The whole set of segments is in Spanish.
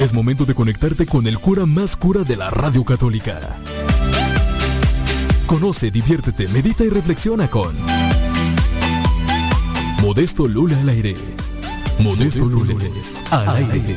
Es momento de conectarte con el cura más cura de la radio católica. Conoce, diviértete, medita y reflexiona con Modesto Lula al aire. Modesto Lula al aire.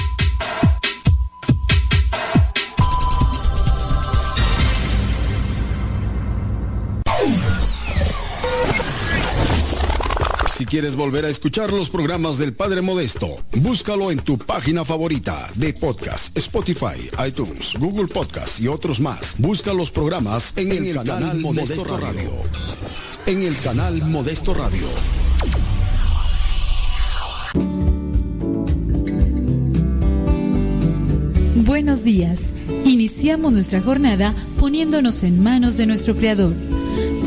Quieres volver a escuchar los programas del Padre Modesto, búscalo en tu página favorita de podcast, Spotify, iTunes, Google Podcast y otros más. Busca los programas en, el, canal, Modesto, Radio. En el canal Modesto Radio. Buenos días. Iniciamos nuestra jornada poniéndonos en manos de nuestro Creador.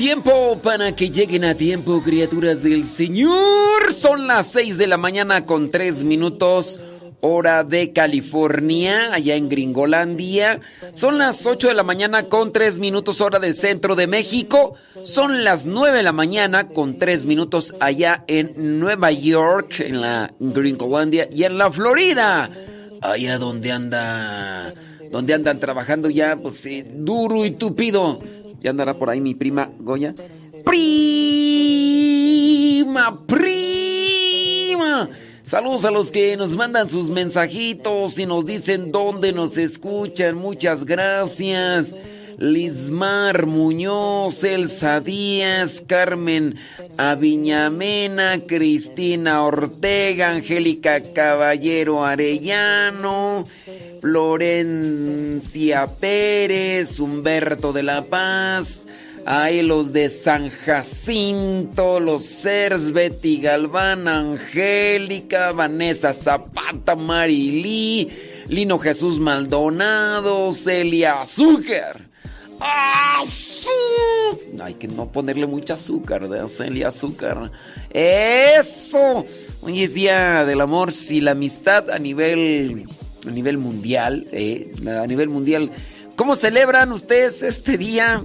Tiempo para que lleguen a tiempo, criaturas del Señor. Son las 6 de la mañana con 3 minutos, hora de California, allá en Gringolandia. Son las 8 de la mañana con 3 minutos, hora del centro de México. Son las 9 de la mañana con 3 minutos allá en Nueva York, en la Gringolandia y en la Florida. Allá donde anda, donde andan trabajando ya, pues duro y tupido ya andará por ahí mi prima Goya. Prima, prima. Saludos a los que nos mandan sus mensajitos y nos dicen dónde nos escuchan. Muchas gracias. Lismar Muñoz, Elsa Díaz, Carmen Aviñamena, Cristina Ortega, Angélica Caballero Arellano, Florencia Pérez, Humberto de la Paz, hay los de San Jacinto, los Cers, Betty Galván, Angélica, Vanessa Zapata, Marilí, Lino Jesús Maldonado, Celia Azúcar. ¡Azúcar! Hay que no ponerle mucha azúcar, de Celia Azúcar. ¡Eso! Hoy es Día del Amor y la Amistad a nivel a nivel mundial, eh, a nivel mundial. ¿Cómo celebran ustedes este día?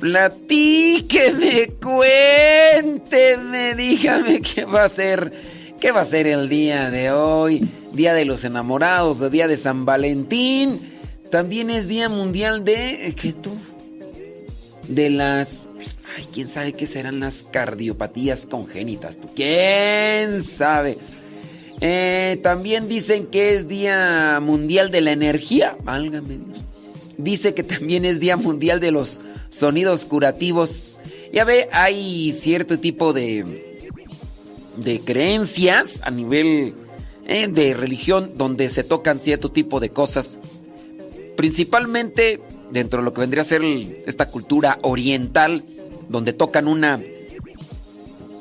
Platíqueme, cuénteme, dígame qué va a ser, qué va a ser el día de hoy, día de los enamorados, día de San Valentín. También es día mundial de, ¿qué tú? De las, ay, quién sabe qué serán las cardiopatías congénitas, ¿tú? ¿Quién sabe? Eh, también dicen que es Día Mundial de la Energía. Válgame Dice que también es Día Mundial de los Sonidos Curativos. Ya ve, hay cierto tipo de, de creencias a nivel eh, de religión donde se tocan cierto tipo de cosas. Principalmente dentro de lo que vendría a ser esta cultura oriental, donde tocan una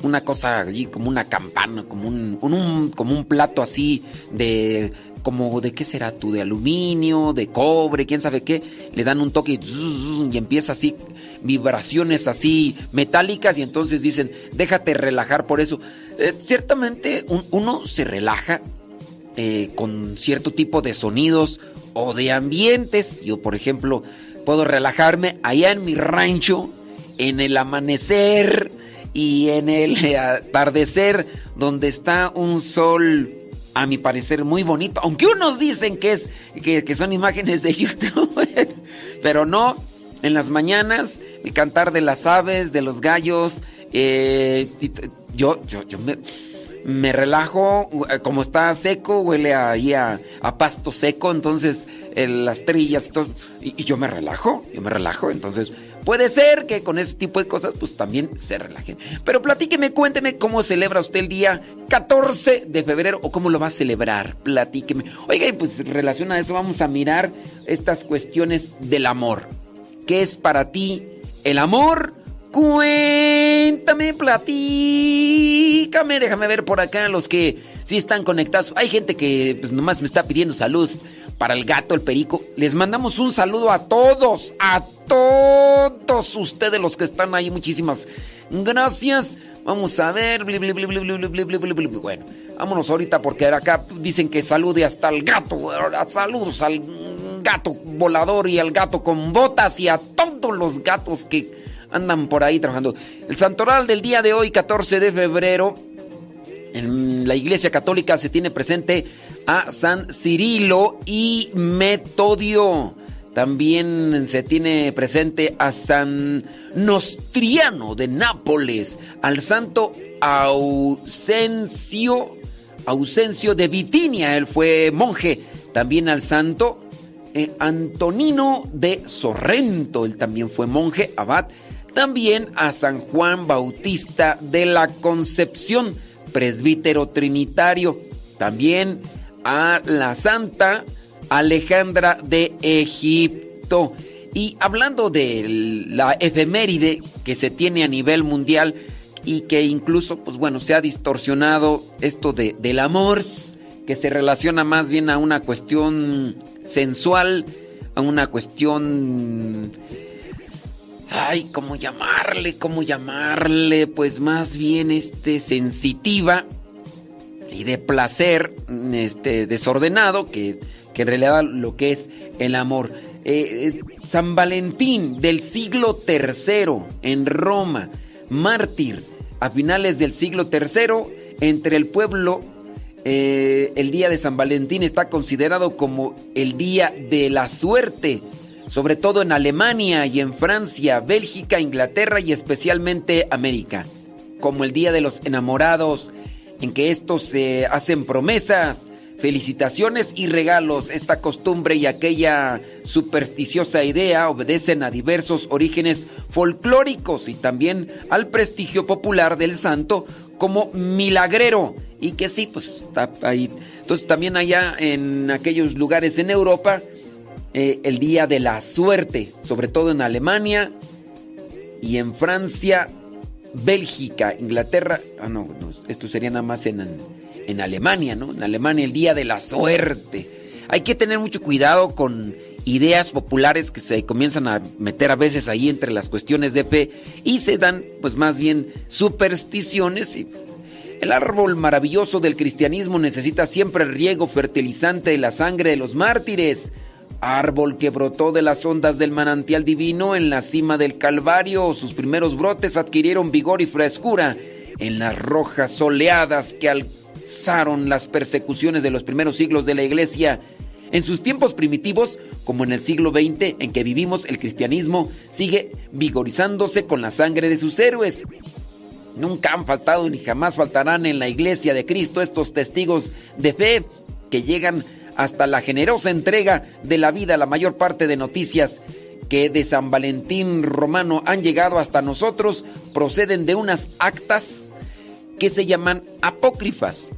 una cosa allí como una campana, como un, un, como un plato así de como de qué será tú, de aluminio, de cobre, quién sabe qué, le dan un toque y, empieza así vibraciones así metálicas y entonces dicen, déjate relajar por eso. Eh, ciertamente uno se relaja eh, con cierto tipo de sonidos o de ambientes. Yo, por ejemplo, puedo relajarme allá en mi rancho, en el amanecer y en el atardecer, donde está un sol, a mi parecer, muy bonito. Aunque unos dicen que, es, que, son imágenes de YouTube, pero no. En las mañanas, el cantar de las aves, de los gallos, eh, yo, yo, yo me me relajo, eh, como está seco, huele ahí a, pasto seco, entonces las trillas y, y, yo me relajo, yo me relajo, entonces puede ser que con ese tipo de cosas pues también se relajen. Pero platíqueme, cuénteme cómo celebra usted el día 14 de febrero o cómo lo va a celebrar, platíqueme. Oiga, pues en relación a eso vamos a mirar estas cuestiones del amor. ¿Qué es para ti el amor? Cuéntame, platícame, déjame ver por acá los que sí están conectados. Hay gente que pues nomás me está pidiendo salud para el gato, el perico. Les mandamos un saludo a todos, a todos ustedes los que están ahí. Muchísimas gracias. Vamos a ver. Bueno, vámonos ahorita porque acá dicen que salude hasta el gato. Saludos al gato volador y al gato con botas y a todos los gatos que andan por ahí trabajando. El santoral del día de hoy, 14 de febrero, en la Iglesia Católica se tiene presente a San Cirilo y Metodio. También se tiene presente a San Nostriano de Nápoles, al santo Ausencio, Ausencio de Bitinia, él fue monje. También al santo eh, Antonino de Sorrento, él también fue monje, abad. También a San Juan Bautista de la Concepción, presbítero trinitario. También a la Santa Alejandra de Egipto. Y hablando de la efeméride que se tiene a nivel mundial y que incluso, pues bueno, se ha distorsionado esto de, del amor, que se relaciona más bien a una cuestión sensual, a una cuestión ay, ¿cómo llamarle? ¿Cómo llamarle? Pues más bien este sensitiva y de placer este desordenado que, que en realidad lo que es el amor. Eh, eh, San Valentín del siglo III en Roma, mártir a finales del siglo III entre el pueblo. Eh, el día de San Valentín está considerado como el día de la suerte sobre todo en Alemania y en Francia, Bélgica, Inglaterra y especialmente América, como el Día de los Enamorados, en que estos se hacen promesas, felicitaciones y regalos. Esta costumbre y aquella supersticiosa idea obedecen a diversos orígenes folclóricos y también al prestigio popular del santo como milagrero y que sí, pues está ahí. Entonces también allá en aquellos lugares en Europa, eh, el Día de la Suerte, sobre todo en Alemania y en Francia, Bélgica, Inglaterra. Ah, no, esto sería nada más en, en Alemania, ¿no? En Alemania, el Día de la Suerte. Hay que tener mucho cuidado con ideas populares que se comienzan a meter a veces ahí entre las cuestiones de fe y se dan pues más bien supersticiones el árbol maravilloso del cristianismo necesita siempre riego fertilizante de la sangre de los mártires árbol que brotó de las ondas del manantial divino en la cima del Calvario, sus primeros brotes adquirieron vigor y frescura en las rojas oleadas que alzaron las persecuciones de los primeros siglos de la iglesia. En sus tiempos primitivos, como en el siglo XX en que vivimos, el cristianismo sigue vigorizándose con la sangre de sus héroes. Nunca han faltado ni jamás faltarán en la iglesia de Cristo estos testigos de fe que llegan hasta la generosa entrega de la vida. La mayor parte de noticias que de San Valentín romano han llegado hasta nosotros proceden de unas actas que se llaman apócrifas.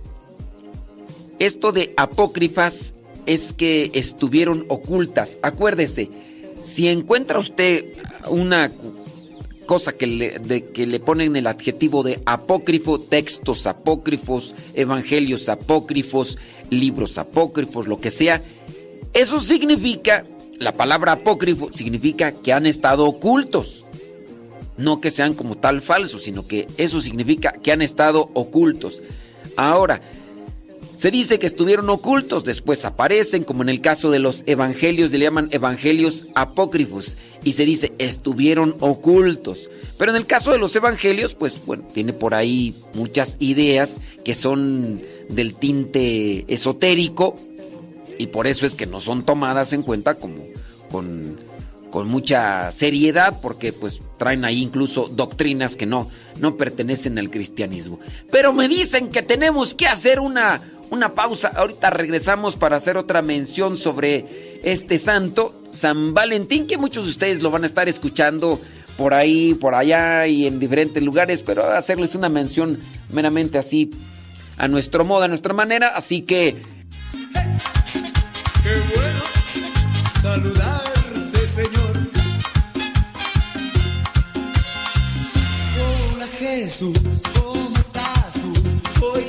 Esto de apócrifas es que estuvieron ocultas. Acuérdese, Si encuentra usted una cosa que le, que le ponen el adjetivo de apócrifo, textos apócrifos, evangelios apócrifos, libros apócrifos, lo que sea, eso significa, la palabra apócrifo significa que han estado ocultos. No que sean como tal falsos, sino que eso significa que han estado ocultos. Ahora, se dice que estuvieron ocultos, después aparecen, como en el caso de los evangelios, le llaman evangelios apócrifos, y se dice estuvieron ocultos. Pero en el caso de los evangelios, pues bueno, tiene por ahí muchas ideas que son del tinte esotérico, y por eso es que no son tomadas en cuenta como con, con mucha seriedad porque pues traen ahí incluso doctrinas que no, no pertenecen al cristianismo. Pero me dicen que tenemos que hacer una, una pausa. Ahorita regresamos para hacer otra mención sobre este santo, San Valentín, que muchos de ustedes lo van a estar escuchando por ahí, por allá y en diferentes lugares, pero hacerles una mención meramente así a nuestro modo, a nuestra manera. Así que Qué bueno saludarte, Señor. Hola Jesús, ¿cómo estás tú? Hoy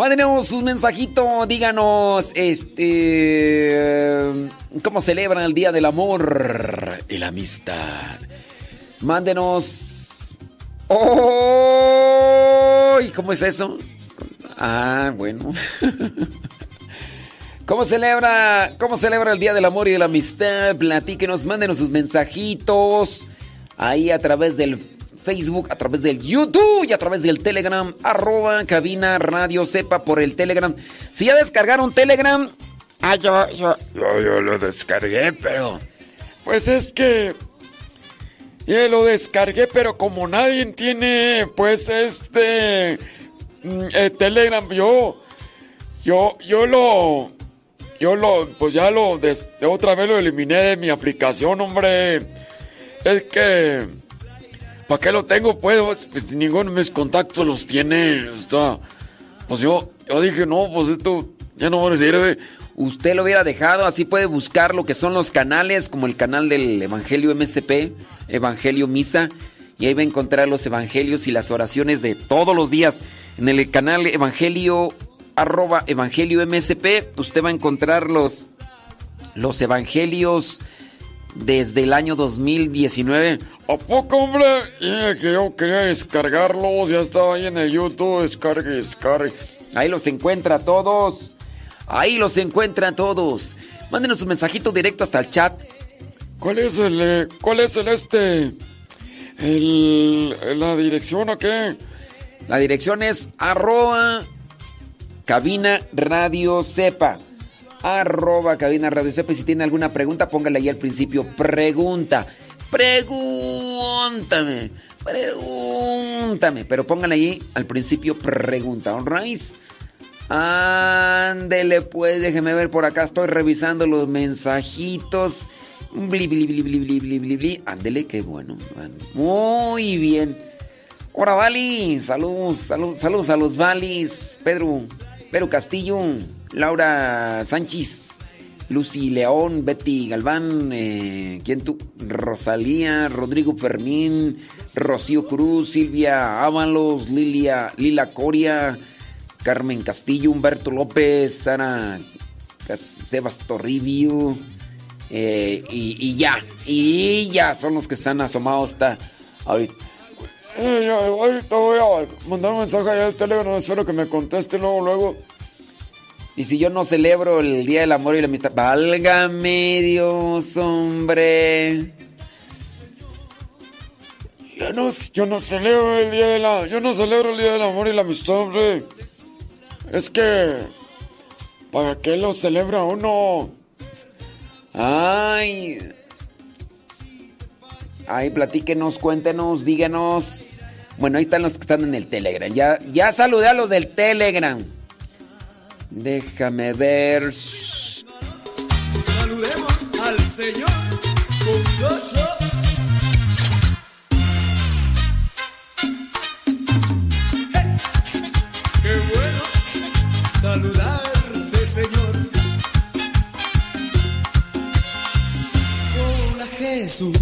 Mándenos sus mensajitos, díganos, este, cómo celebran el Día del Amor y la Amistad. Mándenos. ¡Oh! ¿Cómo es eso? Ah, bueno. ¿Cómo celebra, ¿Cómo celebra el Día del Amor y de la Amistad? Platíquenos, mándenos sus mensajitos ahí a través del Facebook, a través del YouTube y a través del Telegram, arroba cabina radio sepa por el Telegram. Si ya descargaron Telegram, ah, yo, yo, yo, lo descargué, pero pues es que ya lo descargué, pero como nadie tiene, pues este Mm, eh, Telegram, yo, yo, yo lo, yo lo, pues ya lo, des, otra vez lo eliminé de mi aplicación, hombre. Es que, ¿para qué lo tengo? Pues, pues ninguno de mis contactos los tiene. O pues yo, yo dije, no, pues esto ya no a sirve. Usted lo hubiera dejado, así puede buscar lo que son los canales, como el canal del Evangelio MSP, Evangelio Misa, y ahí va a encontrar los evangelios y las oraciones de todos los días. En el canal Evangelio, arroba Evangelio MSP, usted va a encontrar los, los evangelios desde el año 2019. ¿A poco, hombre? que yo quería descargarlos, ya estaba ahí en el YouTube, descargue, descargue. Ahí los encuentra todos. Ahí los encuentra todos. Mándenos un mensajito directo hasta el chat. ¿Cuál es el, eh, cuál es el este, el, la dirección o qué? La dirección es arroba cabina radio sepa. Arroba cabina radio sepa. Y si tiene alguna pregunta, póngale ahí al principio. Pregunta. Pregúntame. Pregúntame. Pero póngale ahí al principio pregunta. ¿Alright? Ándele pues, déjeme ver por acá. Estoy revisando los mensajitos. Bli, bli, bli, bli, bli, bli, bli. Ándele, qué bueno. Muy bien. Hola, Vali. Saludos, saludos, saludos a los Valis. Pedro, Pedro Castillo, Laura Sánchez, Lucy León, Betty Galván, eh, ¿quién tú? Rosalía, Rodrigo Fermín, Rocío Cruz, Silvia Ábalos, Lilia, Lila Coria, Carmen Castillo, Humberto López, Sara Sebas Torribio, eh, y, y, ya, y ya son los que están asomados hasta ahorita. Eh, ahorita voy a mandar un mensaje allá al teléfono, espero que me conteste luego, luego. Y si yo no celebro el Día del Amor y la Amistad, válgame Dios, hombre. Yo no, yo no celebro el Día de la, yo no celebro el Día del Amor y la Amistad, hombre. Es que, ¿para qué lo celebra uno? Ay. Ay, platíquenos, cuéntenos, díganos. Bueno, ahí están los que están en el Telegram. Ya, ya saludé a los del Telegram. Déjame ver. Saludemos al Señor con gozo. Hey, ¡Qué bueno saludarte, Señor! Hola Jesús.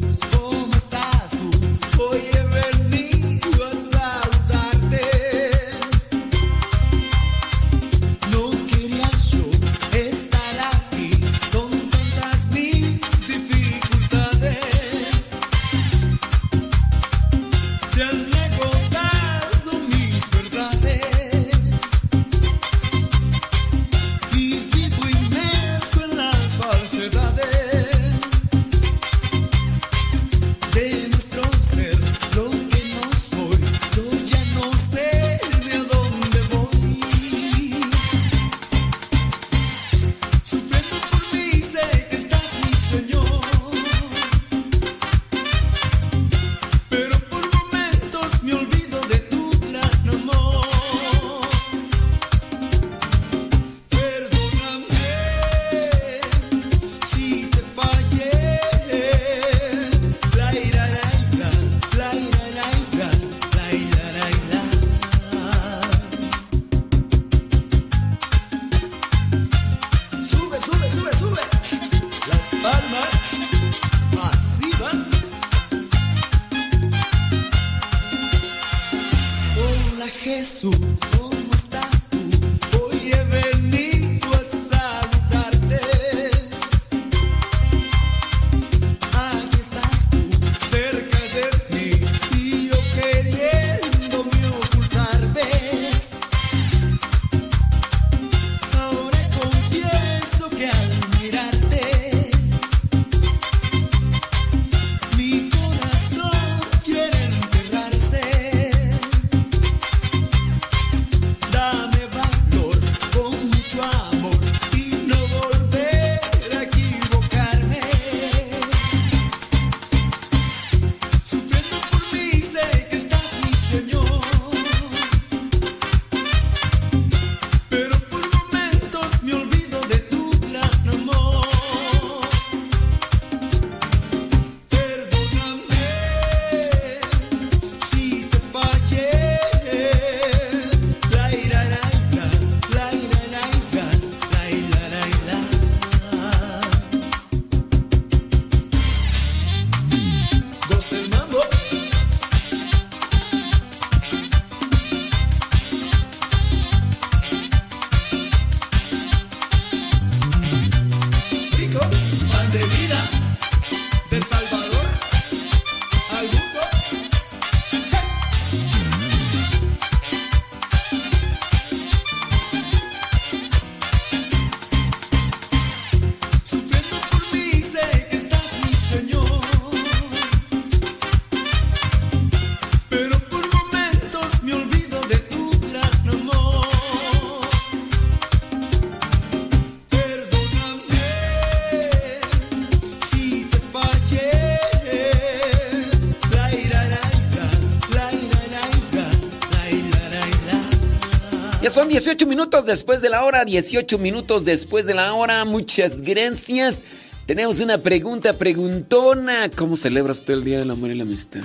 Son 18 minutos después de la hora, 18 minutos después de la hora. Muchas gracias. Tenemos una pregunta preguntona. ¿Cómo celebra usted el Día del Amor y la Amistad?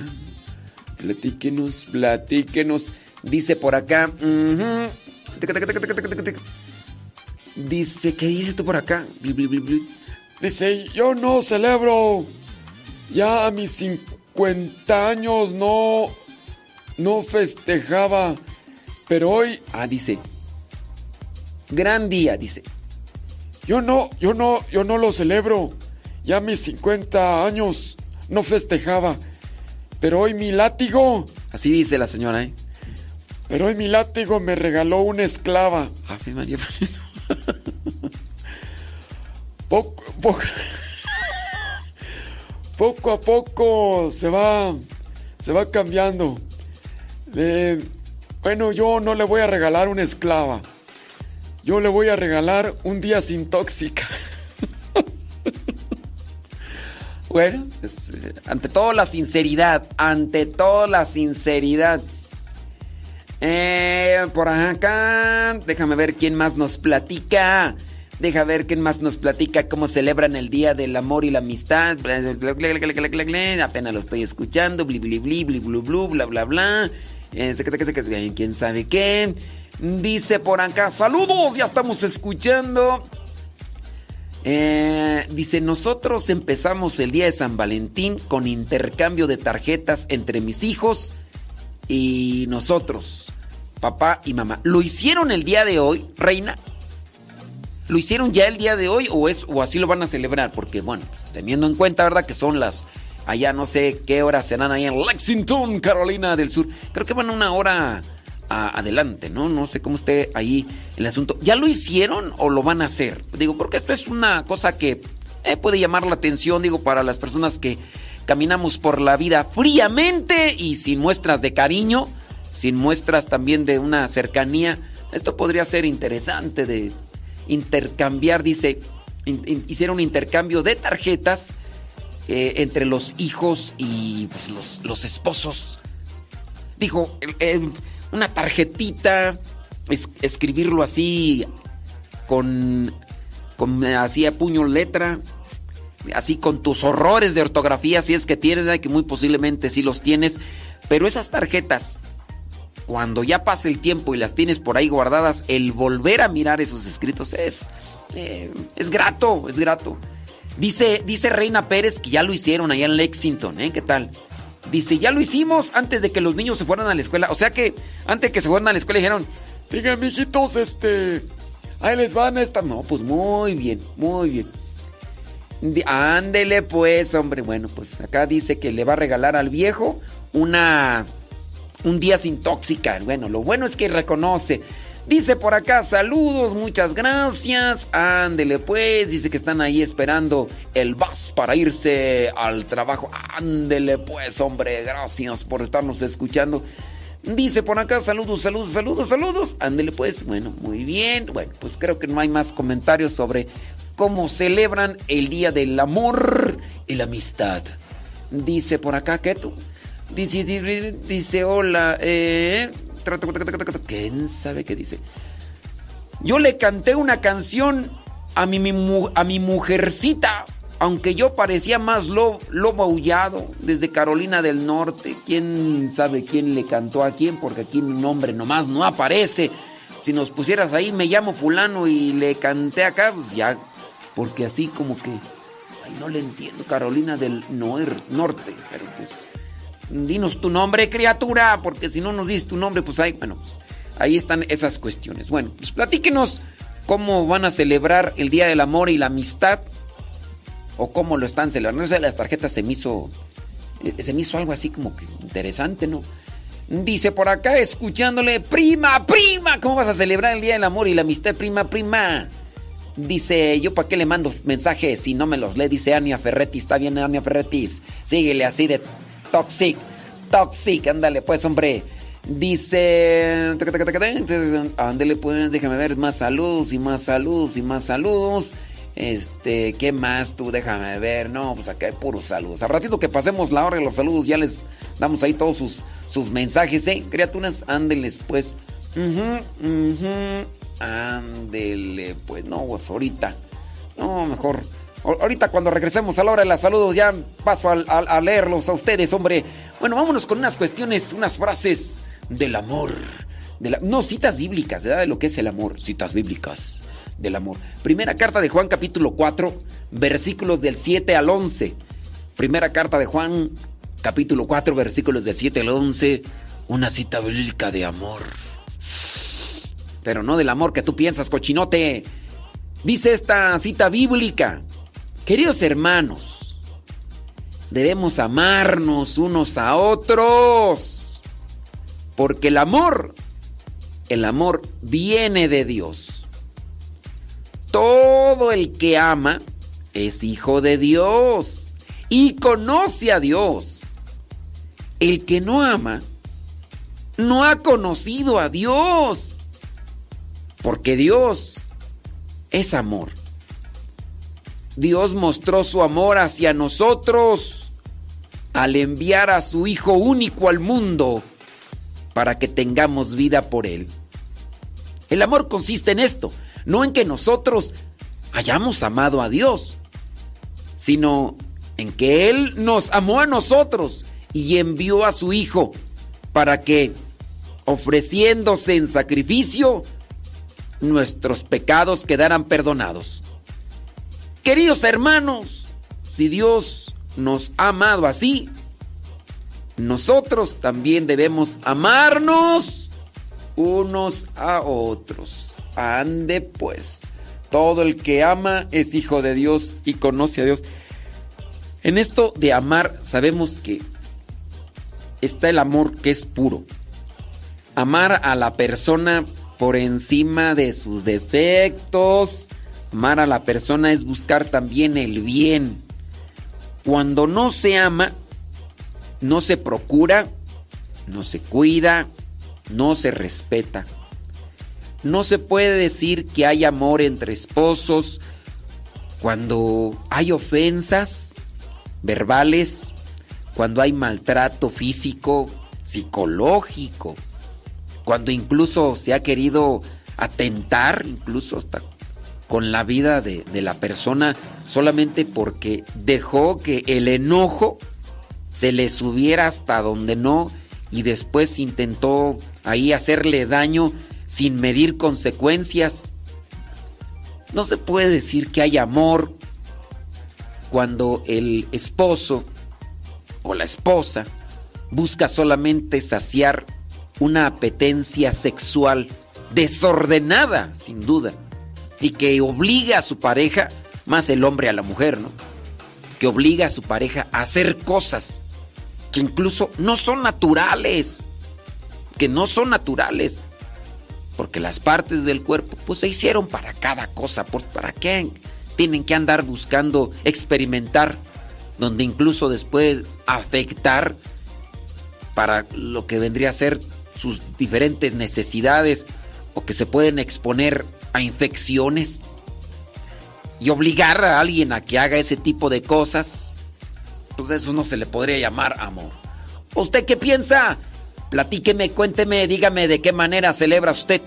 Platíquenos, platíquenos. Dice por acá. Dice, ¿qué dice tú por acá? Dice, yo no celebro. Ya a mis 50 años no, no festejaba. Pero hoy, ah, dice, gran día, dice. Yo no, yo no, yo no lo celebro. Ya mis 50 años no festejaba. Pero hoy mi látigo, así dice la señora, ¿eh? Pero hoy mi látigo me regaló una esclava. Ave María, poco, poco a poco se va, se va cambiando. Eh, bueno, yo no le voy a regalar una esclava. Yo le voy a regalar un día sin tóxica. bueno, pues, eh, ante todo la sinceridad, ante todo la sinceridad. Eh, por acá, déjame ver quién más nos platica. Deja ver quién más nos platica cómo celebran el Día del Amor y la Amistad. Apenas lo estoy escuchando. Bli, bli, bli, bla, bla, bla. Eh, quién sabe qué. Dice por acá, saludos, ya estamos escuchando. Eh, dice, nosotros empezamos el día de San Valentín con intercambio de tarjetas entre mis hijos y nosotros, papá y mamá. ¿Lo hicieron el día de hoy, Reina? ¿Lo hicieron ya el día de hoy o, es, o así lo van a celebrar? Porque, bueno, pues, teniendo en cuenta, ¿verdad? Que son las, allá no sé qué horas serán allá en Lexington, Carolina del Sur. Creo que van una hora adelante, ¿no? No sé cómo esté ahí el asunto. ¿Ya lo hicieron o lo van a hacer? Digo, porque esto es una cosa que eh, puede llamar la atención, digo, para las personas que caminamos por la vida fríamente y sin muestras de cariño, sin muestras también de una cercanía. Esto podría ser interesante de intercambiar, dice, hicieron un intercambio de tarjetas eh, entre los hijos y pues, los, los esposos. Dijo, eh, eh, una tarjetita, es- escribirlo así con, con así a puño letra, así con tus horrores de ortografía, si es que tienes, que muy posiblemente sí los tienes, pero esas tarjetas, cuando ya pase el tiempo y las tienes por ahí guardadas, el volver a mirar esos escritos es, eh, es grato, es grato. Dice, dice Reina Pérez que ya lo hicieron allá en Lexington, ¿eh? ¿Qué tal? Dice, ya lo hicimos antes de que los niños se fueran a la escuela. O sea que antes de que se fueran a la escuela dijeron, digan, mijitos, este, ahí les van esta. No, pues muy bien, muy bien. Ándele pues, hombre. Bueno, pues acá dice que le va a regalar al viejo una un día sin tóxica. Bueno, lo bueno es que reconoce. Dice por acá, saludos, muchas gracias. Ándele pues, dice que están ahí esperando el bus para irse al trabajo. Ándele pues, hombre, gracias por estarnos escuchando. Dice por acá, saludos, saludos, saludos, saludos. Ándele pues, bueno, muy bien. Bueno, pues creo que no hay más comentarios sobre cómo celebran el Día del Amor y la Amistad. Dice por acá que tú. Dice, dice, dice, hola, eh. ¿Quién sabe qué dice? Yo le canté una canción a mi, mi a mi mujercita, aunque yo parecía más lobo, lobo aullado desde Carolina del Norte. ¿Quién sabe quién le cantó a quién? Porque aquí mi nombre nomás no aparece. Si nos pusieras ahí, me llamo fulano y le canté acá, pues ya, porque así como que, ay, no le entiendo, Carolina del Norte, pero pues, dinos tu nombre, criatura, porque si no nos dices tu nombre, pues ahí, bueno, pues ahí están esas cuestiones. Bueno, pues platíquenos cómo van a celebrar el Día del Amor y la Amistad, o cómo lo están celebrando. Eso de las tarjetas se me hizo, eh, se me hizo algo así como que interesante, ¿no? Dice por acá, escuchándole, prima, prima, ¿cómo vas a celebrar el Día del Amor y la Amistad, prima, prima? Dice, yo para qué le mando mensajes si no me los lee, dice Ania Ferretis, está bien Ania Ferretis, síguele así de toxic, toxic, ándale pues hombre. Dice, ándale pues, déjame ver, más saludos y más saludos y más saludos. Este, ¿qué más tú? Déjame ver, no, pues acá hay puros saludos. Al ratito que pasemos la hora de los saludos ya les damos ahí todos sus, sus mensajes, ¿eh? Criaturas, ándeles pues. Ujú, ujú. Ándele, pues no, pues ahorita. No, mejor. Ahorita cuando regresemos a la hora de los saludos ya paso a, leerlos a ustedes, hombre. Bueno, vámonos con unas cuestiones, unas frases del amor. No, citas bíblicas, ¿verdad? De lo que es el amor. Citas bíblicas del amor. Primera carta de Juan capítulo 4, versículos del 7 al 11. Primera carta de Juan capítulo 4, versículos del 7 al 11. Una cita bíblica de amor. Pero no del amor que tú piensas, cochinote. Dice esta cita bíblica, queridos hermanos, debemos amarnos unos a otros, porque el amor, el amor viene de Dios. Todo el que ama es hijo de Dios y conoce a Dios. El que no ama no ha conocido a Dios porque Dios es amor. Dios mostró su amor hacia nosotros al enviar a su Hijo único al mundo para que tengamos vida por Él. El amor consiste en esto, no en que nosotros hayamos amado a Dios, sino en que Él nos amó a nosotros y envió a su Hijo para que, ofreciéndose en sacrificio, nuestros pecados quedaran perdonados. Queridos hermanos, si Dios nos ha amado así, nosotros también debemos amarnos unos a otros. Ande pues. Todo el que ama es hijo de Dios y conoce a Dios. En esto de amar sabemos que está el amor que es puro. Amar a la persona por encima de sus defectos. Amar a la persona es buscar también el bien. Cuando no se ama, no se procura, no se cuida, no se respeta. No se puede decir que hay amor entre esposos cuando hay ofensas verbales, cuando hay maltrato físico, psicológico, cuando incluso se ha querido atentar, incluso hasta con la vida de, de, la persona, solamente porque dejó que el enojo se le subiera hasta donde no y después intentó ahí hacerle daño sin medir consecuencias. No se puede decir que hay amor cuando el esposo o la esposa busca solamente saciar una apetencia sexual desordenada, sin duda, y que obliga a su pareja, más el hombre a la mujer, ¿no? Que obliga a su pareja a hacer cosas que incluso no son naturales, que no son naturales, porque las partes del cuerpo pues se hicieron para cada cosa, pues para qué tienen que andar buscando experimentar, donde incluso después afectar para lo que vendría a ser sus diferentes necesidades o que se pueden exponer a infecciones y obligar a alguien a que haga ese tipo de cosas, pues eso no se le podría llamar amor. ¿Usted qué piensa? Platíqueme, cuénteme, dígame de qué manera celebra usted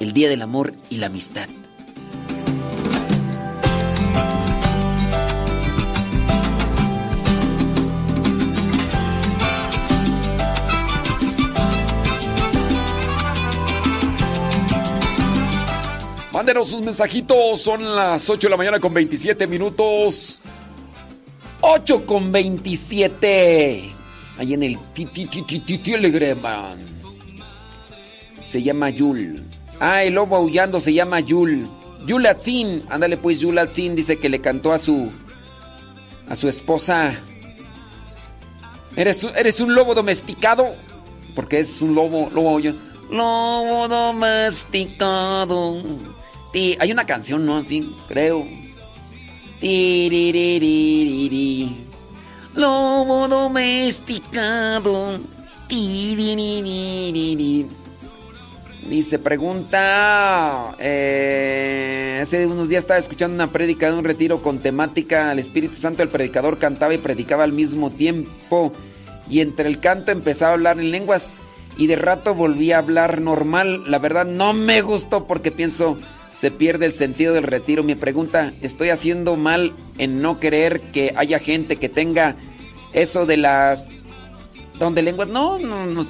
el Día del Amor y la Amistad. Mándenos sus mensajitos, son las 8 de la mañana con 27 minutos. 8 con 27. Ahí en el Telegram. Se llama Yul. Ah, el lobo aullando se llama Yul. Yul Atzin. Ándale pues, Yul Atzin dice que le cantó a su. a su esposa. ¿Eres, eres un lobo domesticado? Porque es un lobo, lobo Lobo domesticado. Hay una canción, ¿no? Así, creo. Lobo domesticado. Dice, pregunta. Eh, hace unos días estaba escuchando una prédica de un retiro con temática al Espíritu Santo. El predicador cantaba y predicaba al mismo tiempo. Y entre el canto empezaba a hablar en lenguas. Y de rato volví a hablar normal. La verdad no me gustó porque pienso se pierde el sentido del retiro. Mi pregunta, ¿estoy haciendo mal en no creer que haya gente que tenga eso de las don de lenguas? No, no, no.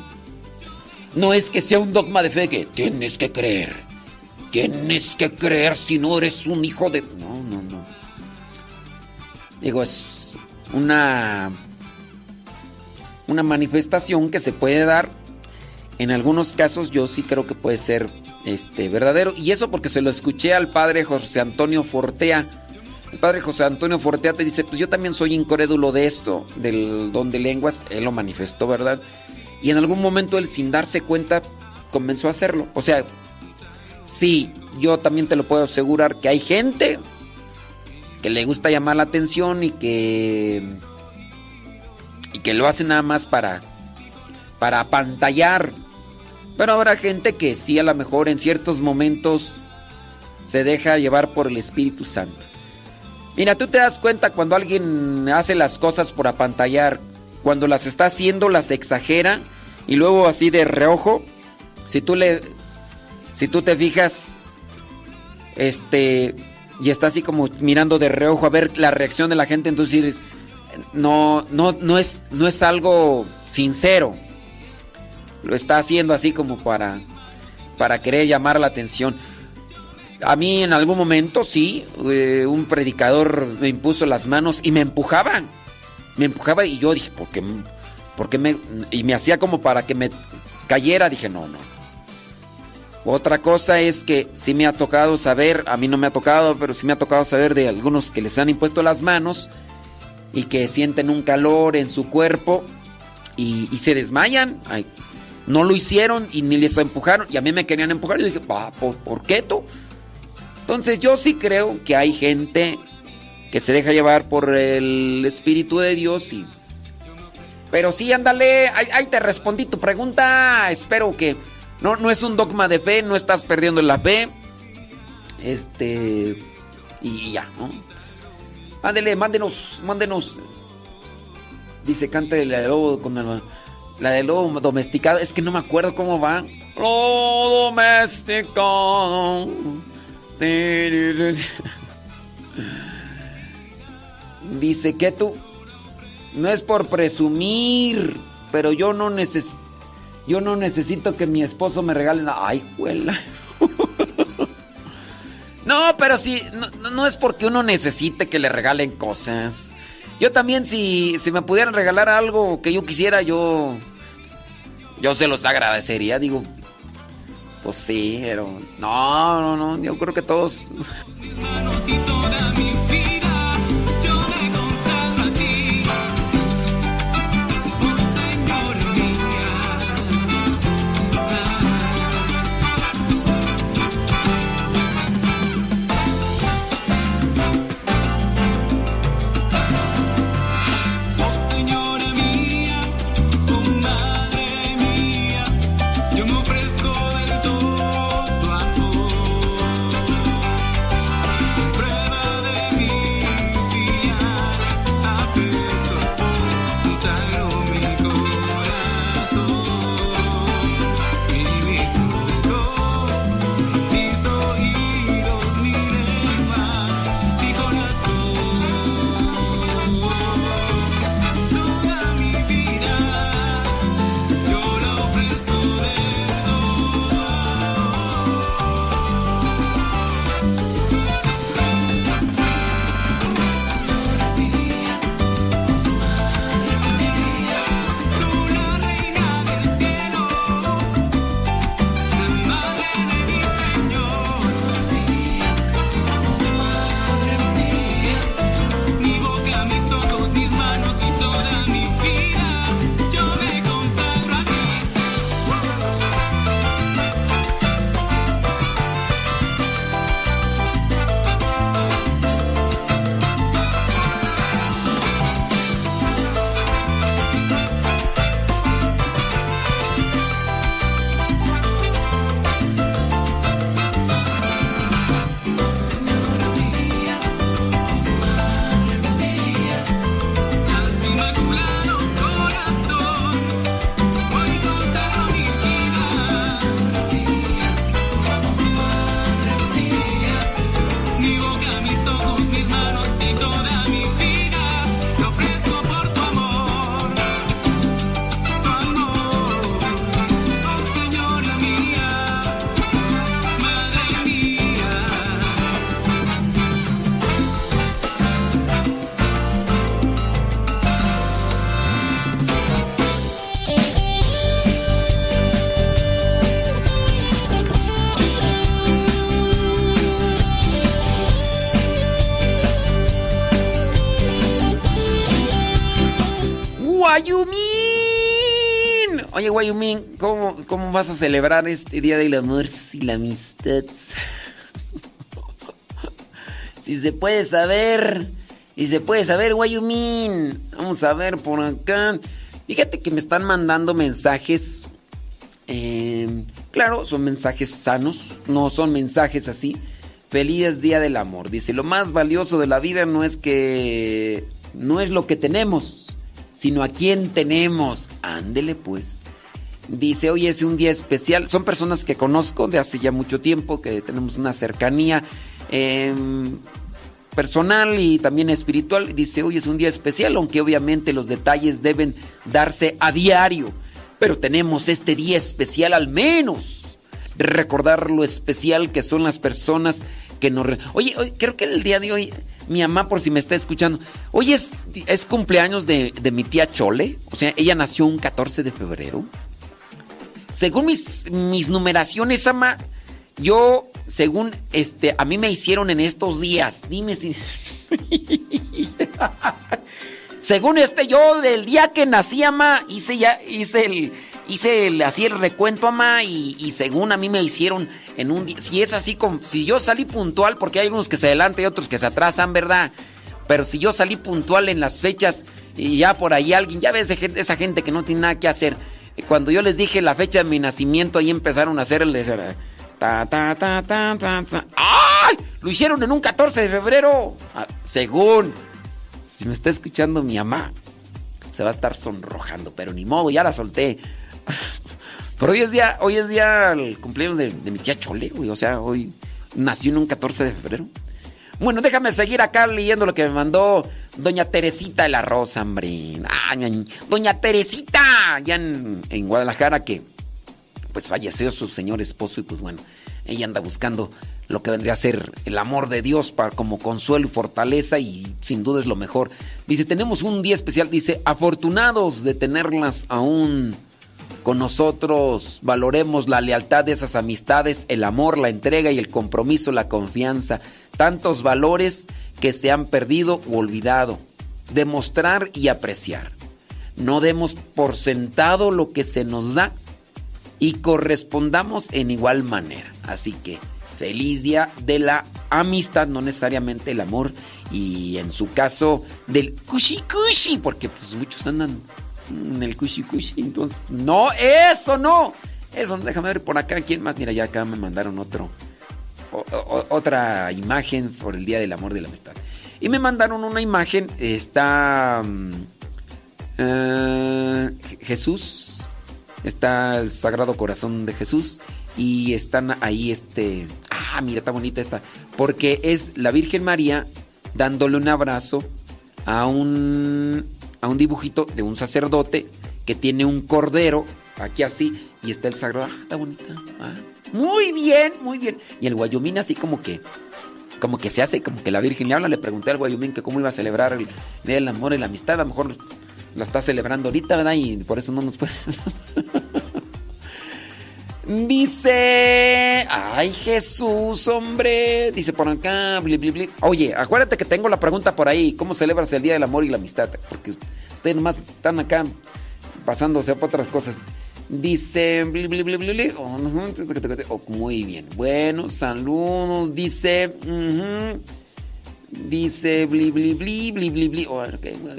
No es que sea un dogma de fe que tienes que creer. Tienes que creer si no eres un hijo de... No, no, no. Digo, es una... Una manifestación que se puede dar. En algunos casos yo sí creo que puede ser este, verdadero. Y eso porque se lo escuché al padre José Antonio Fortea. El padre José Antonio Fortea te dice, pues yo también soy incrédulo de esto, del don de lenguas. Él lo manifestó, ¿verdad? Y en algún momento él sin darse cuenta comenzó a hacerlo. O sea, sí, yo también te lo puedo asegurar que hay gente que le gusta llamar la atención y que y que lo hace nada más para para apantallar pero habrá gente que sí, a lo mejor en ciertos momentos se deja llevar por el Espíritu Santo. Mira, tú te das cuenta cuando alguien hace las cosas por apantallar, cuando las está haciendo, las exagera y luego así de reojo, si tú le si tú te fijas este y está así como mirando de reojo a ver la reacción de la gente, entonces dices, no no no es no es algo sincero lo está haciendo así como para, para querer llamar la atención. A mí en algún momento, sí, eh, un predicador me impuso las manos y me empujaba. Me empujaba y yo dije, ¿por qué? Porque me, y me hacía como para que me cayera. Dije, no, no. Otra cosa es que sí me ha tocado saber, a mí no me ha tocado, pero sí me ha tocado saber de algunos que les han impuesto las manos y que sienten un calor en su cuerpo y, y se desmayan. Ay, no lo hicieron y ni les empujaron y a mí me querían empujar. Y dije, "Pa, ¿por, ¿por qué tú? Entonces yo sí creo que hay gente que se deja llevar por el Espíritu de Dios y... Pero sí, ándale, ahí, ahí te respondí tu pregunta. Espero que no, no es un dogma de fe, no estás perdiendo la fe. Este... Y ya, ¿no? Ándele, mándenos, mándenos. Dice, de lobo con el- la de lobo domesticado. Es que no me acuerdo cómo va. Lobo domesticado. Dice que tú no es por presumir, pero yo no neces yo no necesito que mi esposo me regale nada. Ay, juela. No, pero sí, no- no es porque uno necesite que le regalen cosas. Yo también, si, si me pudieran regalar algo que yo quisiera, yo. Yo se los agradecería, digo. Pues sí, pero. No, no, no. Yo creo que todos. Oye, Guayumín, ¿cómo, ¿cómo vas a celebrar este Día del Amor y la Amistad? si se puede saber, si se puede saber, Guayumín. Vamos a ver por acá. Fíjate que me están mandando mensajes. eh, claro, son mensajes sanos, no son mensajes así. Feliz Día del Amor. Dice, lo más valioso de la vida no es que... No es lo que tenemos, sino a quién tenemos. Ándele pues. Dice, hoy es un día especial. Son personas que conozco de hace ya mucho tiempo, que tenemos una cercanía eh, personal y también espiritual. Dice, hoy es un día especial, aunque obviamente los detalles deben darse a diario. Pero tenemos este día especial al menos. recordar lo especial que son las personas que nos... oye, creo que el día de hoy, mi mamá, por si me está escuchando, hoy es, es cumpleaños de, de mi tía Chole, o sea, ella nació un 14 de febrero. Según mis, mis numeraciones, ama, yo, según este, a mí me hicieron en estos días, dime si... Según este, yo del día que nací, ama, hice ya, hice el, hice el, así el recuento, ama, y, y según a mí me hicieron en un día, si es así como, si yo salí puntual, porque hay unos que se adelantan y otros que se atrasan, ¿verdad? Pero si yo salí puntual en las fechas y ya por ahí alguien, ya ves esa gente- que no tiene nada que hacer. Cuando yo les dije la fecha de mi nacimiento, ahí empezaron a hacer el... Ta, ta, ta, ta, ta. ¡Ay! Lo hicieron en un 14 de febrero. Ah, según. Si me está escuchando mi mamá, se va a estar sonrojando, pero ni modo, ya la solté. Pero hoy es día, hoy es día el cumpleaños de, de mi tía Chole, güey. O sea, hoy nació en un 14 de febrero. Bueno, déjame seguir acá leyendo lo que me mandó Doña Teresita de la Rosa, hombre. Ah, ña- Doña Teresita, ya en, en Guadalajara, que pues falleció su señor esposo y pues bueno, ella anda buscando lo que vendría a ser el amor de Dios para como consuelo y fortaleza y sin duda es lo mejor. Dice, tenemos un día especial, dice, afortunados de tenerlas aún con nosotros, valoremos la lealtad de esas amistades, el amor, la entrega y el compromiso, la confianza, tantos valores que se han perdido o olvidado. Demostrar y apreciar. No demos por sentado lo que se nos da y correspondamos en igual manera. Así que feliz día de la amistad, no necesariamente el amor y en su caso del kushi kushi, porque pues muchos andan en el kushi kushi, entonces no, eso no. Eso, déjame ver por acá quién más. Mira, ya acá me mandaron otro otra imagen por el Día del Amor de la Amistad. Y me mandaron una imagen, está mm, eh, Jesús, está el Sagrado Corazón de Jesús y están ahí este, ah, mira, está bonita esta, porque es la Virgen María dándole un abrazo a un a un dibujito de un sacerdote que tiene un cordero aquí así y está el sagrado, ah, está bonita. ah, muy bien, muy bien. Y el guayumín así como que como que se hace como que la Virgen le habla, le pregunté al guayumín que cómo iba a celebrar el del amor y la amistad, a lo mejor la está celebrando ahorita, ¿verdad? Y por eso no nos puede. Dice, ay Jesús, hombre, dice por acá, bli, bli, bli. Oye, acuérdate que tengo la pregunta por ahí, ¿cómo celebras el Día del Amor y la Amistad? Porque ustedes nomás están acá pasándose por otras cosas. Dice. Oh, muy bien, bueno, saludos, dice, ujú. dice, muy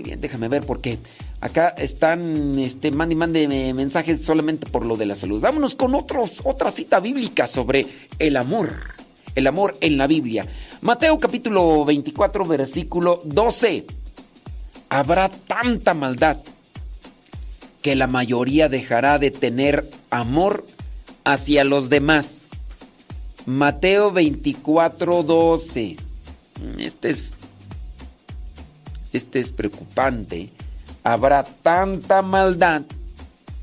bien, déjame ver porque acá están, este, mande mande eh, mensajes solamente por lo de la salud. Vámonos con otros, otra cita bíblica sobre el amor. El amor en la Biblia. Mateo capítulo 24, versículo 12. Habrá tanta maldad que la mayoría dejará de tener amor hacia los demás. Mateo 24, 12. Este es, este es preocupante. Habrá tanta maldad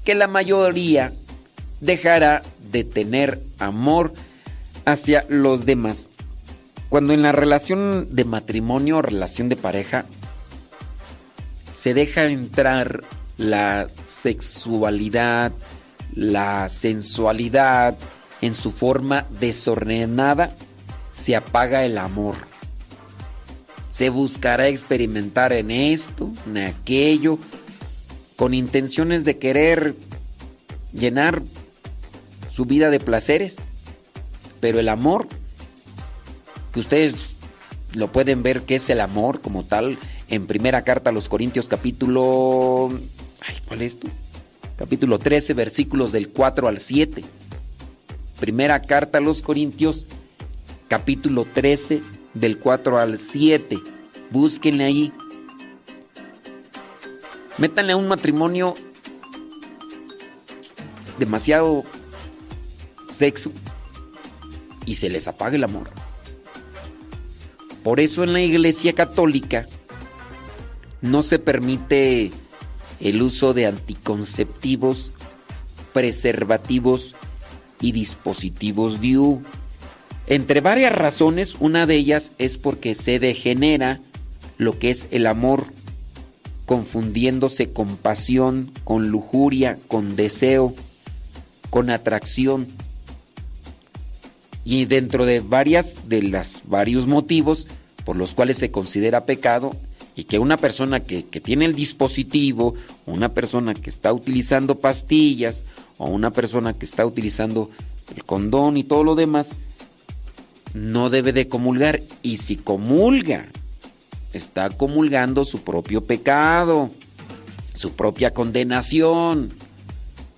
que la mayoría dejará de tener amor hacia los demás. Cuando en la relación de matrimonio o relación de pareja se deja entrar la sexualidad, la sensualidad en su forma desordenada, se apaga el amor. Se buscará experimentar en esto, en aquello, con intenciones de querer llenar su vida de placeres. Pero el amor, que ustedes lo pueden ver que es el amor como tal, en primera carta a los Corintios capítulo... Ay, ¿cuál es tú? Capítulo 13, versículos del 4 al 7. Primera carta a los Corintios, capítulo 13, del 4 al 7. Búsquenle ahí. Métanle a un matrimonio demasiado sexo y se les apaga el amor. Por eso en la Iglesia Católica no se permite el uso de anticonceptivos, preservativos y dispositivos DIU. Entre varias razones, una de ellas es porque se degenera lo que es el amor, confundiéndose con pasión, con lujuria, con deseo, con atracción. Y dentro de varias de los varios motivos por los cuales se considera pecado y que una persona que, que tiene el dispositivo, una persona que está utilizando pastillas o una persona que está utilizando el condón y todo lo demás, no debe de comulgar. Y si comulga, está comulgando su propio pecado, su propia condenación.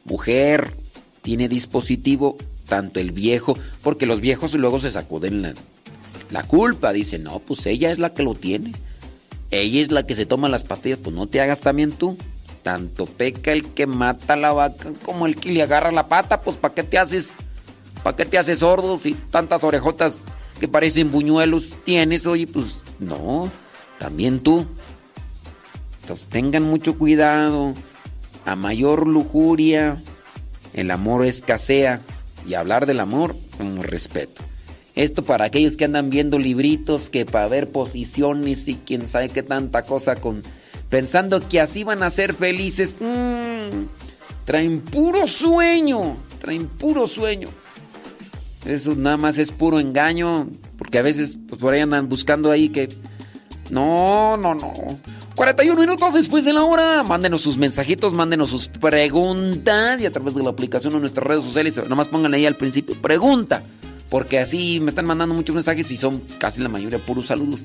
Mujer, tiene dispositivo tanto el viejo, porque los viejos luego se sacuden la, la culpa. Dicen, no, pues ella es la que lo tiene. Ella es la que se toma las pastillas, pues no te hagas también tú. Tanto peca el que mata a la vaca como el que le agarra la pata, pues ¿para qué te haces? ¿Para qué te haces sordo si tantas orejotas que parecen buñuelos tienes? Oye, pues no, también tú. Entonces tengan mucho cuidado. A mayor lujuria, el amor escasea. Y hablar del amor con respeto. Esto para aquellos que andan viendo libritos, que para ver posiciones y quién sabe qué tanta cosa con... Pensando que así van a ser felices. Mm, traen puro sueño. Traen puro sueño. Eso nada más es puro engaño. Porque a veces pues, por ahí andan buscando ahí que... No, no, no. 41 minutos después de la hora. Mándenos sus mensajitos, mándenos sus preguntas. Y a través de la aplicación o nuestras redes sociales, nomás pónganle ahí al principio. Pregunta. Porque así me están mandando muchos mensajes y son casi la mayoría puros saludos.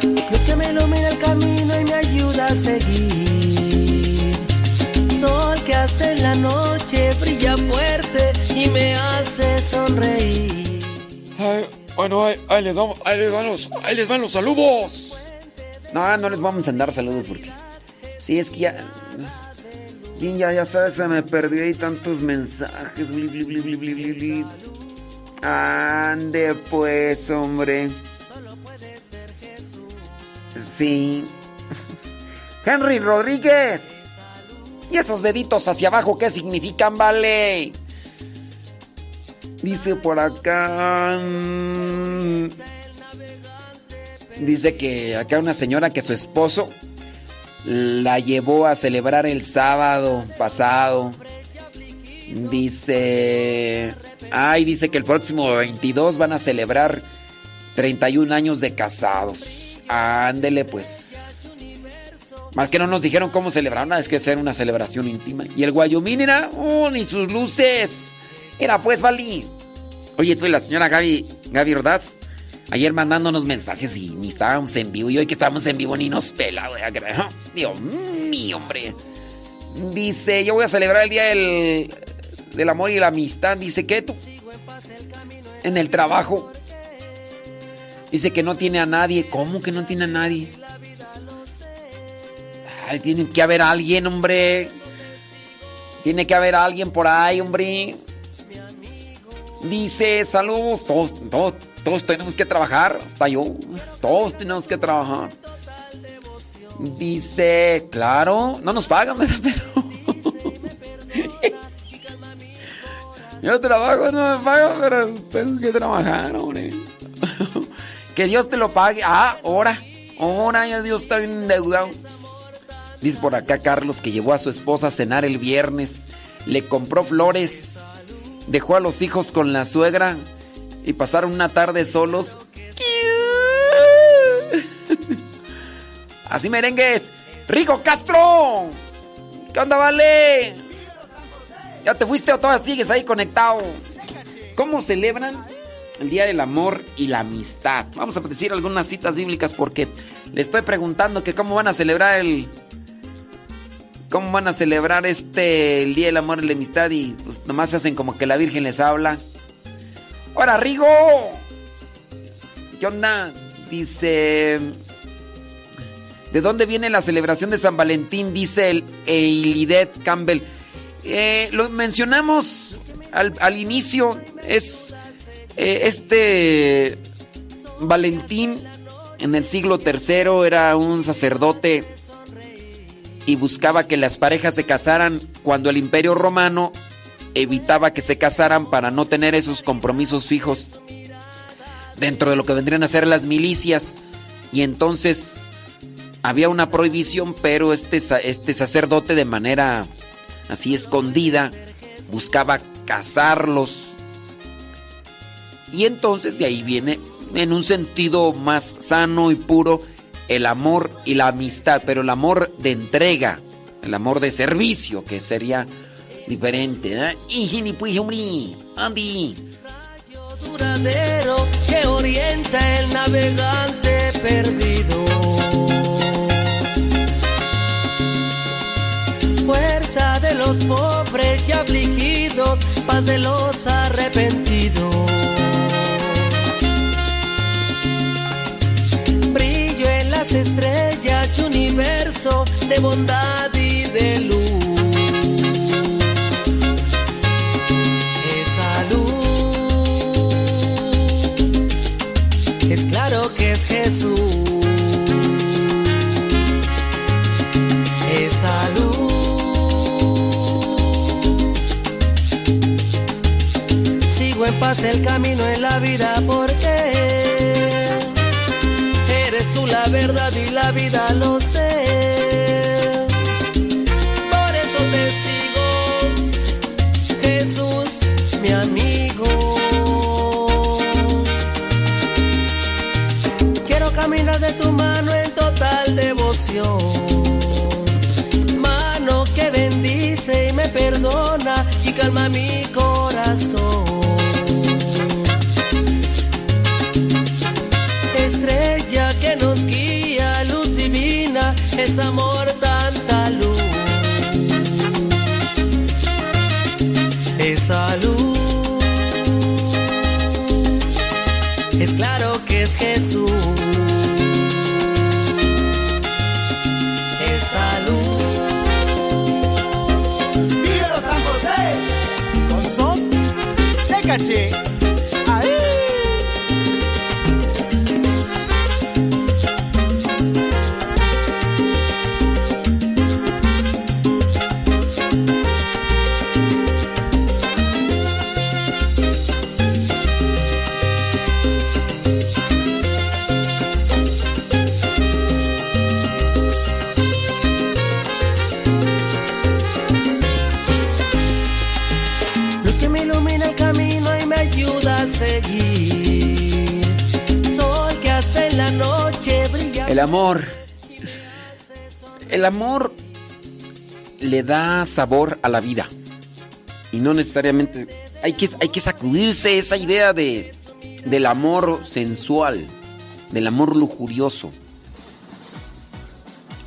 Dios que me ilumina el camino y me ayuda a seguir. Sol que hasta en la noche brilla fuerte y me hace sonreír. Ay, bueno, ahí, ahí les vamos, ahí les van los, ahí les van los saludos. No, no les vamos a dar saludos porque. Sí, es que ya. Bien, ya, ya sabes, se me perdió ahí tantos mensajes. Bli, bli, bli. Ande pues, hombre. Sí. Henry Rodríguez. ¿Y esos deditos hacia abajo qué significan, vale? Dice por acá. mm, Dice que acá una señora que su esposo la llevó a celebrar el sábado pasado. Dice. Ay, dice que el próximo 22 van a celebrar 31 años de casados. Ándele, pues. Más que no nos dijeron cómo celebrar, nada, es que hacer una celebración íntima. Y el Guayomín era. ¡Oh, ni sus luces! Era pues, Valí. Oye, tú y la señora Gaby, Gaby Ordaz, ayer mandándonos mensajes y ni estábamos en vivo. Y hoy que estábamos en vivo ni nos pela, güey. Dios mío, hombre. Dice, yo voy a celebrar el día del, del amor y la amistad. Dice, ¿qué tú? En el trabajo. Dice que no tiene a nadie. ¿Cómo que no tiene a nadie? Ay, tiene que haber alguien, hombre. Tiene que haber alguien por ahí, hombre. Dice, saludos, todos, todos, todos tenemos que trabajar, hasta yo, todos tenemos que trabajar. Dice, claro, no nos pagan, pero... yo trabajo, no me pagan, pero tengo que trabajar, hombre. que Dios te lo pague. Ah, ahora, ahora ya Dios está bien endeudado. Dice por acá Carlos que llevó a su esposa a cenar el viernes, le compró flores, dejó a los hijos con la suegra y pasaron una tarde solos. Así merengues. Rico Castro. ¿Qué onda, vale? ¿Ya te fuiste o todavía sigues ahí conectado? ¿Cómo celebran el Día del Amor y la Amistad? Vamos a decir algunas citas bíblicas porque le estoy preguntando que cómo van a celebrar el... ¿Cómo van a celebrar este el Día del Amor y la Amistad? Y pues nomás hacen como que la Virgen les habla. ¡Hola, Rigo! ¿Qué? Dice... ¿De dónde viene la celebración de San Valentín? Dice el Eilidet Campbell. Eh, lo mencionamos al, al inicio. Es eh, este Valentín en el siglo III era un sacerdote y buscaba que las parejas se casaran cuando el imperio romano evitaba que se casaran para no tener esos compromisos fijos dentro de lo que vendrían a ser las milicias. Y entonces había una prohibición, pero este, este sacerdote de manera así escondida buscaba casarlos. Y entonces de ahí viene, en un sentido más sano y puro, el amor y la amistad, pero el amor de entrega, el amor de servicio, que sería diferente. ¿eh? Ijini, pues, hombre, Andy. duradero que orienta el navegante perdido. Fuerza de los pobres y afligidos, paz de los arrepentidos. Brillo en las estrellas y universo de bondad y de luz. Claro que es Jesús. Esa luz sigo en paz el camino en la vida porque eres tú la verdad y la vida lo sé. Mano que bendice y me perdona y calma mi corazón. Estrella que nos guía, luz divina, es amor tanta luz. esa luz. Es claro que es Jesús. Betty. El amor. El amor le da sabor a la vida. Y no necesariamente. Hay que, hay que sacudirse esa idea de, del amor sensual, del amor lujurioso.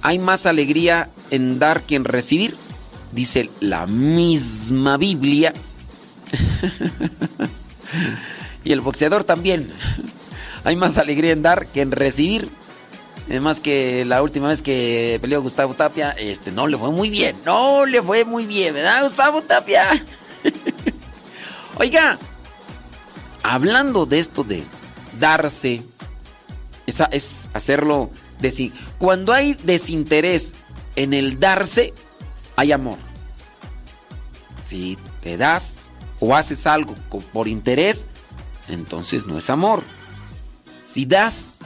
Hay más alegría en dar que en recibir, dice la misma Biblia. y el boxeador también. Hay más alegría en dar que en recibir. Además que la última vez que peleó Gustavo Tapia, este no le fue muy bien. No le fue muy bien, ¿verdad, Gustavo Tapia? Oiga, hablando de esto de darse, esa es hacerlo desi- cuando hay desinterés en el darse, hay amor. Si te das o haces algo por interés, entonces no es amor. Si das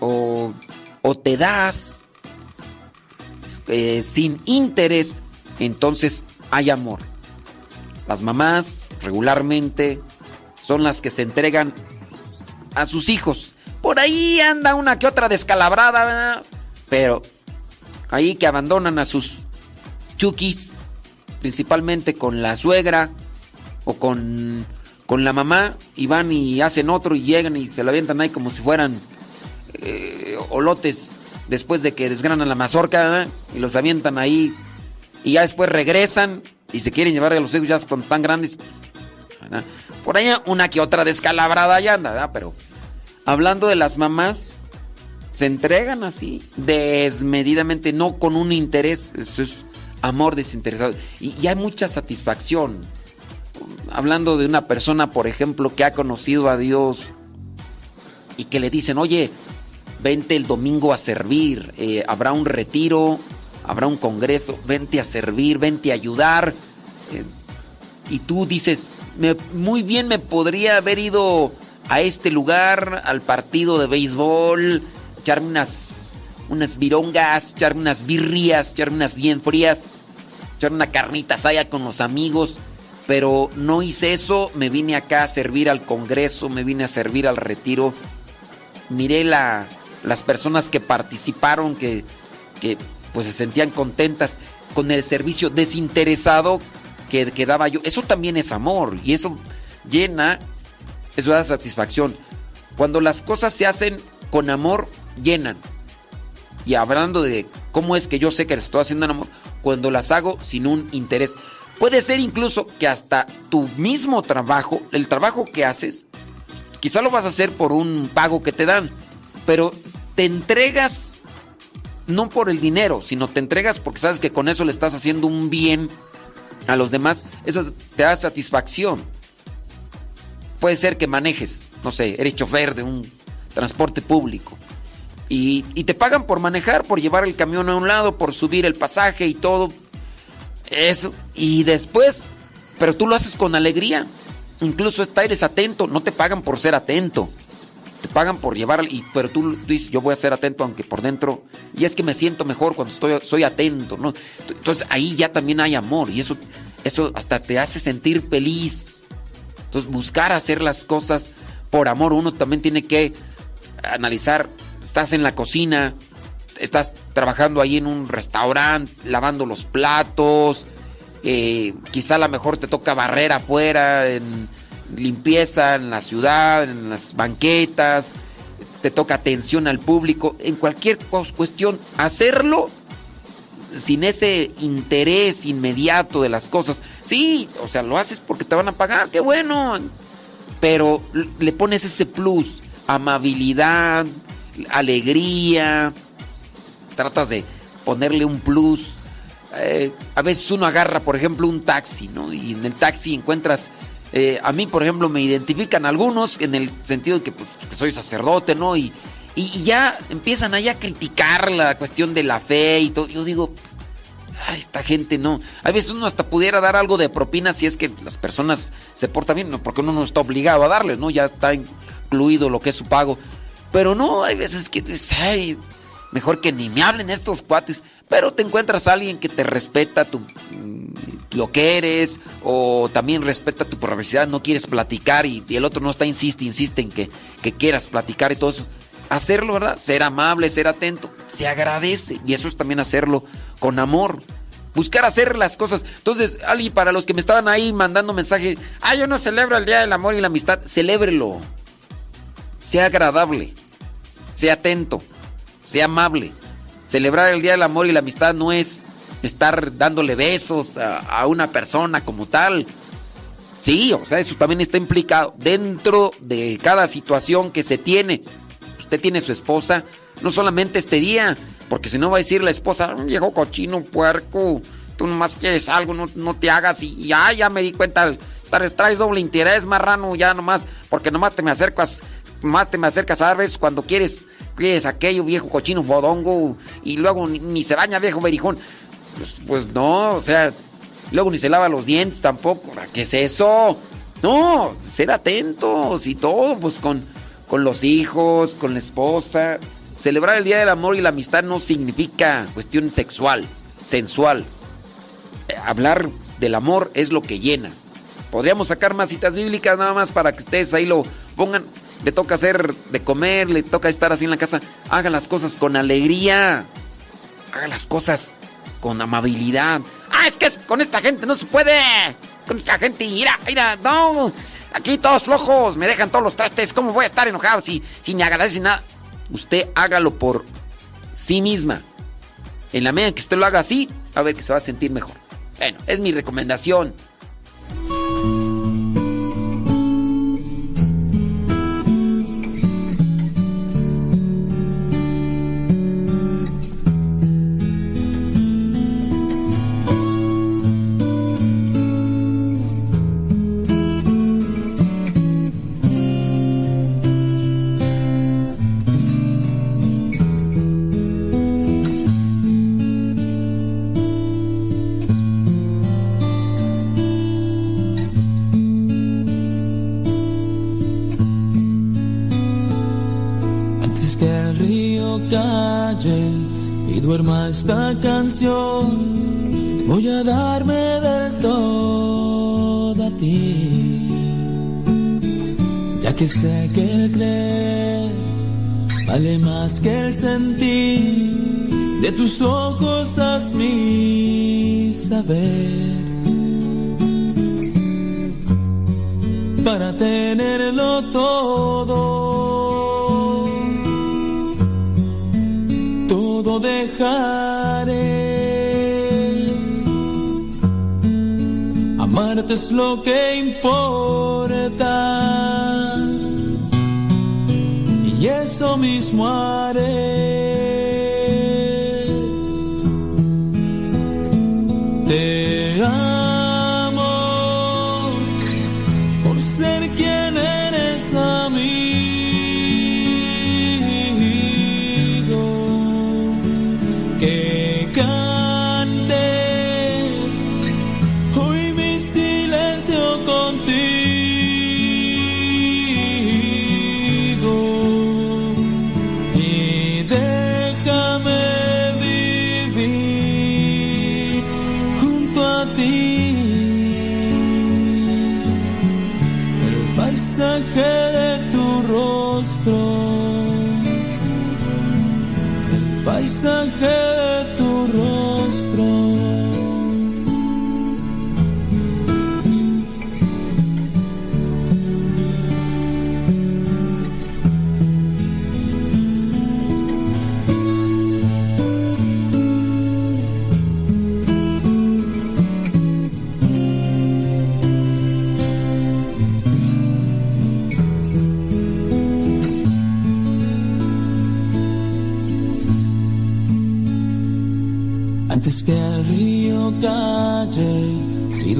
o, o te das eh, sin interés, entonces hay amor. Las mamás regularmente son las que se entregan a sus hijos. Por ahí anda una que otra descalabrada. Pero ahí que abandonan a sus chukis, principalmente con la suegra o con, con la mamá, y van y hacen otro y llegan y se lo avientan ahí como si fueran eh, olotes después de que desgranan la mazorca y los avientan ahí y ya después regresan y se quieren llevar a los hijos ya son tan grandes. Por ahí una que otra descalabrada ya anda, pero hablando de las mamás, se entregan así, desmedidamente, no con un interés, eso es amor desinteresado. Y hay mucha satisfacción. Hablando de una persona, por ejemplo, que ha conocido a Dios y que le dicen, oye, vente el domingo a servir, eh, habrá un retiro, habrá un congreso, vente a servir, vente a ayudar. eh, y tú dices, "Me- muy bien me podría haber ido a este lugar, al partido de béisbol, echarme unas, unas virongas, echarme unas birrias, echarme unas bien frías, echarme una carnita asada con los amigos. Pero no hice eso, me vine acá a servir al congreso, me vine a servir al retiro. Miré la, las personas que participaron, que, que pues se sentían contentas con el servicio desinteresado que, que daba yo. Eso también es amor y eso llena, eso da satisfacción. Cuando las cosas se hacen con amor, llenan. Y hablando de cómo es que yo sé que las estoy haciendo en amor, cuando las hago sin un interés. Puede ser incluso que hasta tu mismo trabajo, el trabajo que haces, quizá lo vas a hacer por un pago que te dan, pero te entregas no por el dinero, sino te entregas porque sabes que con eso le estás haciendo un bien a los demás, eso te da satisfacción. Puede ser que manejes, no sé, eres chofer de un transporte público y, y te pagan por manejar, por llevar el camión a un lado, por subir el pasaje y todo eso. Y después, pero tú lo haces con alegría. Incluso está, eres atento, no te pagan por ser atento. Te pagan por llevar, y, pero tú dices, yo voy a ser atento aunque por dentro. Y es que me siento mejor cuando estoy, soy atento, ¿no? Entonces ahí ya también hay amor y eso, eso hasta te hace sentir feliz. Entonces buscar hacer las cosas por amor, uno también tiene que analizar, estás en la cocina, estás trabajando ahí en un restaurante, lavando los platos, eh, quizá a lo mejor te toca barrer afuera, limpieza en la ciudad, en las banquetas, te toca atención al público, en cualquier cuestión, hacerlo sin ese interés inmediato de las cosas. Sí, o sea, lo haces porque te van a pagar, qué bueno, pero le pones ese plus, amabilidad, alegría, tratas de ponerle un plus. Eh, a veces uno agarra, por ejemplo, un taxi, ¿no? Y en el taxi encuentras, eh, a mí, por ejemplo, me identifican algunos en el sentido de que, pues, soy sacerdote, ¿no? Y, y, ya empiezan ahí a criticar la cuestión de la fe y todo. Yo digo, ay, esta gente no. A veces uno hasta pudiera dar algo de propina si es que las personas se portan bien, ¿no? porque uno no está obligado a darles, ¿no? Ya está incluido lo que es su pago. Pero no, hay veces que dices, ay, mejor que ni me hablen estos cuates. Pero te encuentras a alguien que te respeta tu, mm, lo que eres o también respeta tu privacidad, no quieres platicar y, el otro no está, insiste, insiste en que, que quieras platicar y todo eso. Hacerlo, ¿verdad? Ser amable, ser atento, se agradece y eso es también hacerlo con amor. Buscar hacer las cosas. Entonces, Ali, para los que me estaban ahí mandando mensaje, ah, yo no celebro el Día del Amor y la Amistad, celébrelo. Sea agradable, sea atento, sea amable. Celebrar el Día del Amor y la Amistad no es estar dándole besos a, una persona como tal. Sí, o sea, eso también está implicado dentro de cada situación que se tiene. Usted tiene su esposa, no solamente este día, porque si no va a decir la esposa, "Mm, viejo cochino, puerco, tú nomás quieres algo, no, no te hagas y ya, ya me di cuenta, tra- traes doble interés, marrano, ya nomás, porque nomás te me acercas, más te me acercas a veces cuando quieres, quieres aquello, viejo cochino, bodongo, y luego ni, ni se baña, viejo berijón. Pues, pues no, o sea, luego ni se lava los dientes tampoco, ¿qué es eso? No, ser atentos y todo, pues con, con los hijos, con la esposa. Celebrar el Día del Amor y la Amistad no significa cuestión sexual, sensual. Eh, Hablar del amor es lo que llena. Podríamos sacar más citas bíblicas nada más para que ustedes ahí lo pongan. Le toca hacer de comer, le toca estar así en la casa. Hagan las cosas con alegría. Hagan las cosas con amabilidad. Ah, es que con esta gente no se puede. Con esta gente, mira, mira, no. Aquí todos flojos, me dejan todos los trastes. ¿Cómo voy a estar enojado si, si ni agradece nada? Usted hágalo por sí misma. En la medida que usted lo haga así, a ver que se va a sentir mejor. Bueno, es mi recomendación. Que el río calle y duerma esta canción, voy a darme del todo a ti. Ya que sé que el creer vale más que el sentir, de tus ojos haz mi saber. Para tenerlo todo, todo dejaré. Amarte es lo que importa. Y eso mismo haré.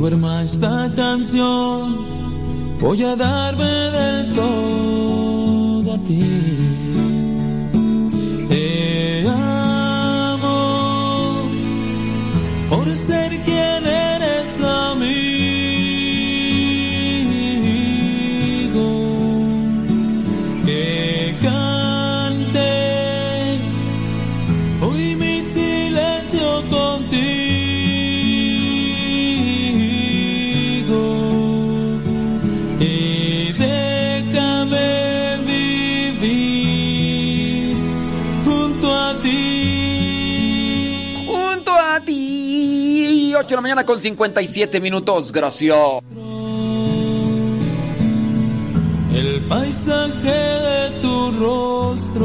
Duerma esta canción, voy a darme del todo a ti. Te amo por ser quien mañana con 57 minutos. Gracias. El paisaje de tu rostro.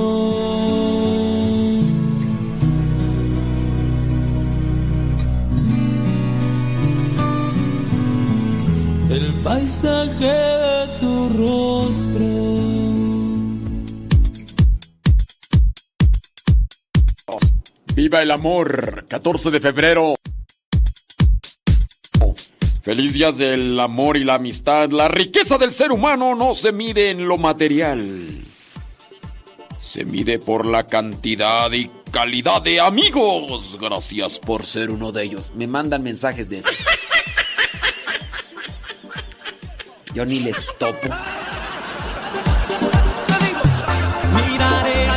El paisaje de tu rostro. Viva el amor, 14 de febrero. Del amor y la amistad. La riqueza del ser humano no se mide en lo material. Se mide por la cantidad y calidad de amigos. Gracias por ser uno de ellos. Me mandan mensajes de eso. Yo ni les topo.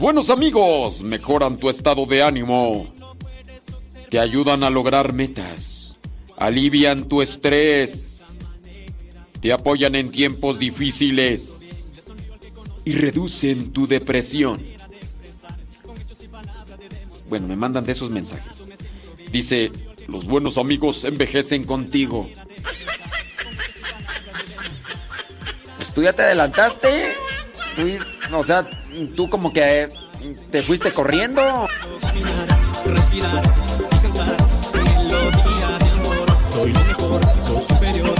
Buenos amigos mejoran tu estado de ánimo. Te ayudan a lograr metas. Alivian tu estrés. Te apoyan en tiempos difíciles. Y reducen tu depresión. Bueno, me mandan de esos mensajes. Dice, los buenos amigos envejecen contigo. Pues tú ya te adelantaste. O sea, tú como que te fuiste corriendo. respirar cantar melodía de amor. Soy lo mejor, lo superior,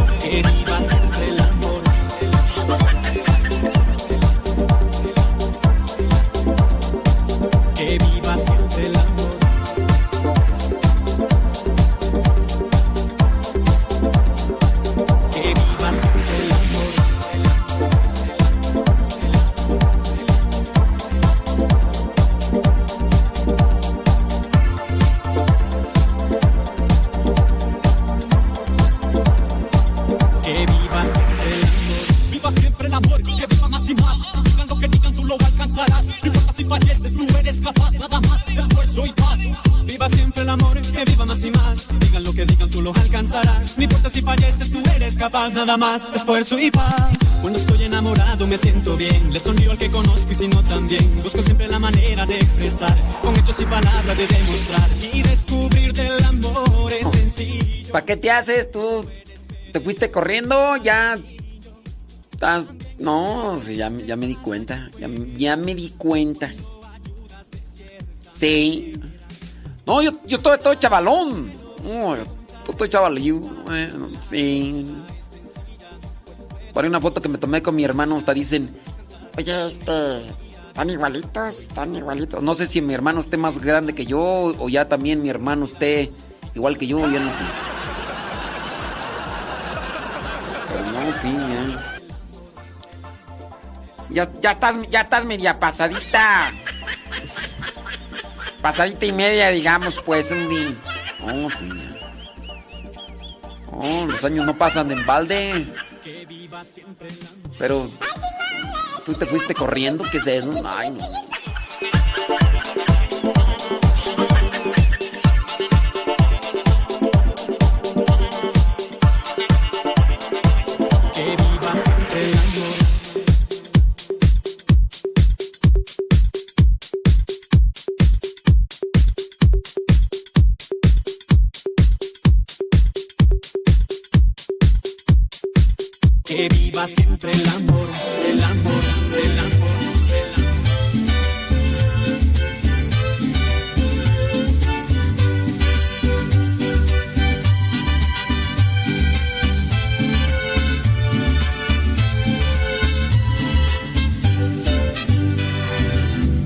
alcanzarás. No importa si falleces, tú eres capaz. Nada más, esfuerzo y paz. Cuando estoy enamorado me siento bien. Le sonrío al que conozco y si no también. Busco siempre la manera de expresar. Con hechos y palabras de demostrar. Y descubrir del amor es sencillo. ¿Para qué te haces tú? ¿Te fuiste corriendo? Ya. Estás. No, ya, ya me di cuenta. Ya, ya me di cuenta. Sí. No, yo, yo estoy, estoy chavalón. No, yo estoy chavalillo. Bueno, sí. Por una foto que me tomé con mi hermano, hasta dicen, oye, este, están igualitos, están igualitos. No sé si mi hermano esté más grande que yo o ya también mi hermano esté igual que yo, ya no sé. Pero no, sí, ya. Ya, ya estás, ya estás media pasadita. Pasadita y media, digamos, pues, un día. Oh, sí. Los años no pasan en balde. Pero tú te fuiste corriendo, ¿qué es eso? Ay, no. Que viva siempre el amor, el amor, el amor, el amor.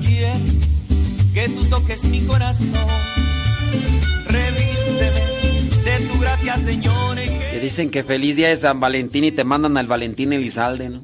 Quiero que tú toques mi corazón. Revísteme de tu gracia, Señor. Te dicen que feliz día de San Valentín y te mandan al Valentín Elizalde, ¿no?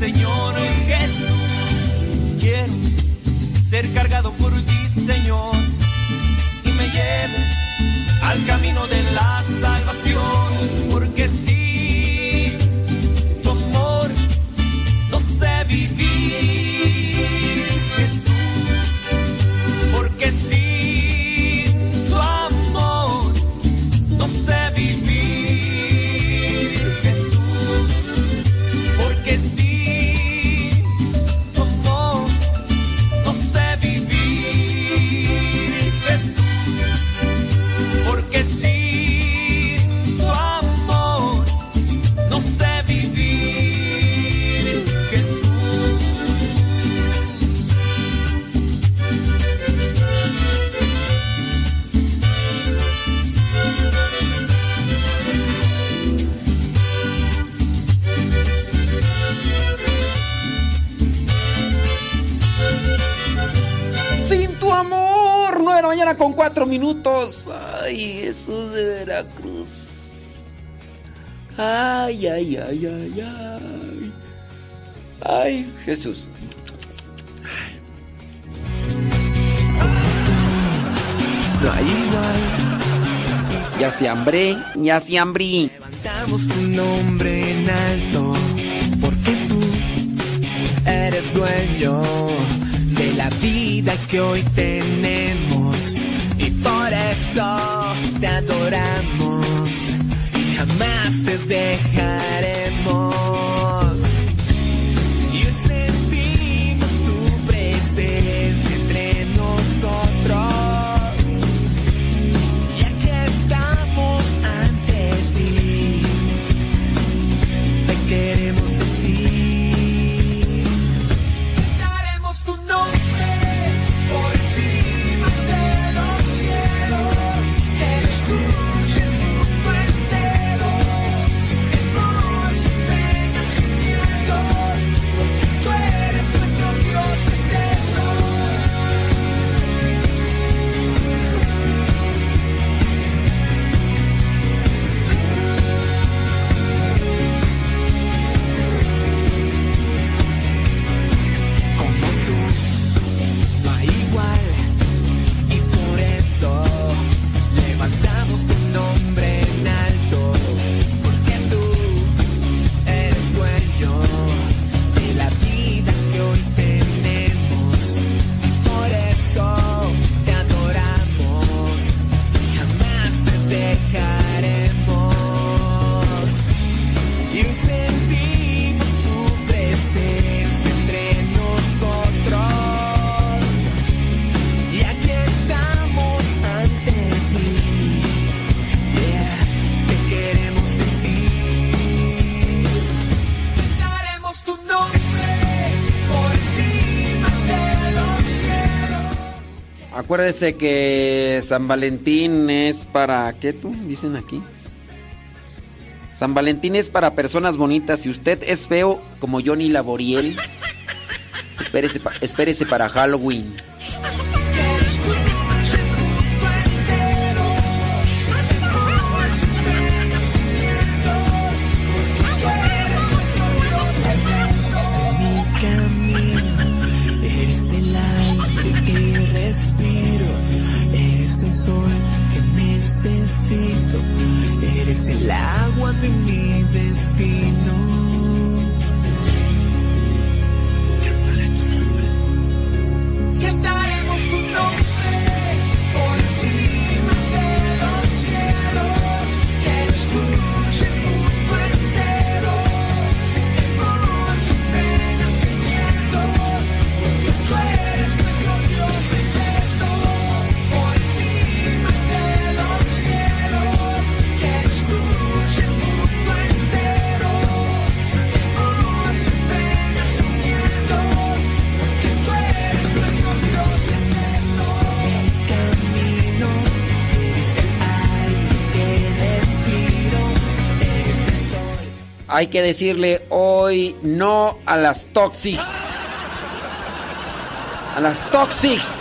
Señor Jesús. Quiero ser cargado por ti, Señor, y me lleves al camino de la salvación, porque sin mañana con cuatro minutos. Ay, Jesús de Veracruz. Ay, ay, ay, ay, ay. Ay, Jesús. Ay. No hay igual. Ya se hambré, ya se hambré. Levantamos tu nombre en alto, porque tú eres dueño de la vida que hoy tenemos y por eso te adoramos y jamás te dejaremos. Acuérdese que San Valentín es para. ¿Qué tú? Dicen aquí. San Valentín es para personas bonitas. Si usted es feo como Johnny Laboriel, espérese, para Halloween. el agua de mí. Hay que decirle hoy no a las toxics. A las toxics.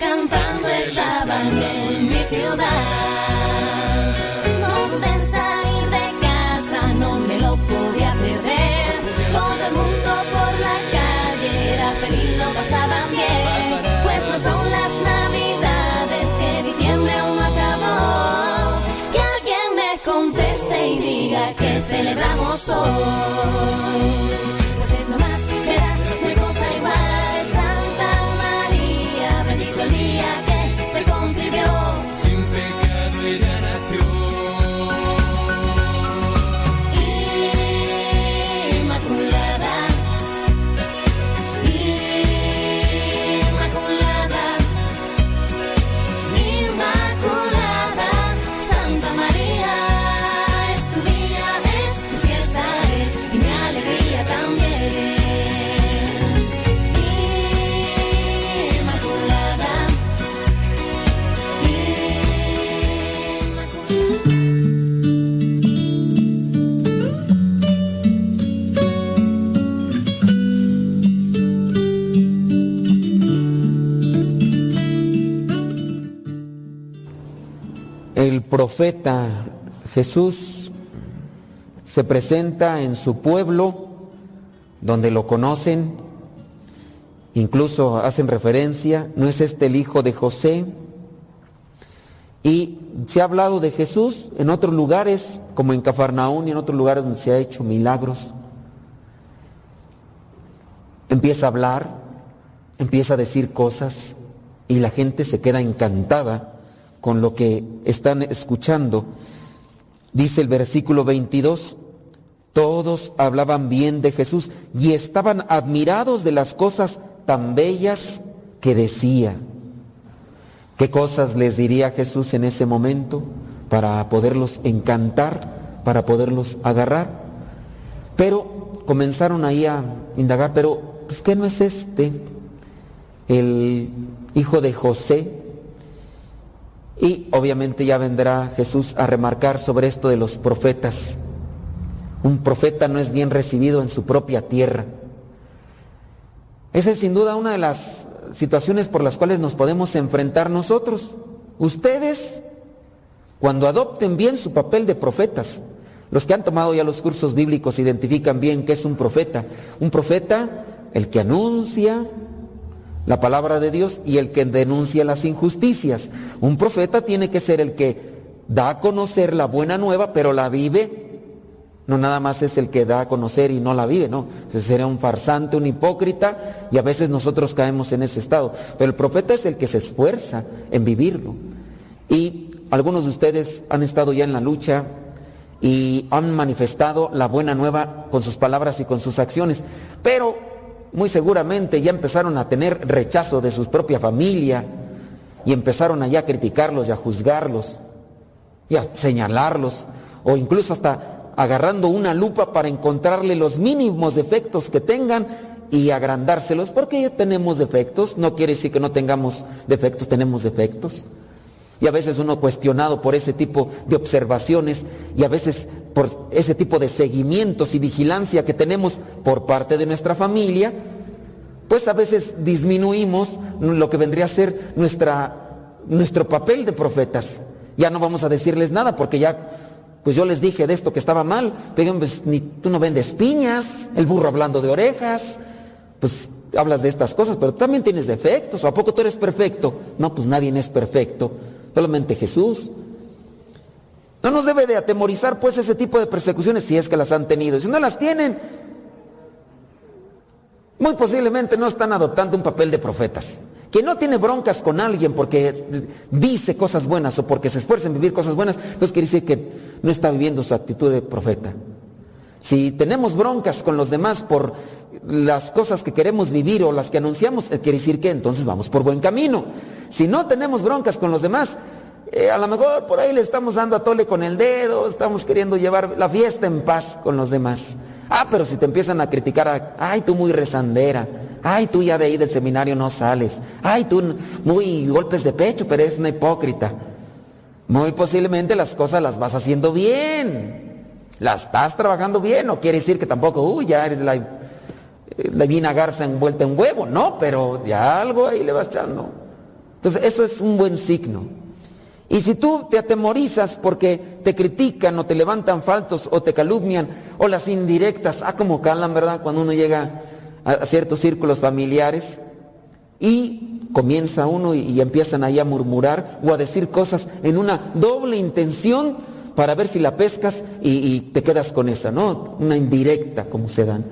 Cantando estaban en mi ciudad. No pensar ir de casa, no me lo podía perder. Todo el mundo por la calle era feliz, lo pasaban bien. Pues no son las navidades que diciembre aún no acabó. Que alguien me conteste y diga que celebramos hoy. Profeta Jesús se presenta en su pueblo, donde lo conocen, incluso hacen referencia, ¿no es este el hijo de José? Y se ha hablado de Jesús en otros lugares, como en Cafarnaún y en otros lugares donde se ha hecho milagros. Empieza a hablar, empieza a decir cosas y la gente se queda encantada con lo que están escuchando. Dice el versículo 22, todos hablaban bien de Jesús y estaban admirados de las cosas tan bellas que decía. ¿Qué cosas les diría Jesús en ese momento para poderlos encantar, para poderlos agarrar? Pero comenzaron ahí a indagar, pero pues ¿qué no es este? El hijo de José, y obviamente ya vendrá Jesús a remarcar sobre esto de los profetas. Un profeta no es bien recibido en su propia tierra. Esa es sin duda una de las situaciones por las cuales nos podemos enfrentar nosotros. Ustedes, cuando adopten bien su papel de profetas, los que han tomado ya los cursos bíblicos identifican bien qué es un profeta. Un profeta, el que anuncia la palabra de Dios y el que denuncia las injusticias. Un profeta tiene que ser el que da a conocer la buena nueva, pero la vive no nada más es el que da a conocer y no la vive, no. Ese sería un farsante, un hipócrita y a veces nosotros caemos en ese estado. Pero el profeta es el que se esfuerza en vivirlo. Y algunos de ustedes han estado ya en la lucha y han manifestado la buena nueva con sus palabras y con sus acciones. Pero muy seguramente ya empezaron a tener rechazo de su propia familia y empezaron allá a criticarlos y a juzgarlos y a señalarlos o incluso hasta agarrando una lupa para encontrarle los mínimos defectos que tengan y agrandárselos, porque ya tenemos defectos, no quiere decir que no tengamos defectos, tenemos defectos. Y a veces uno cuestionado por ese tipo de observaciones y a veces por ese tipo de seguimientos y vigilancia que tenemos por parte de nuestra familia, pues a veces disminuimos lo que vendría a ser nuestra, nuestro papel de profetas. Ya no vamos a decirles nada porque ya pues yo les dije de esto que estaba mal. Pero pues, tú no vendes piñas, el burro hablando de orejas. Pues hablas de estas cosas, pero también tienes defectos. ¿O a poco tú eres perfecto? No, pues nadie es perfecto. Solamente Jesús. No nos debe de atemorizar pues ese tipo de persecuciones si es que las han tenido. Si no las tienen, muy posiblemente no están adoptando un papel de profetas. Que no tiene broncas con alguien porque dice cosas buenas o porque se esfuerza en vivir cosas buenas, entonces quiere decir que no está viviendo su actitud de profeta. Si tenemos broncas con los demás por las cosas que queremos vivir o las que anunciamos, eh, quiere decir que entonces vamos por buen camino. Si no tenemos broncas con los demás, eh, a lo mejor por ahí le estamos dando a tole con el dedo, estamos queriendo llevar la fiesta en paz con los demás. Ah, pero si te empiezan a criticar, ay, tú muy rezandera, ay, tú ya de ahí del seminario no sales, ay, tú muy golpes de pecho, pero eres una hipócrita. Muy posiblemente las cosas las vas haciendo bien, las estás trabajando bien, no quiere decir que tampoco, uy, ya eres la, la divina garza envuelta en huevo, no, pero ya algo ahí le vas echando. Entonces, eso es un buen signo. Y si tú te atemorizas porque te critican o te levantan faltos o te calumnian o las indirectas, ah, como calan, ¿verdad? Cuando uno llega a ciertos círculos familiares y comienza uno y, empiezan ahí a murmurar o a decir cosas en una doble intención para ver si la pescas y, y te quedas con esa, ¿no? Una indirecta como se dan.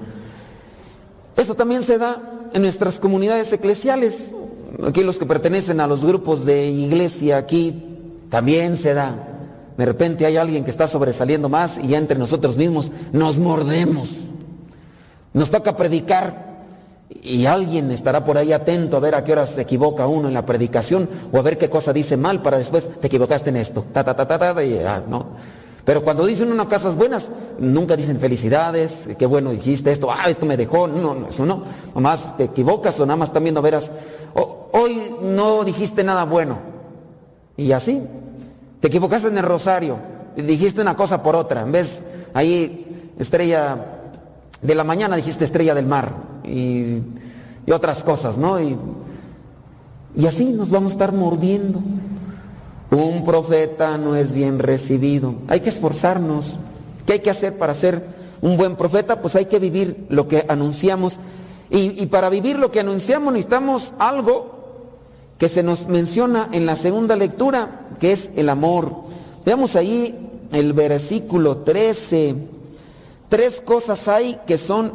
Eso también se da en nuestras comunidades eclesiales, aquí los que pertenecen a los grupos de iglesia aquí también se da. De repente hay alguien que está sobresaliendo más y ya entre nosotros mismos nos mordemos. Nos toca predicar y alguien estará por ahí atento a ver a qué horas se equivoca uno en la predicación o a ver qué cosa dice mal para después te equivocaste en esto. Ah. Pero cuando dicen unas cosas buenas, nunca dicen felicidades, qué bueno dijiste esto, ah, esto me dejó. No, no, eso no. Nomás te equivocas o nada más también no verás. hoy no dijiste nada bueno. Y así, te equivocaste en el rosario dijiste una cosa por otra. En vez ahí estrella de la mañana dijiste estrella del mar y, otras cosas, ¿no? Y así nos vamos a estar mordiendo. Un profeta no es bien recibido. Hay que esforzarnos. ¿Qué hay que hacer para ser un buen profeta? Pues hay que vivir lo que anunciamos. Y, para vivir lo que anunciamos necesitamos algo que se nos menciona en la segunda lectura, que es el amor. Veamos ahí el versículo 13. Tres cosas hay que son,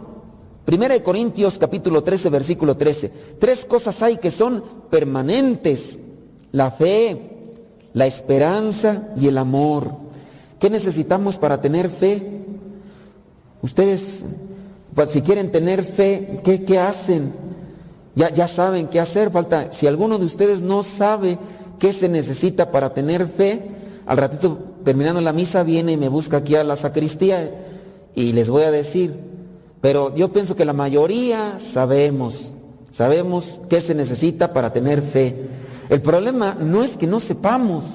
Primera de Corintios capítulo 13, versículo 13. Tres cosas hay que son permanentes. La fe, la esperanza y el amor. ¿Qué necesitamos para tener fe? Ustedes, pues, si quieren tener fe, ¿qué, qué hacen? Ya, ya saben qué hacer, falta, si alguno de ustedes no sabe qué se necesita para tener fe, al ratito terminando la misa viene y me busca aquí a la sacristía y les voy a decir, pero yo pienso que la mayoría sabemos, sabemos qué se necesita para tener fe. El problema no es que no sepamos,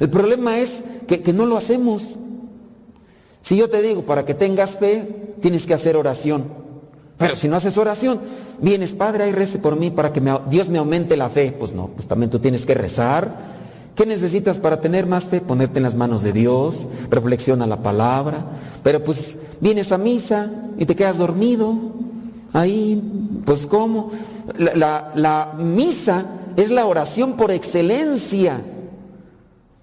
el problema es que, que no lo hacemos. Si yo te digo, para que tengas fe, tienes que hacer oración. Pero si no haces oración, vienes, Padre, ahí rece por mí para que Dios me aumente la fe. Pues no, pues también tú tienes que rezar. ¿Qué necesitas para tener más fe? Ponerte en las manos de Dios, reflexiona la palabra. Pero pues vienes a misa y te quedas dormido. Ahí, pues ¿cómo? La, la misa es la oración por excelencia.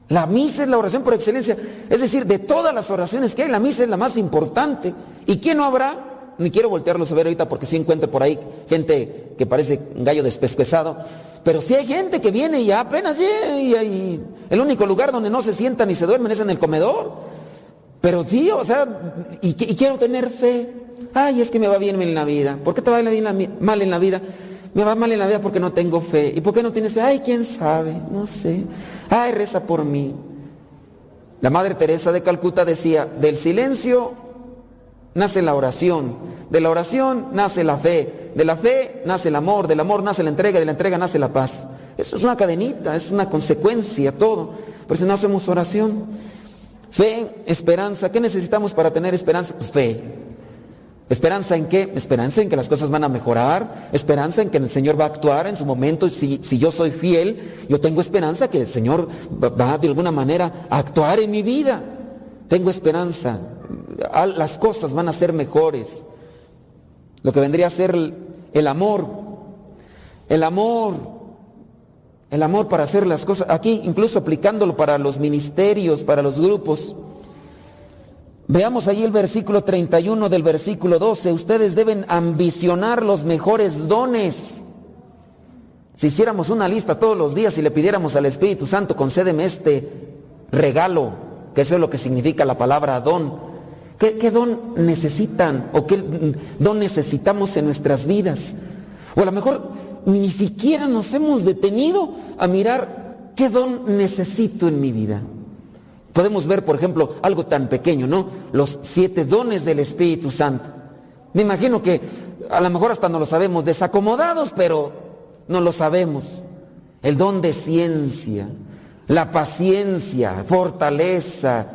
La misa es la oración por excelencia. Es decir, de todas las oraciones que hay, la misa es la más importante. ¿Y quién no habrá? Ni quiero voltearlos a ver ahorita porque sí encuentro por ahí gente que parece un gallo despespesado. Pero sí hay gente que viene y apenas llega y, el único lugar donde no se sientan ni se duermen es en el comedor. Pero sí, o sea, y, y quiero tener fe. Ay, es que me va bien en la vida. ¿Por qué te va bien mal en la vida? Me va mal en la vida porque no tengo fe. ¿Y por qué no tienes fe? Ay, quién sabe, no sé. Ay, reza por mí. La Madre Teresa de Calcuta decía, del silencio nace la oración, de la oración nace la fe, de la fe nace el amor, del amor nace la entrega, de la entrega nace la paz. Eso es una cadenita, es una consecuencia, todo. Por eso no hacemos oración. Fe, esperanza. ¿Qué necesitamos para tener esperanza? Pues fe. ¿Esperanza en qué? Esperanza en que las cosas van a mejorar, esperanza en que el Señor va a actuar en su momento. Si, si yo soy fiel, yo tengo esperanza que el Señor va de alguna manera a actuar en mi vida. Tengo esperanza, las cosas van a ser mejores. Lo que vendría a ser el amor, el amor, el amor para hacer las cosas, aquí incluso aplicándolo para los ministerios, para los grupos. Veamos ahí el versículo 31 del versículo 12. Ustedes deben ambicionar los mejores dones. Si hiciéramos una lista todos los días y le pidiéramos al Espíritu Santo, concédeme este regalo, que eso es lo que significa la palabra don. ¿Qué, qué don necesitan o qué don necesitamos en nuestras vidas? O a lo mejor ni siquiera nos hemos detenido a mirar qué don necesito en mi vida. Podemos ver, por ejemplo, algo tan pequeño, ¿no? Los siete dones del Espíritu Santo. Me imagino que a lo mejor hasta no lo sabemos, desacomodados, pero no lo sabemos. El don de ciencia, la paciencia, fortaleza,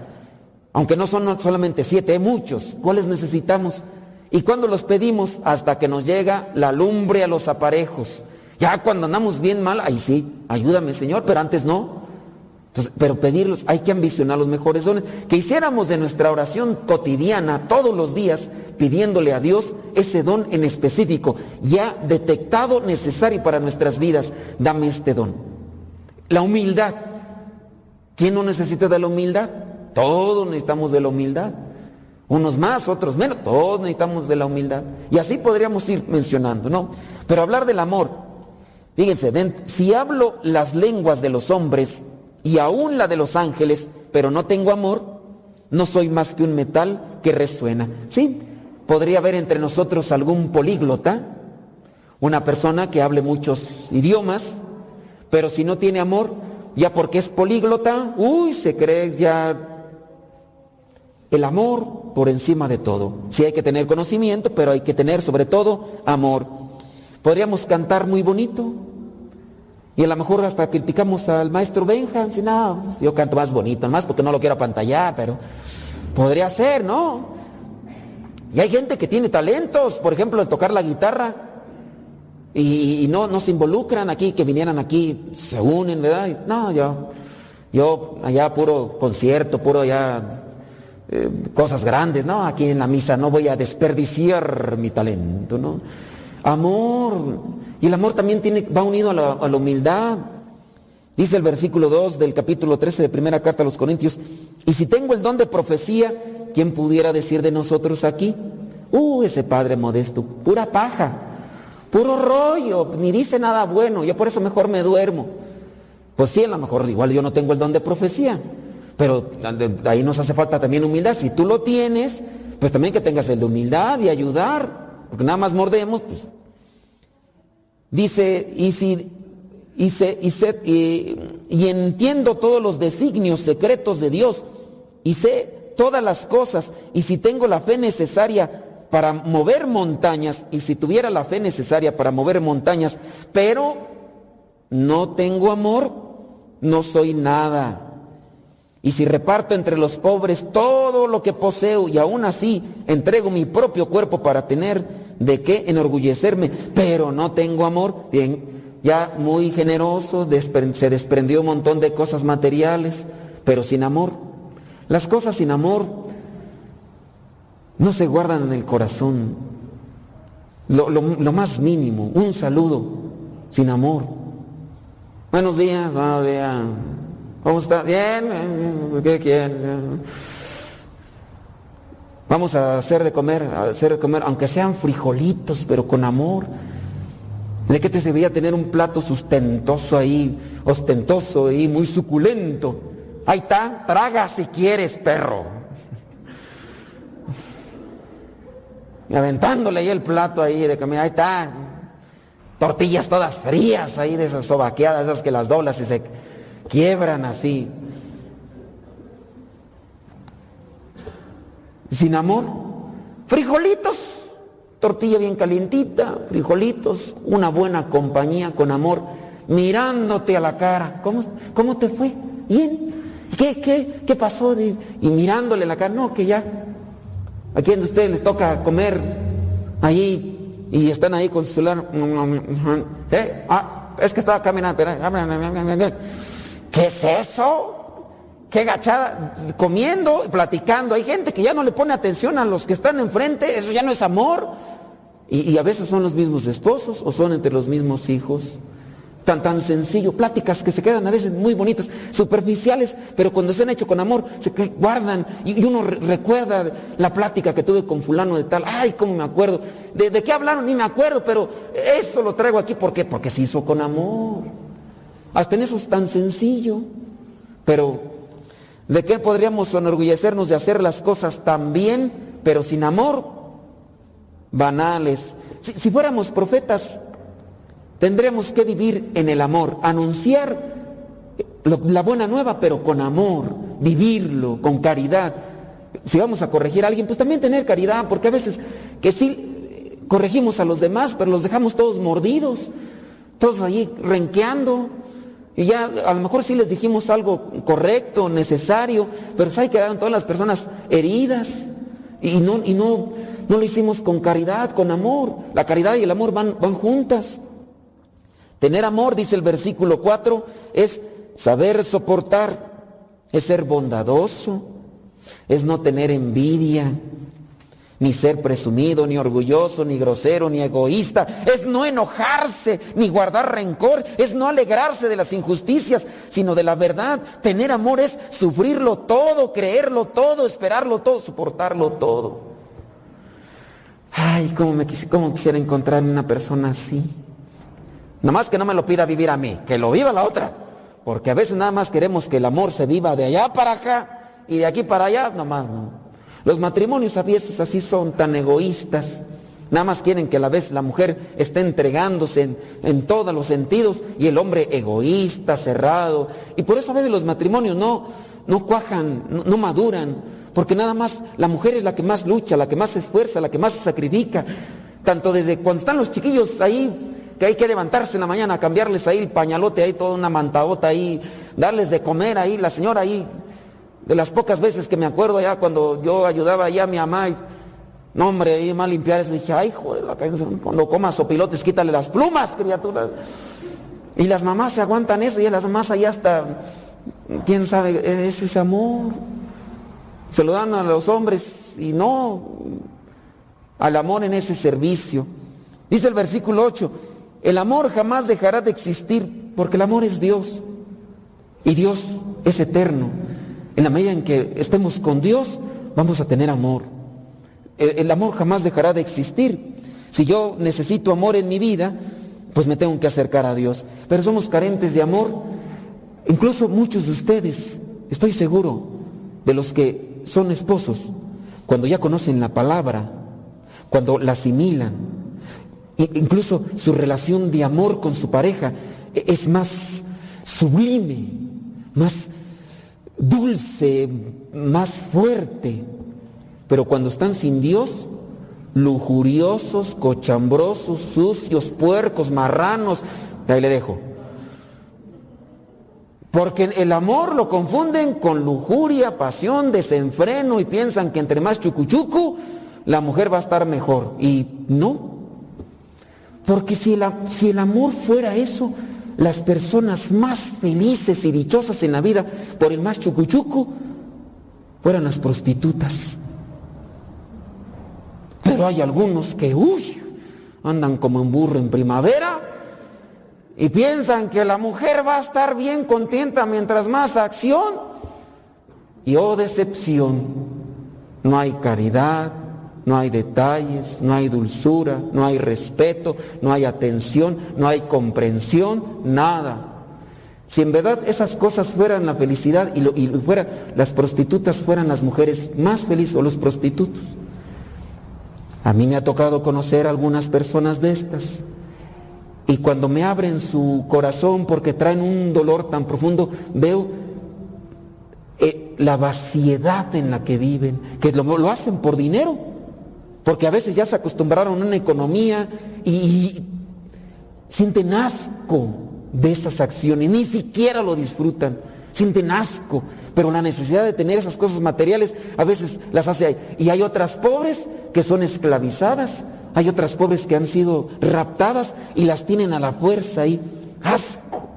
aunque no son solamente siete, hay muchos. ¿Cuáles necesitamos? ¿Y cuando los pedimos? Hasta que nos llega la lumbre a los aparejos. Ya cuando andamos bien mal, ahí sí, ayúdame Señor, pero antes no pero pedirlos, hay que ambicionar los mejores dones. Que hiciéramos de nuestra oración cotidiana todos los días pidiéndole a Dios ese don en específico, ya detectado, necesario para nuestras vidas. Dame este don. La humildad. ¿Quién no necesita de la humildad? Todos necesitamos de la humildad. Unos más, otros menos. Todos necesitamos de la humildad. Y así podríamos ir mencionando, ¿no? Pero hablar del amor. Fíjense, si hablo las lenguas de los hombres y aún la de los ángeles, pero no tengo amor, no soy más que un metal que resuena. Sí, podría haber entre nosotros algún políglota, una persona que hable muchos idiomas, pero si no tiene amor, ya porque es políglota, uy, se cree ya el amor por encima de todo. Sí hay que tener conocimiento, pero hay que tener sobre todo amor. Podríamos cantar muy bonito, y a lo mejor hasta criticamos al maestro Benja, si no, yo canto más bonito, más porque no lo quiero apantallar, pero podría ser, ¿no? Y hay gente que tiene talentos, por ejemplo, el tocar la guitarra, y, no, no se involucran aquí, que vinieran aquí, se unen, ¿verdad? no, yo, yo allá puro concierto, puro allá eh, cosas grandes, ¿no? Aquí en la misa no voy a desperdiciar mi talento, ¿no? Amor. Y el amor también tiene, va unido a la, humildad. Dice el versículo 2 del capítulo 13 de primera carta a los Corintios, y si tengo el don de profecía, ¿quién pudiera decir de nosotros aquí? Uh, ese padre modesto, pura paja, puro rollo, ni dice nada bueno, yo por eso mejor me duermo. Pues sí, a lo mejor igual yo no tengo el don de profecía, pero ahí nos hace falta también humildad. Si tú lo tienes, pues también que tengas el de humildad y ayudar porque nada más mordemos, pues. Dice, y si, y, se, y, y entiendo todos los designios secretos de Dios, y sé todas las cosas, y si tengo la fe necesaria para mover montañas, y si tuviera la fe necesaria para mover montañas, pero no tengo amor, no soy nada. Y si reparto entre los pobres todo lo que poseo y aún así entrego mi propio cuerpo para tener de qué enorgullecerme, pero no tengo amor. Bien, ya muy generoso, se desprendió un montón de cosas materiales, pero sin amor. Las cosas sin amor no se guardan en el corazón. Lo, más mínimo, un saludo sin amor. Buenos días, buenos días. ¿Cómo está? Bien, ¿qué quieren? Vamos a hacer de comer, a hacer de comer, aunque sean frijolitos, pero con amor. ¿De qué te serviría tener un plato sustentoso ahí, ostentoso y muy suculento? Ahí está, traga si quieres, perro. Y aventándole ahí el plato ahí de comida, ahí está. Tortillas todas frías ahí de esas sobaqueadas, esas que las doblas y se quiebran así. Sin amor, frijolitos tortilla bien calientita, frijolitos, una buena compañía con amor, mirándote a la cara. ¿Cómo, cómo te fue? ¿Bien? ¿Qué, qué, qué pasó? Y mirándole la cara, no, que ya, a quien de ustedes les toca comer ahí y están ahí con su celular. ¿Eh? Ah, es que estaba caminando. ¿Qué es eso? Qué gachada, comiendo, platicando. Hay gente que ya no le pone atención a los que están enfrente, eso ya no es amor. Y, a veces son los mismos esposos o son entre los mismos hijos. Tan, tan sencillo, pláticas que se quedan a veces muy bonitas, superficiales, pero cuando se han hecho con amor, se guardan y, uno recuerda la plática que tuve con fulano de tal, ay, cómo me acuerdo, de, de qué hablaron, ni me acuerdo, pero eso lo traigo aquí, ¿por qué? Porque se hizo con amor. Hasta en eso es tan sencillo, pero ¿De qué podríamos enorgullecernos de hacer las cosas tan bien, pero sin amor? Banales. Si, fuéramos profetas, tendríamos que vivir en el amor, anunciar la buena nueva, pero con amor, vivirlo, con caridad. Si vamos a corregir a alguien, pues también tener caridad, porque a veces que sí corregimos a los demás, pero los dejamos todos mordidos, todos ahí renqueando. Y ya a lo mejor sí les dijimos algo correcto, necesario, pero se quedaron todas las personas heridas. Y no, y no, no lo hicimos con caridad, con amor. La caridad y el amor van, van juntas. Tener amor, dice el versículo 4, es saber soportar, es ser bondadoso, es no tener envidia, ni ser presumido, ni orgulloso, ni grosero, ni egoísta, es no enojarse, ni guardar rencor, es no alegrarse de las injusticias, sino de la verdad. Tener amor es sufrirlo todo, creerlo todo, esperarlo todo, soportarlo todo. Ay, cómo, me cómo quisiera encontrar una persona así. Nada más que no me lo pida vivir a mí, que lo viva la otra. Porque a veces nada más queremos que el amor se viva de allá para acá y de aquí para allá, nomás no. Los matrimonios a veces así son tan egoístas. Nada más quieren que a la vez la mujer esté entregándose en, todos los sentidos y el hombre egoísta, cerrado. Y por eso a veces los matrimonios no, no cuajan, no, maduran, porque nada más la mujer es la que más lucha, la que más se esfuerza, la que más se sacrifica. Tanto desde cuando están los chiquillos ahí, que hay que levantarse en la mañana, cambiarles ahí el pañalote, ahí toda una mantaota ahí, darles de comer ahí, la señora ahí de las pocas veces que me acuerdo ya cuando yo ayudaba allá a mi mamá y, no hombre, ahí más limpiar eso, dije, ay, joder, cuando comas sopilotes, quítale las plumas, criatura. Y las mamás se aguantan eso y las mamás allá hasta, quién sabe, es ese amor. Se lo dan a los hombres y no al amor en ese servicio. Dice el versículo 8, el amor jamás dejará de existir porque el amor es Dios y Dios es eterno. En la medida en que estemos con Dios, vamos a tener amor. El, amor jamás dejará de existir. Si yo necesito amor en mi vida, pues me tengo que acercar a Dios. Pero somos carentes de amor. Incluso muchos de ustedes, estoy seguro, de los que son esposos, cuando ya conocen la palabra, cuando la asimilan, incluso su relación de amor con su pareja e, es más sublime, más dulce, más fuerte. Pero cuando están sin Dios, lujuriosos, cochambrosos, sucios, puercos, marranos, ahí le dejo. Porque el amor lo confunden con lujuria, pasión, desenfreno y piensan que entre más chucuchucu, la mujer va a estar mejor. Y no. Porque si si el amor fuera eso, las personas más felices y dichosas en la vida por el más chucuchuco fueran las prostitutas. Pero hay algunos que, uy, andan como un burro en primavera Y piensan que la mujer va a estar bien contenta mientras más acción. Y oh decepción, no hay caridad, no hay detalles, no hay dulzura, no hay respeto, no hay atención, no hay comprensión, nada. Si en verdad esas cosas fueran la felicidad y, lo, y fuera, las prostitutas fueran las mujeres más felices o los prostitutos. A mí me ha tocado conocer algunas personas de estas. Y cuando me abren su corazón porque traen un dolor tan profundo, veo eh, la vaciedad en la que viven, que lo, lo hacen por dinero porque a veces ya se acostumbraron a una economía y, sienten asco de esas acciones, ni siquiera lo disfrutan, sienten asco, pero la necesidad de tener esas cosas materiales a veces las hace ahí. Y hay otras pobres que son esclavizadas, hay otras pobres que han sido raptadas y las tienen a la fuerza ahí, asco.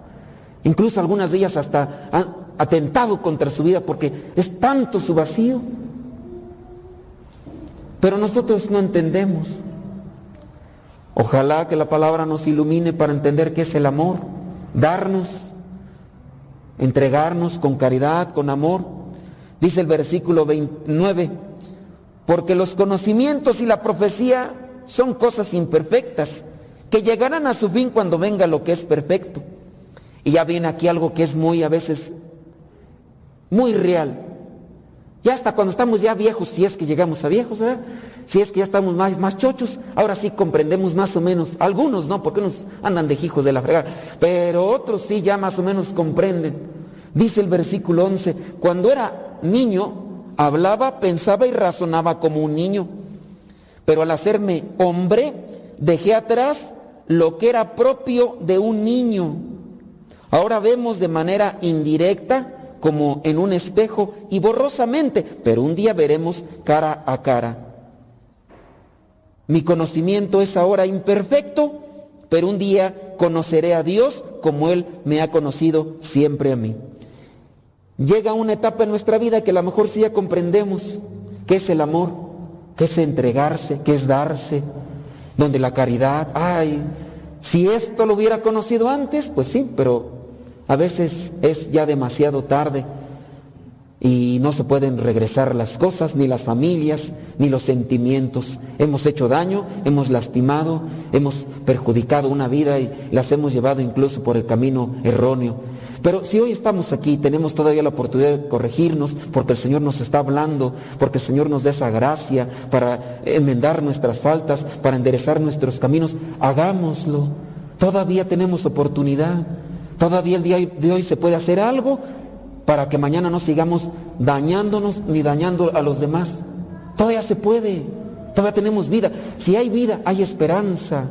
Incluso algunas de ellas hasta han atentado contra su vida porque es tanto su vacío pero nosotros no entendemos. Ojalá que la palabra nos ilumine para entender qué es el amor, darnos, entregarnos con caridad, con amor. Dice el versículo 29, porque los conocimientos y la profecía son cosas imperfectas, que llegarán a su fin cuando venga lo que es perfecto. Y ya viene aquí algo que es muy a veces muy real. Ya hasta cuando estamos ya viejos, si es que llegamos a viejos, ¿verdad? si es que ya estamos más, más chochos, ahora sí comprendemos más o menos. Algunos no, porque unos andan de hijos de la fregada, pero otros sí ya más o menos comprenden. Dice el versículo 11, cuando era niño, hablaba, pensaba y razonaba como un niño, pero al hacerme hombre, dejé atrás lo que era propio de un niño. Ahora vemos de manera indirecta como en un espejo y borrosamente, pero un día veremos cara a cara. Mi conocimiento es ahora imperfecto, pero un día conoceré a Dios como Él me ha conocido siempre a mí. Llega una etapa en nuestra vida que a lo mejor sí ya comprendemos qué es el amor, qué es entregarse, qué es darse, donde la caridad, ay, si esto lo hubiera conocido antes, pues sí, pero a veces es ya demasiado tarde y no se pueden regresar las cosas, ni las familias, ni los sentimientos. Hemos hecho daño, hemos lastimado, hemos perjudicado una vida y las hemos llevado incluso por el camino erróneo. Pero si hoy estamos aquí, tenemos todavía la oportunidad de corregirnos, porque el Señor nos está hablando, porque el Señor nos da esa gracia para enmendar nuestras faltas, para enderezar nuestros caminos, hagámoslo. Todavía tenemos oportunidad. Todavía el día de hoy se puede hacer algo para que mañana no sigamos dañándonos ni dañando a los demás. Todavía se puede, todavía tenemos vida. Si hay vida, hay esperanza.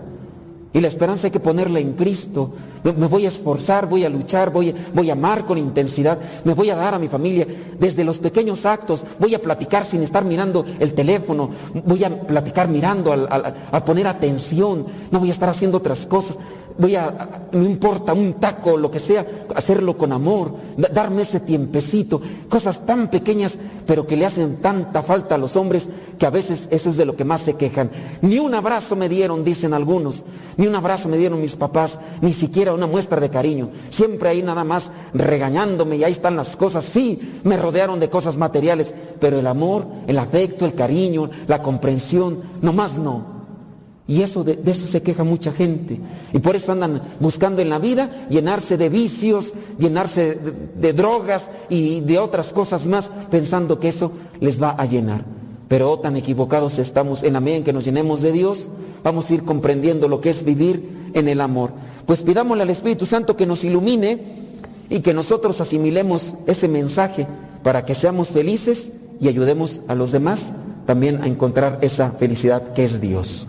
Y la esperanza hay que ponerla en Cristo. Me voy a esforzar, voy a luchar, voy, voy a amar con intensidad, me voy a dar a mi familia desde los pequeños actos, voy a platicar sin estar mirando el teléfono, voy a platicar mirando, a poner atención, no voy a estar haciendo otras cosas voy a, no importa, un taco, lo que sea, hacerlo con amor, darme ese tiempecito, cosas tan pequeñas, pero que le hacen tanta falta a los hombres que a veces eso es de lo que más se quejan. Ni un abrazo me dieron, dicen algunos, ni un abrazo me dieron mis papás, ni siquiera una muestra de cariño. Siempre ahí nada más regañándome y ahí están las cosas. Sí, me rodearon de cosas materiales, pero el amor, el afecto, el cariño, la comprensión, nomás no. Y eso de, eso se queja mucha gente. Y por eso andan buscando en la vida llenarse de vicios, llenarse de, drogas y de otras cosas más, pensando que eso les va a llenar. Pero oh, tan equivocados estamos en la medida en que nos llenemos de Dios, vamos a ir comprendiendo lo que es vivir en el amor. Pues pidámosle al Espíritu Santo que nos ilumine y que nosotros asimilemos ese mensaje para que seamos felices y ayudemos a los demás también a encontrar esa felicidad que es Dios.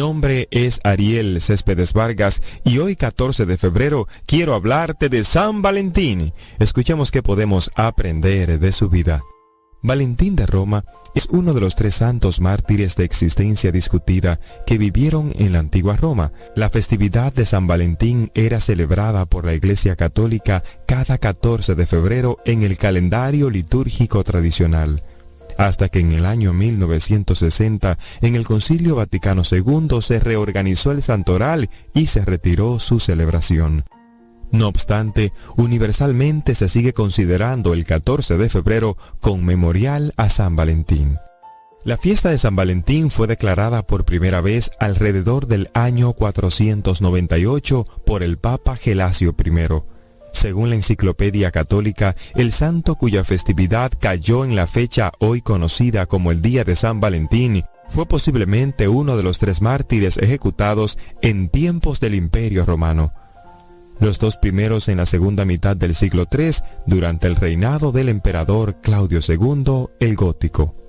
Nombre es Ariel Céspedes Vargas y hoy 14 de febrero quiero hablarte de San Valentín. Escuchemos qué podemos aprender de su vida. Valentín de Roma es uno de los tres santos mártires de existencia discutida que vivieron en la antigua Roma. La festividad de San Valentín era celebrada por la Iglesia Católica cada 14 de febrero en el calendario litúrgico tradicional hasta que en el año 1960 en el Concilio Vaticano II se reorganizó el santoral y se retiró su celebración. No obstante, universalmente se sigue considerando el 14 de febrero con memorial a San Valentín. La fiesta de San Valentín fue declarada por primera vez alrededor del año 498 por el Papa Gelasio I. Según la Enciclopedia Católica, el santo cuya festividad cayó en la fecha hoy conocida como el Día de San Valentín fue posiblemente uno de los tres mártires ejecutados en tiempos del Imperio Romano los dos primeros en la segunda mitad del siglo III, durante el reinado del emperador Claudio II el Gótico.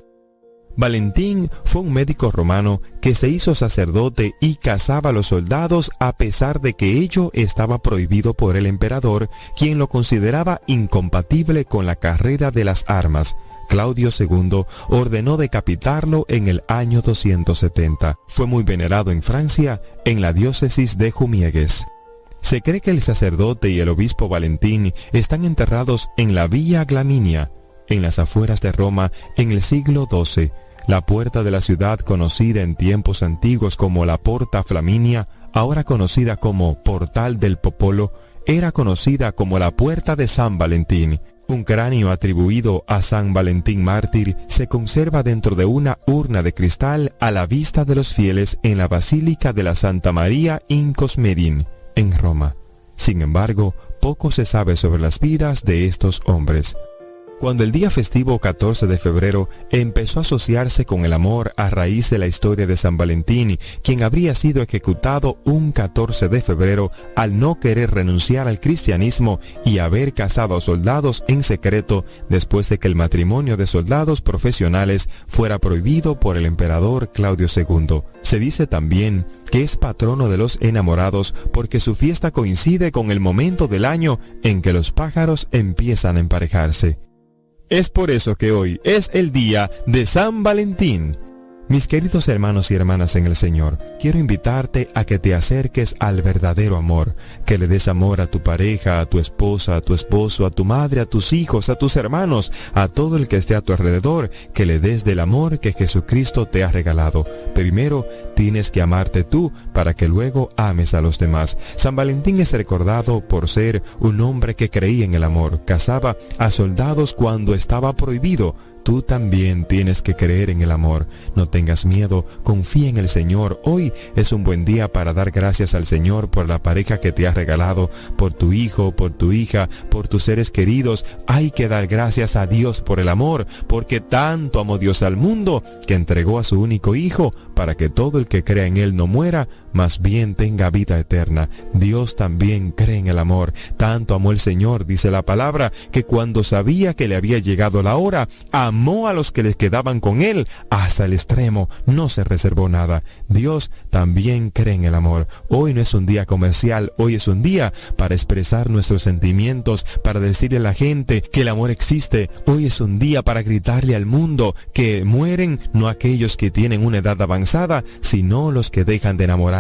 Valentín fue un médico romano que se hizo sacerdote y cazaba a los soldados a pesar de que ello estaba prohibido por el emperador, quien lo consideraba incompatible con la carrera de las armas. Claudio II ordenó decapitarlo en el año 270. Fue muy venerado en Francia, en la diócesis de Jumiegues. Se cree que el sacerdote y el obispo Valentín están enterrados en la Villa Glaminia, en las afueras de Roma, en el siglo XII. La puerta de la ciudad conocida en tiempos antiguos como la Porta Flaminia, ahora conocida como Portal del Popolo, era conocida como la Puerta de San Valentín. Un cráneo atribuido a San Valentín mártir se conserva dentro de una urna de cristal a la vista de los fieles en la Basílica de la Santa María in Cosmedin en Roma. Sin embargo, poco se sabe sobre las vidas de estos hombres. Cuando el día festivo 14 de febrero empezó a asociarse con el amor a raíz de la historia de San Valentín, quien habría sido ejecutado un 14 de febrero al no querer renunciar al cristianismo y haber casado a soldados en secreto después de que el matrimonio de soldados profesionales fuera prohibido por el emperador Claudio II. Se dice también que es patrono de los enamorados porque su fiesta coincide con el momento del año en que los pájaros empiezan a emparejarse. Es por eso que hoy es el día de San Valentín. Mis queridos hermanos y hermanas en el Señor, quiero invitarte a que te acerques al verdadero amor, que le des amor a tu pareja, a tu esposa, a tu esposo, a tu madre, a tus hijos, a tus hermanos, a todo el que esté a tu alrededor, que le des del amor que Jesucristo te ha regalado. Primero, tienes que amarte tú para que luego ames a los demás. San Valentín es recordado por ser un hombre que creía en el amor, casaba a soldados cuando estaba prohibido, Tú también tienes que creer en el amor. No tengas miedo, confía en el Señor. Hoy es un buen día para dar gracias al Señor por la pareja que te ha regalado, por tu hijo, por tu hija, por tus seres queridos. Hay que dar gracias a Dios por el amor, porque tanto amó Dios al mundo que entregó a su único hijo para que todo el que crea en él no muera, más bien tenga vida eterna. Dios también cree en el amor. Tanto amó el Señor, dice la palabra, que cuando sabía que le había llegado la hora, amó a los que le quedaban con él hasta el extremo, no se reservó nada. Dios también cree en el amor. Hoy no es un día comercial, hoy es un día para expresar nuestros sentimientos, para decirle a la gente que el amor existe. Hoy es un día para gritarle al mundo que mueren no aquellos que tienen una edad avanzada, sino los que dejan de enamorar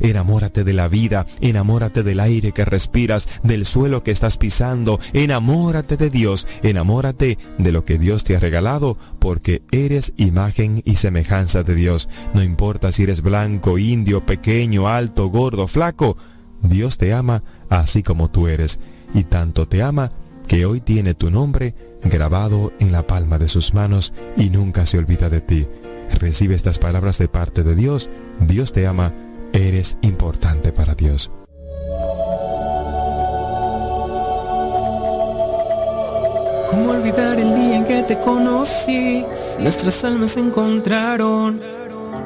Enamórate de la vida, enamórate del aire que respiras, del suelo que estás pisando, enamórate de Dios, enamórate de lo que Dios te ha regalado, porque eres imagen y semejanza de Dios. No importa si eres blanco, indio, pequeño, alto, gordo, flaco, Dios te ama así como tú eres, y tanto te ama que hoy tiene tu nombre grabado en la palma de sus manos y nunca se olvida de ti. Recibe estas palabras de parte de Dios, Dios te ama Eres importante para Dios. ¿Cómo olvidar el día en que te conocí? Nuestras almas se encontraron.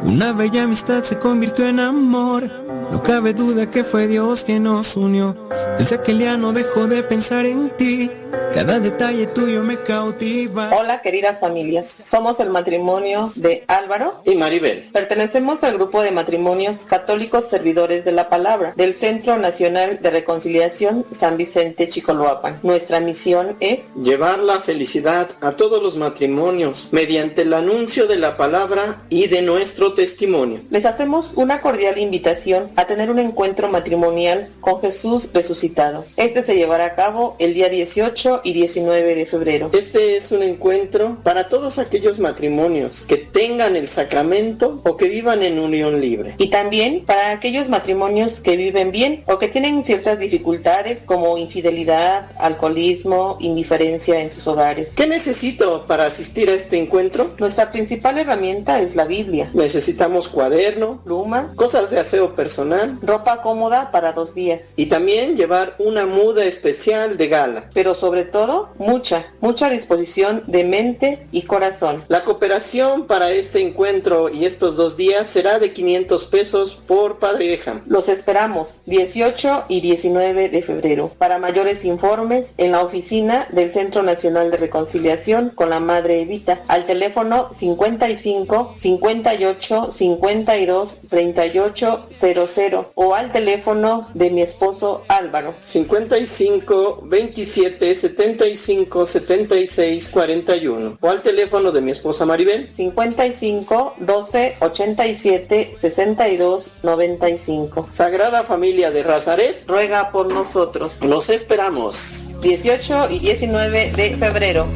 Una bella amistad se convirtió en amor. No cabe duda que fue Dios quien nos unió. Desde aquel día no dejo de pensar en ti. Cada detalle tuyo me cautiva. Hola queridas familias, somos el matrimonio de Álvaro y Maribel. Pertenecemos al grupo de matrimonios católicos servidores de la palabra del Centro Nacional de Reconciliación San Vicente Chicoloapan. Nuestra misión es llevar la felicidad a todos los matrimonios mediante el anuncio de la palabra y de nuestro testimonio. Les hacemos una cordial invitación a tener un encuentro matrimonial con Jesús resucitado. Este se llevará a cabo el día 18 y 19 de febrero. Este es un encuentro para todos aquellos matrimonios que tengan el sacramento o que vivan en unión libre. Y también para aquellos matrimonios que viven bien o que tienen ciertas dificultades como infidelidad, alcoholismo, indiferencia en sus hogares. ¿Qué necesito para asistir a este encuentro? Nuestra principal herramienta es la Biblia. Necesitamos cuaderno, pluma, cosas de aseo personal, ropa cómoda para dos días. Y también llevar una muda especial de gala. Pero sobre todo, mucha, mucha disposición de mente y corazón. La cooperación para este encuentro y estos dos días será de 500 pesos por pareja. Los esperamos 18 y 19 de febrero. Para mayores informes, en la oficina del Centro Nacional de Reconciliación con la Madre Evita, al teléfono 55 58 52 38 00 o al teléfono de mi esposo Álvaro. 55 27 75 76 41 o al teléfono de mi esposa Maribel. 55 12 87 62 95 Sagrada Familia de Razaret ruega por nosotros. Nos esperamos. 18 y 19 de febrero.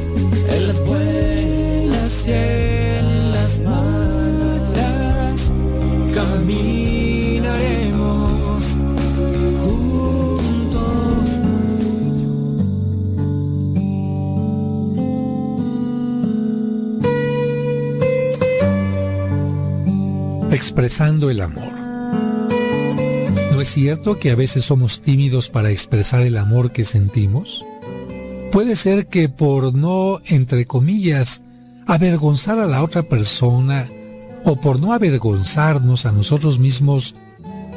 En las buenas expresando el amor. ¿No es cierto que a veces somos tímidos para expresar el amor que sentimos? Puede ser que por no, entre comillas, avergonzar a la otra persona o por no avergonzarnos a nosotros mismos,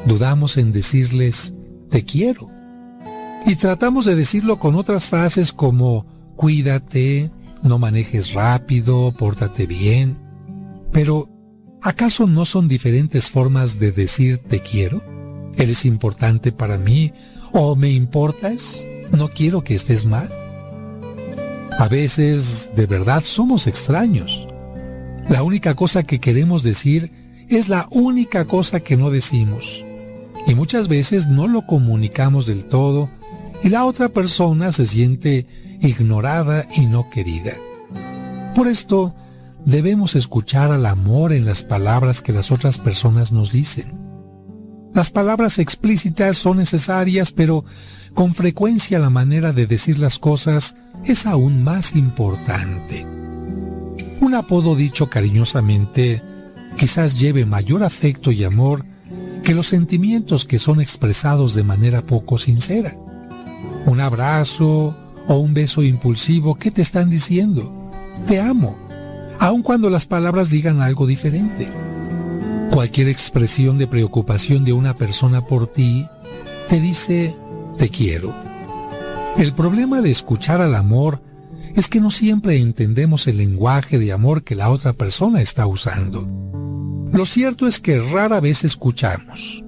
dudamos en decirles te quiero. Y tratamos de decirlo con otras frases como cuídate, no manejes rápido, pórtate bien. Pero ¿Acaso no son diferentes formas de decir te quiero? ¿Eres importante para mí? ¿O me importas? ¿No quiero que estés mal? A veces, de verdad, somos extraños. La única cosa que queremos decir es la única cosa que no decimos. Y muchas veces no lo comunicamos del todo y la otra persona se siente ignorada y no querida. Por esto, debemos escuchar al amor en las palabras que las otras personas nos dicen. Las palabras explícitas son necesarias, pero con frecuencia la manera de decir las cosas es aún más importante. Un apodo dicho cariñosamente quizás lleve mayor afecto y amor que los sentimientos que son expresados de manera poco sincera. Un abrazo o un beso impulsivo, ¿qué te están diciendo? Te amo aun cuando las palabras digan algo diferente. Cualquier expresión de preocupación de una persona por ti te dice te quiero. El problema de escuchar al amor es que no siempre entendemos el lenguaje de amor que la otra persona está usando. Lo cierto es que rara vez escuchamos.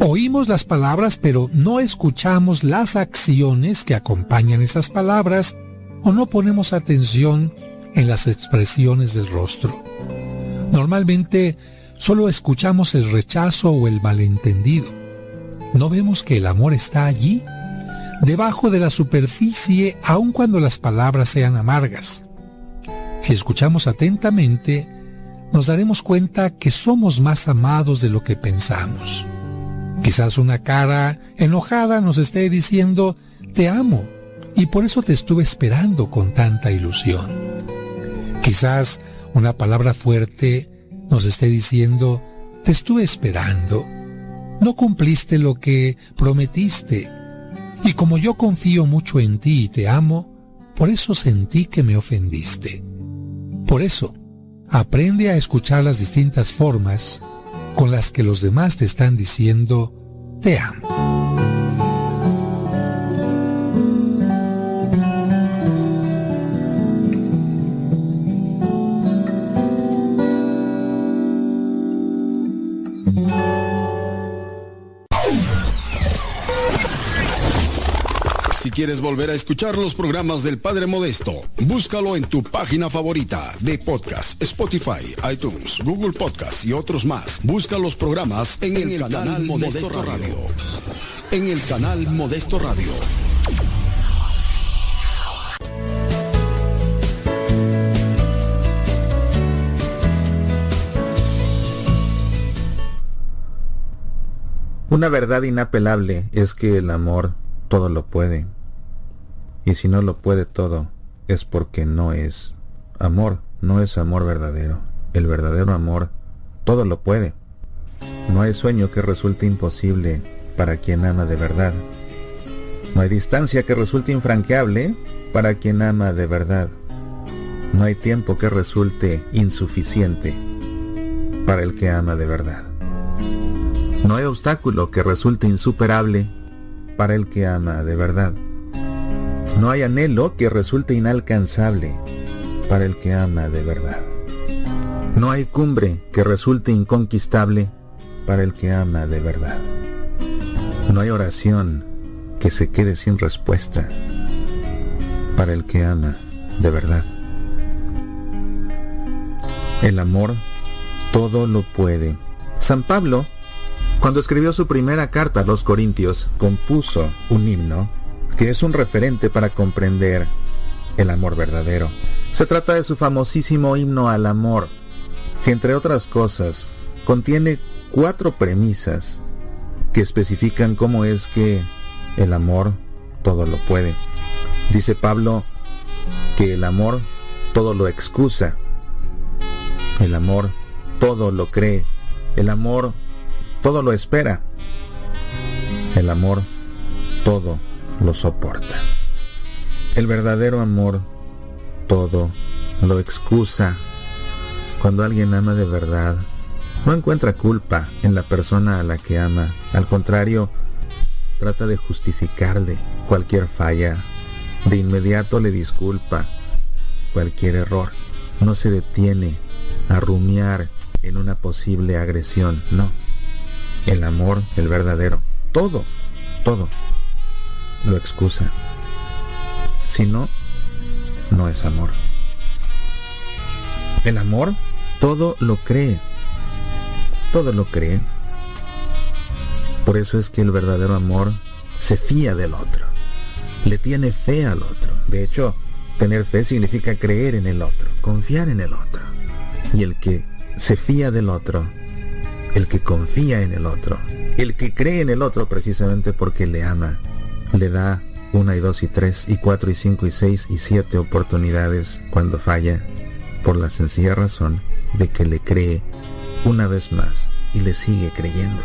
Oímos las palabras pero no escuchamos las acciones que acompañan esas palabras o no ponemos atención en las expresiones del rostro. Normalmente solo escuchamos el rechazo o el malentendido. No vemos que el amor está allí, debajo de la superficie, aun cuando las palabras sean amargas. Si escuchamos atentamente, nos daremos cuenta que somos más amados de lo que pensamos. Quizás una cara enojada nos esté diciendo, te amo, y por eso te estuve esperando con tanta ilusión. Quizás una palabra fuerte nos esté diciendo, te estuve esperando, no cumpliste lo que prometiste, y como yo confío mucho en ti y te amo, por eso sentí que me ofendiste. Por eso, aprende a escuchar las distintas formas con las que los demás te están diciendo, te amo. Quieres volver a escuchar los programas del Padre Modesto, búscalo en tu página favorita de podcast, Spotify, iTunes, Google Podcast y otros más. Busca los programas en, el, canal, Modesto, Radio. En el canal Modesto Radio. Una verdad inapelable es que el amor todo lo puede. Y si no lo puede todo, es porque no es amor, no es amor verdadero. El verdadero amor todo lo puede. No hay sueño que resulte imposible para quien ama de verdad. No hay distancia que resulte infranqueable para quien ama de verdad. No hay tiempo que resulte insuficiente para el que ama de verdad. No hay obstáculo que resulte insuperable para el que ama de verdad. No hay anhelo que resulte inalcanzable para el que ama de verdad. No hay cumbre que resulte inconquistable para el que ama de verdad. No hay oración que se quede sin respuesta para el que ama de verdad. El amor todo lo puede. San Pablo cuando escribió su primera carta a los Corintios, compuso un himno que es un referente para comprender el amor verdadero. Se trata de su famosísimo himno al amor, que entre otras cosas contiene cuatro premisas que especifican cómo es que el amor todo lo puede. Dice Pablo que el amor todo lo excusa, el amor todo lo cree, el amor todo lo espera. El amor todo lo soporta. El verdadero amor todo lo excusa. Cuando alguien ama de verdad, no encuentra culpa en la persona a la que ama. Al contrario, trata de justificarle cualquier falla. De inmediato le disculpa cualquier error. No se detiene a rumiar en una posible agresión. No el amor, el verdadero, todo, todo lo excusa. Si no, no es amor. El amor todo lo cree, todo lo cree. Por eso es que el verdadero amor se fía del otro, le tiene fe al otro. De hecho, tener fe significa creer en el otro, confiar en el otro. Y el que se fía del otro el que confía en el otro, el que cree en el otro precisamente porque le ama, le da una y dos y tres y cuatro y cinco y seis y siete oportunidades cuando falla, por la sencilla razón de que le cree una vez más y le sigue creyendo.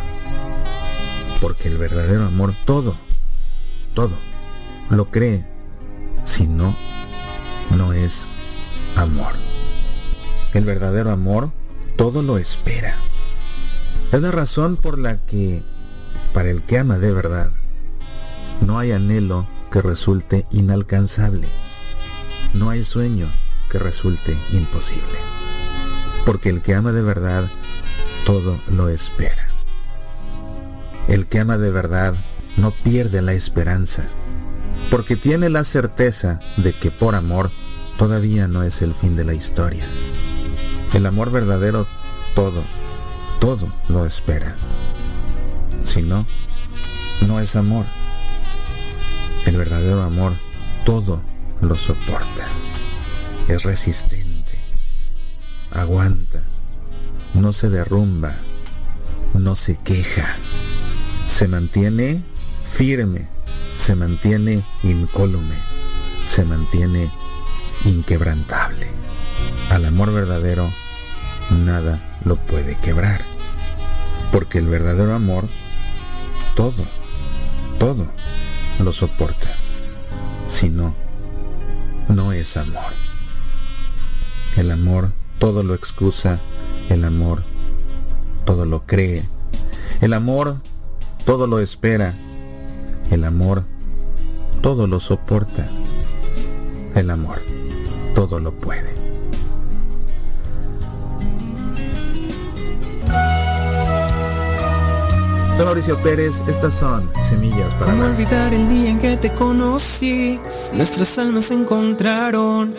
Porque el verdadero amor todo, todo, lo cree. Si no, no es amor. El verdadero amor todo lo espera es la razón por la que, para el que ama de verdad, no hay anhelo que resulte inalcanzable. No hay sueño que resulte imposible. Porque el que ama de verdad, todo lo espera. El que ama de verdad no pierde la esperanza, porque tiene la certeza de que por amor todavía no es el fin de la historia. El amor verdadero todo todo lo espera. Si no, no es amor. El verdadero amor todo lo soporta. Es resistente. Aguanta. No se derrumba. No se queja. Se mantiene firme. Se mantiene incólume. Se mantiene inquebrantable. Al amor verdadero nada lo puede quebrar. Porque el verdadero amor, todo, todo lo soporta. Si no, no es amor. El amor todo lo excusa, el amor todo lo cree, el amor todo lo espera, el amor todo lo soporta, el amor todo lo puede. Soy Mauricio Pérez, estas son Semillas para ¿Cómo olvidar el día en que te conocí? Nuestras almas se encontraron.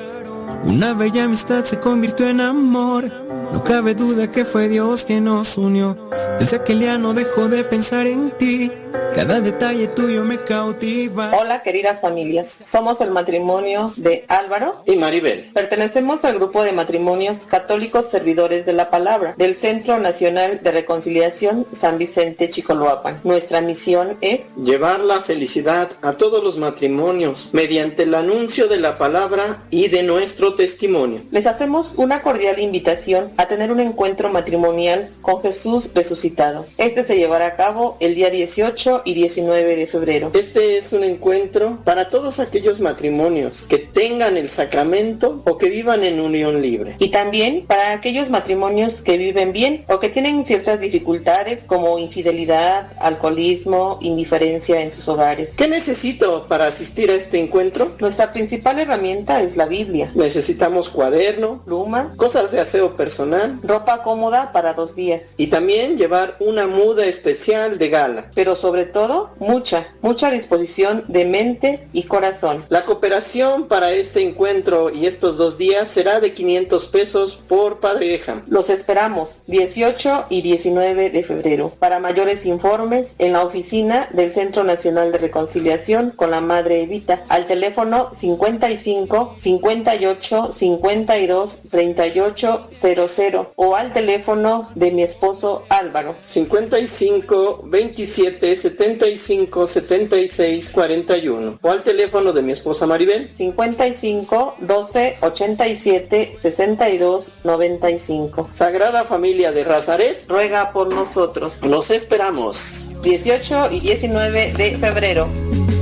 Una bella amistad se convirtió en amor. No cabe duda que fue Dios quien nos unió. Desde aquel día no dejo de pensar en ti. Cada detalle tuyo me cautiva. Hola queridas familias, somos el matrimonio de Álvaro y Maribel. Pertenecemos al grupo de matrimonios católicos servidores de la palabra del Centro Nacional de Reconciliación San Vicente Chicoloapan. Nuestra misión es llevar la felicidad a todos los matrimonios mediante el anuncio de la palabra y de nuestro testimonio. Les hacemos una cordial invitación a tener un encuentro matrimonial con Jesús resucitado. Este se llevará a cabo el día 18 y 19 de febrero. Este es un encuentro para todos aquellos matrimonios que tengan el sacramento o que vivan en unión libre. Y también para aquellos matrimonios que viven bien o que tienen ciertas dificultades como infidelidad, alcoholismo, indiferencia en sus hogares. ¿Qué necesito para asistir a este encuentro? Nuestra principal herramienta es la Biblia. Necesitamos cuaderno, pluma, cosas de aseo personal, ropa cómoda para dos días. Y también llevar una muda especial de gala. Pero sobre todo mucha, mucha disposición de mente y corazón. La cooperación para este encuentro y estos dos días será de 500 pesos por pareja. Los esperamos 18 y 19 de febrero. Para mayores informes en la oficina del Centro Nacional de Reconciliación con la Madre Evita al teléfono 55 58 52 38 00 o al teléfono de mi esposo Álvaro 55 27 75 76 41 o al teléfono de mi esposa Maribel. 55 12 87 62 95 Sagrada Familia de Razaret ruega por nosotros. Nos esperamos. 18 y 19 de febrero.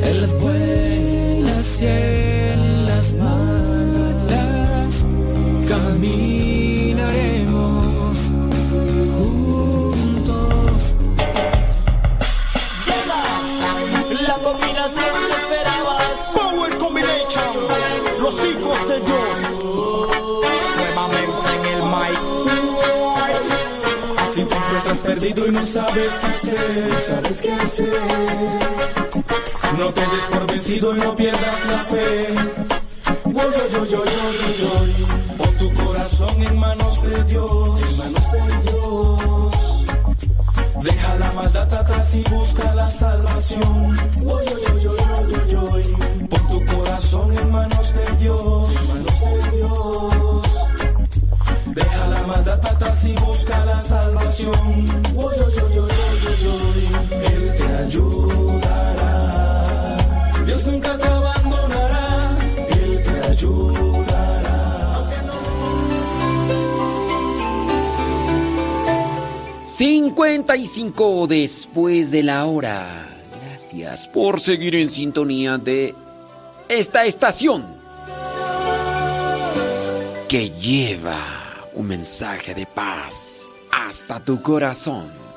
En de Dios. Nuevamente en el mic. Si te encuentras perdido y no sabes qué hacer, sabes qué hacer. No te des por vencido y no pierdas la fe. Yo, yo, yo. Pon tu corazón en manos de Dios, en manos de Dios. Deja la maldad atrás y busca la salvación. Yo, yo, yo. Pon tu corazón en manos de Dios, en manos de Dios. Deja la maldad atrás y busca la salvación. Él te ayudará. Dios nunca te abandonará. 55 después de la hora. Gracias por seguir en sintonía de esta estación que lleva un mensaje de paz hasta tu corazón.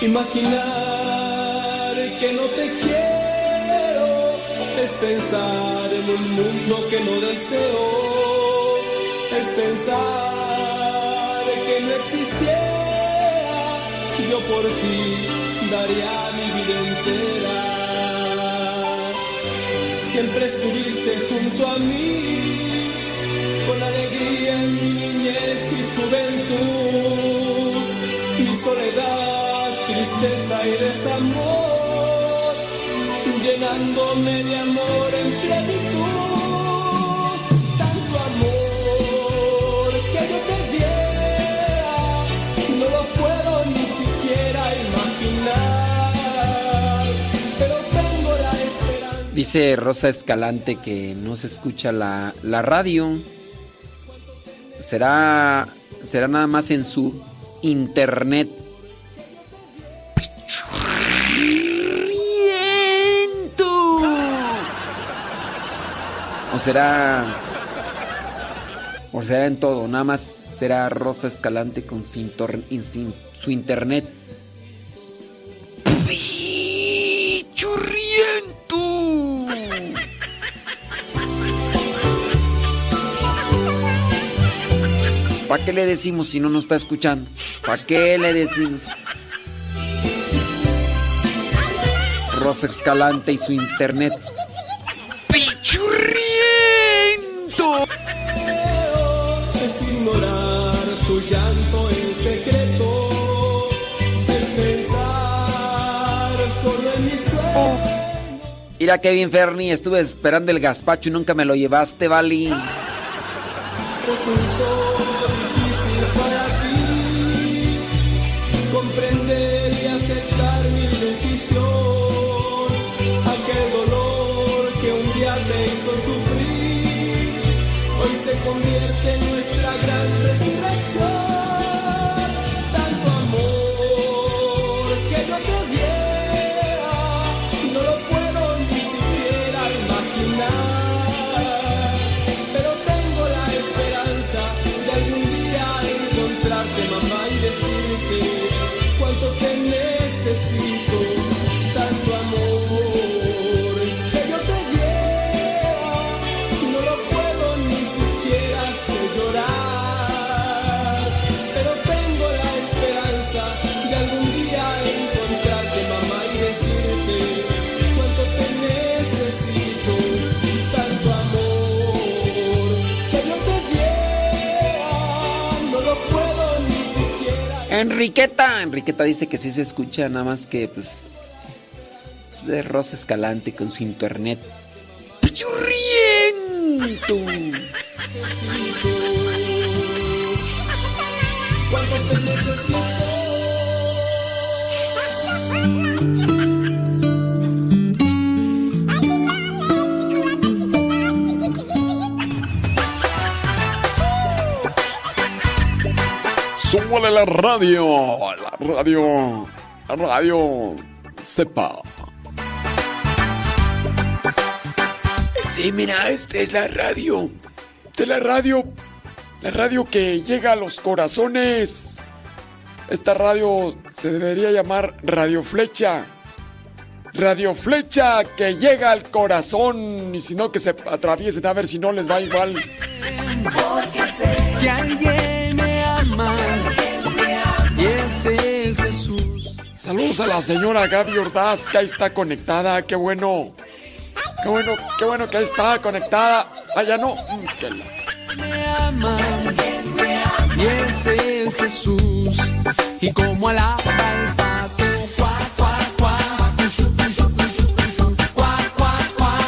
Imaginar que no te quiero es pensar en un mundo que no deseo, es pensar que no existiera, yo por ti daría mi vida entera. Siempre estuviste junto a mí, con alegría en mi niñez y juventud, mi soledad tristeza y desamor, llenándome de amor en plenitud. Tanto amor que yo te diera, no lo puedo ni siquiera imaginar, pero tengo la esperanza. Dice Rosa Escalante que no se escucha la, la radio. Será, será nada más en su internet. Será O será en todo, nada más será Rosa Escalante con su, intor- in- sin- su internet. ¡Churriento! ¿Para qué le decimos si no nos está escuchando? ¿Para qué le decimos? Rosa Escalante y su internet. Mira Kevin Ferni, estuve esperando el gazpacho y nunca me lo llevaste, Vali. Enriqueta, Enriqueta dice que sí se escucha, nada más que pues es de Rosa Escalante con su internet. ¡Pichurriento! Súbale la radio, la radio, la radio, sepa. Sí, mira, esta es la radio. Esta es la radio, la radio que llega a los corazones. Esta radio se debería llamar Radio Flecha. Radio Flecha que llega al corazón y si no que se atraviesen a ver si no les va igual. Porque sé que alguien Jesús. Saludos a la señora Gaby Ordaz, que ahí está conectada, qué bueno. Qué bueno, qué bueno que ahí está conectada. Vaya no. Mm, que la- me ama y ese es Jesús y como alaba el pato cuá cuá cuá cushu, cushu, cushu, cushu, cuá cuá cuá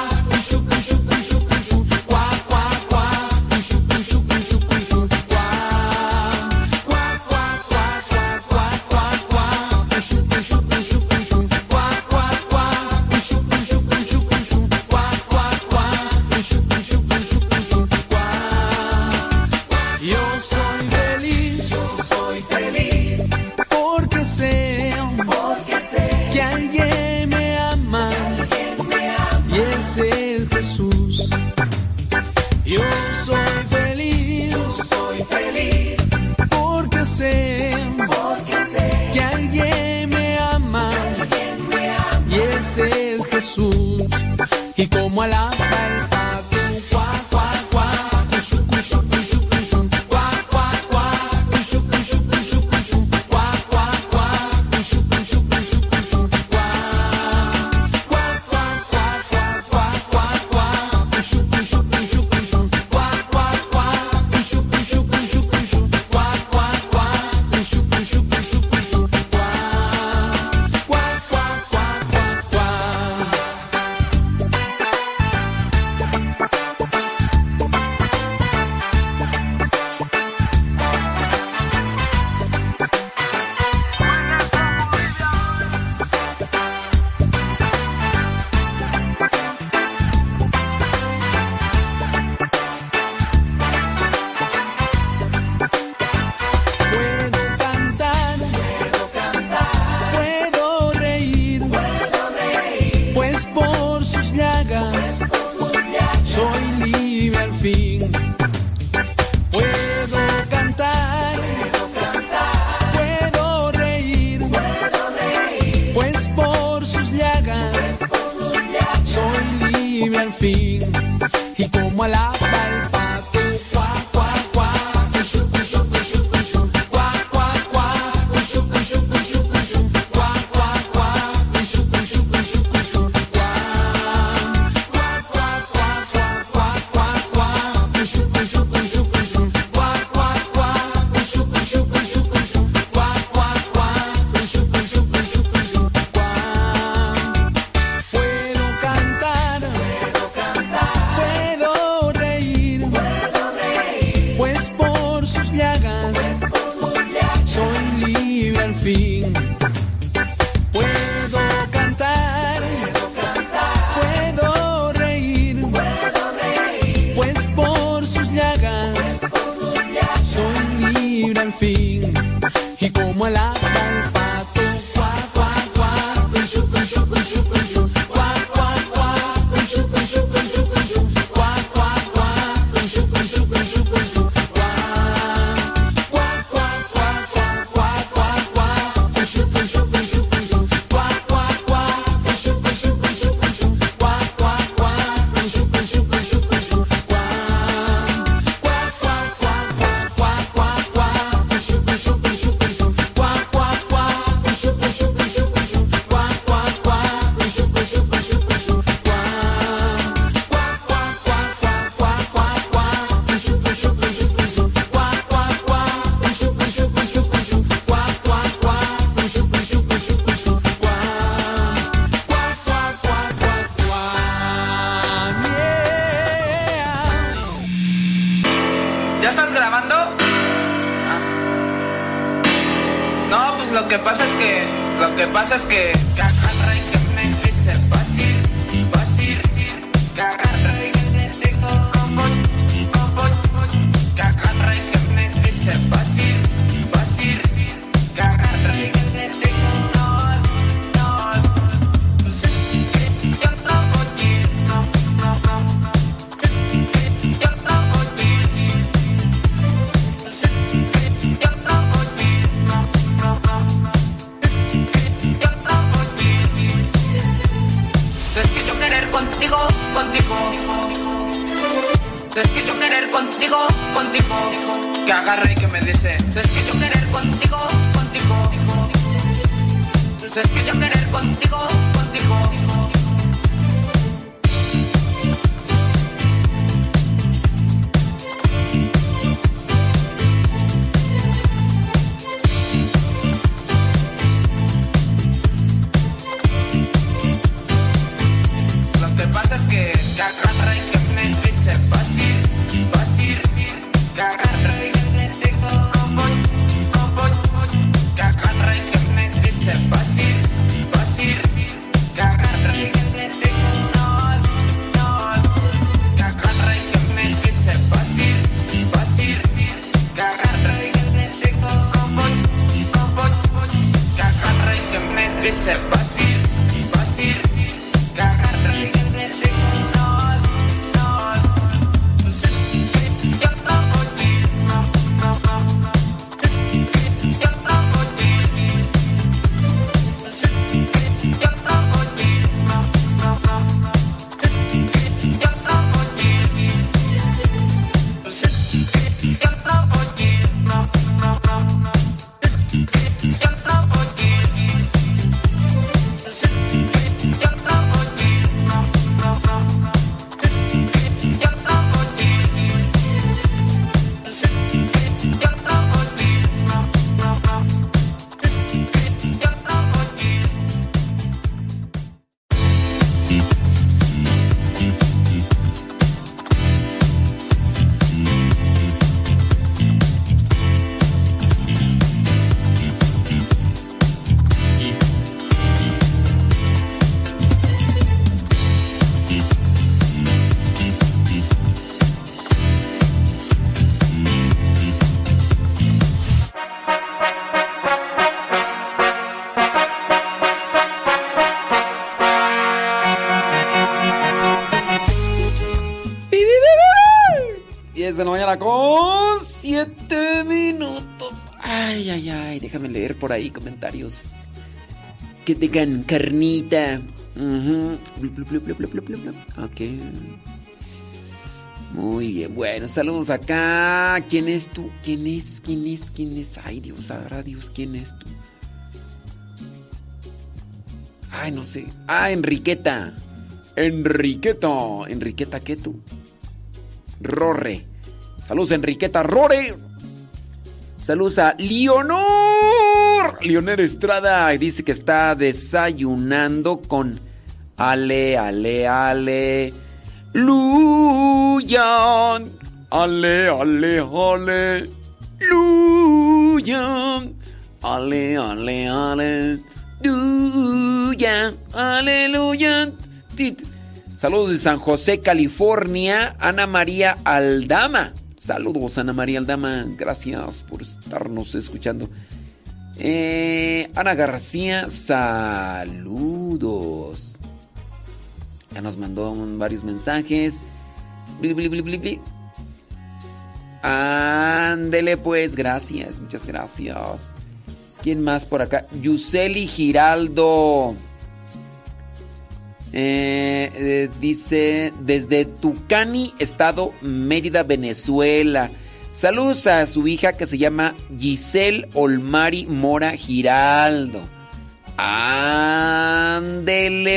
Con 7 minutos. Ay, ay, ay. Déjame leer por ahí comentarios. Que tengan carnita. Blu. Ok. Muy bien. Bueno, saludos acá. ¿Quién es tú? ¿Quién es? ¿Quién es? ¿Quién es? Ay, Dios, sabrá Dios quién es tú. Ay, no sé. Ah, Enriqueta. Enriqueta. Enriqueta, ¿qué tú? Rorre. Saludos, Enriqueta Rore. Saludos a Leonor. Leonor Estrada dice que está desayunando con Ale, Ale, Ale. Luyan. Ale, ale, ale. Luyan. Ale, ale, ale. Luyan. Aleluya. Saludos de San José, California. Ana María Aldama. Saludos, Ana María Aldama. Gracias por estarnos escuchando. Eh, Ana García, saludos. Ya nos mandó varios mensajes. Bli. Ándele pues, gracias, muchas gracias. ¿Quién más por acá? Yuseli Giraldo. Eh, eh, dice desde Tucani, estado Mérida, Venezuela. Saludos a su hija que se llama Giselle Olmari Mora Giraldo. Ándele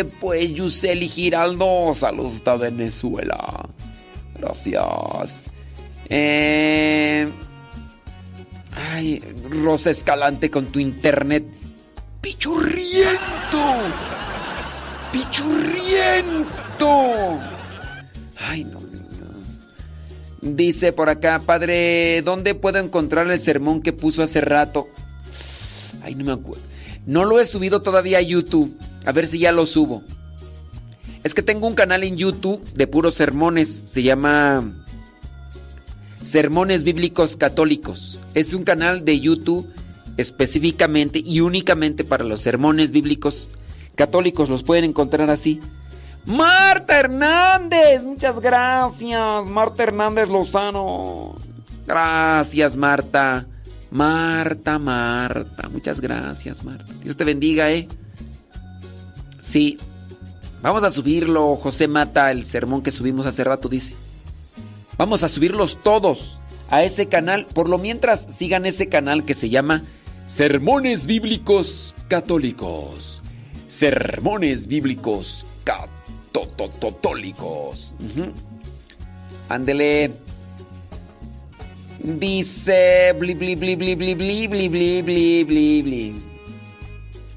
pues, Yuseli Giraldo. Saludos hasta Venezuela. Gracias. Eh, ay, Rosa Escalante con tu internet. ¡Pichurriento! ¡Pichurriento! Ay, no, no. Dice por acá, padre, ¿dónde puedo encontrar el sermón que puso hace rato? Ay, no me acuerdo. No lo he subido todavía a YouTube. A ver si ya lo subo. Es que tengo un canal en YouTube de puros sermones. Se llama Sermones Bíblicos Católicos. Es un canal de YouTube específicamente y únicamente para los sermones bíblicos católicos. Los pueden encontrar así. Marta Hernández, muchas gracias. Marta Hernández Lozano. Gracias, Marta. Marta, Marta. Muchas gracias, Marta. Dios te bendiga, ¿eh? Sí. Vamos a subirlo, José Mata, el sermón que subimos hace rato, dice. Vamos a subirlos todos a ese canal. Por lo mientras, sigan ese canal que se llama Sermones Bíblicos Católicos. Sermones Bíblicos Católicos. Ándele. Dice bli bli bli bli bli bli bli bli bli bli.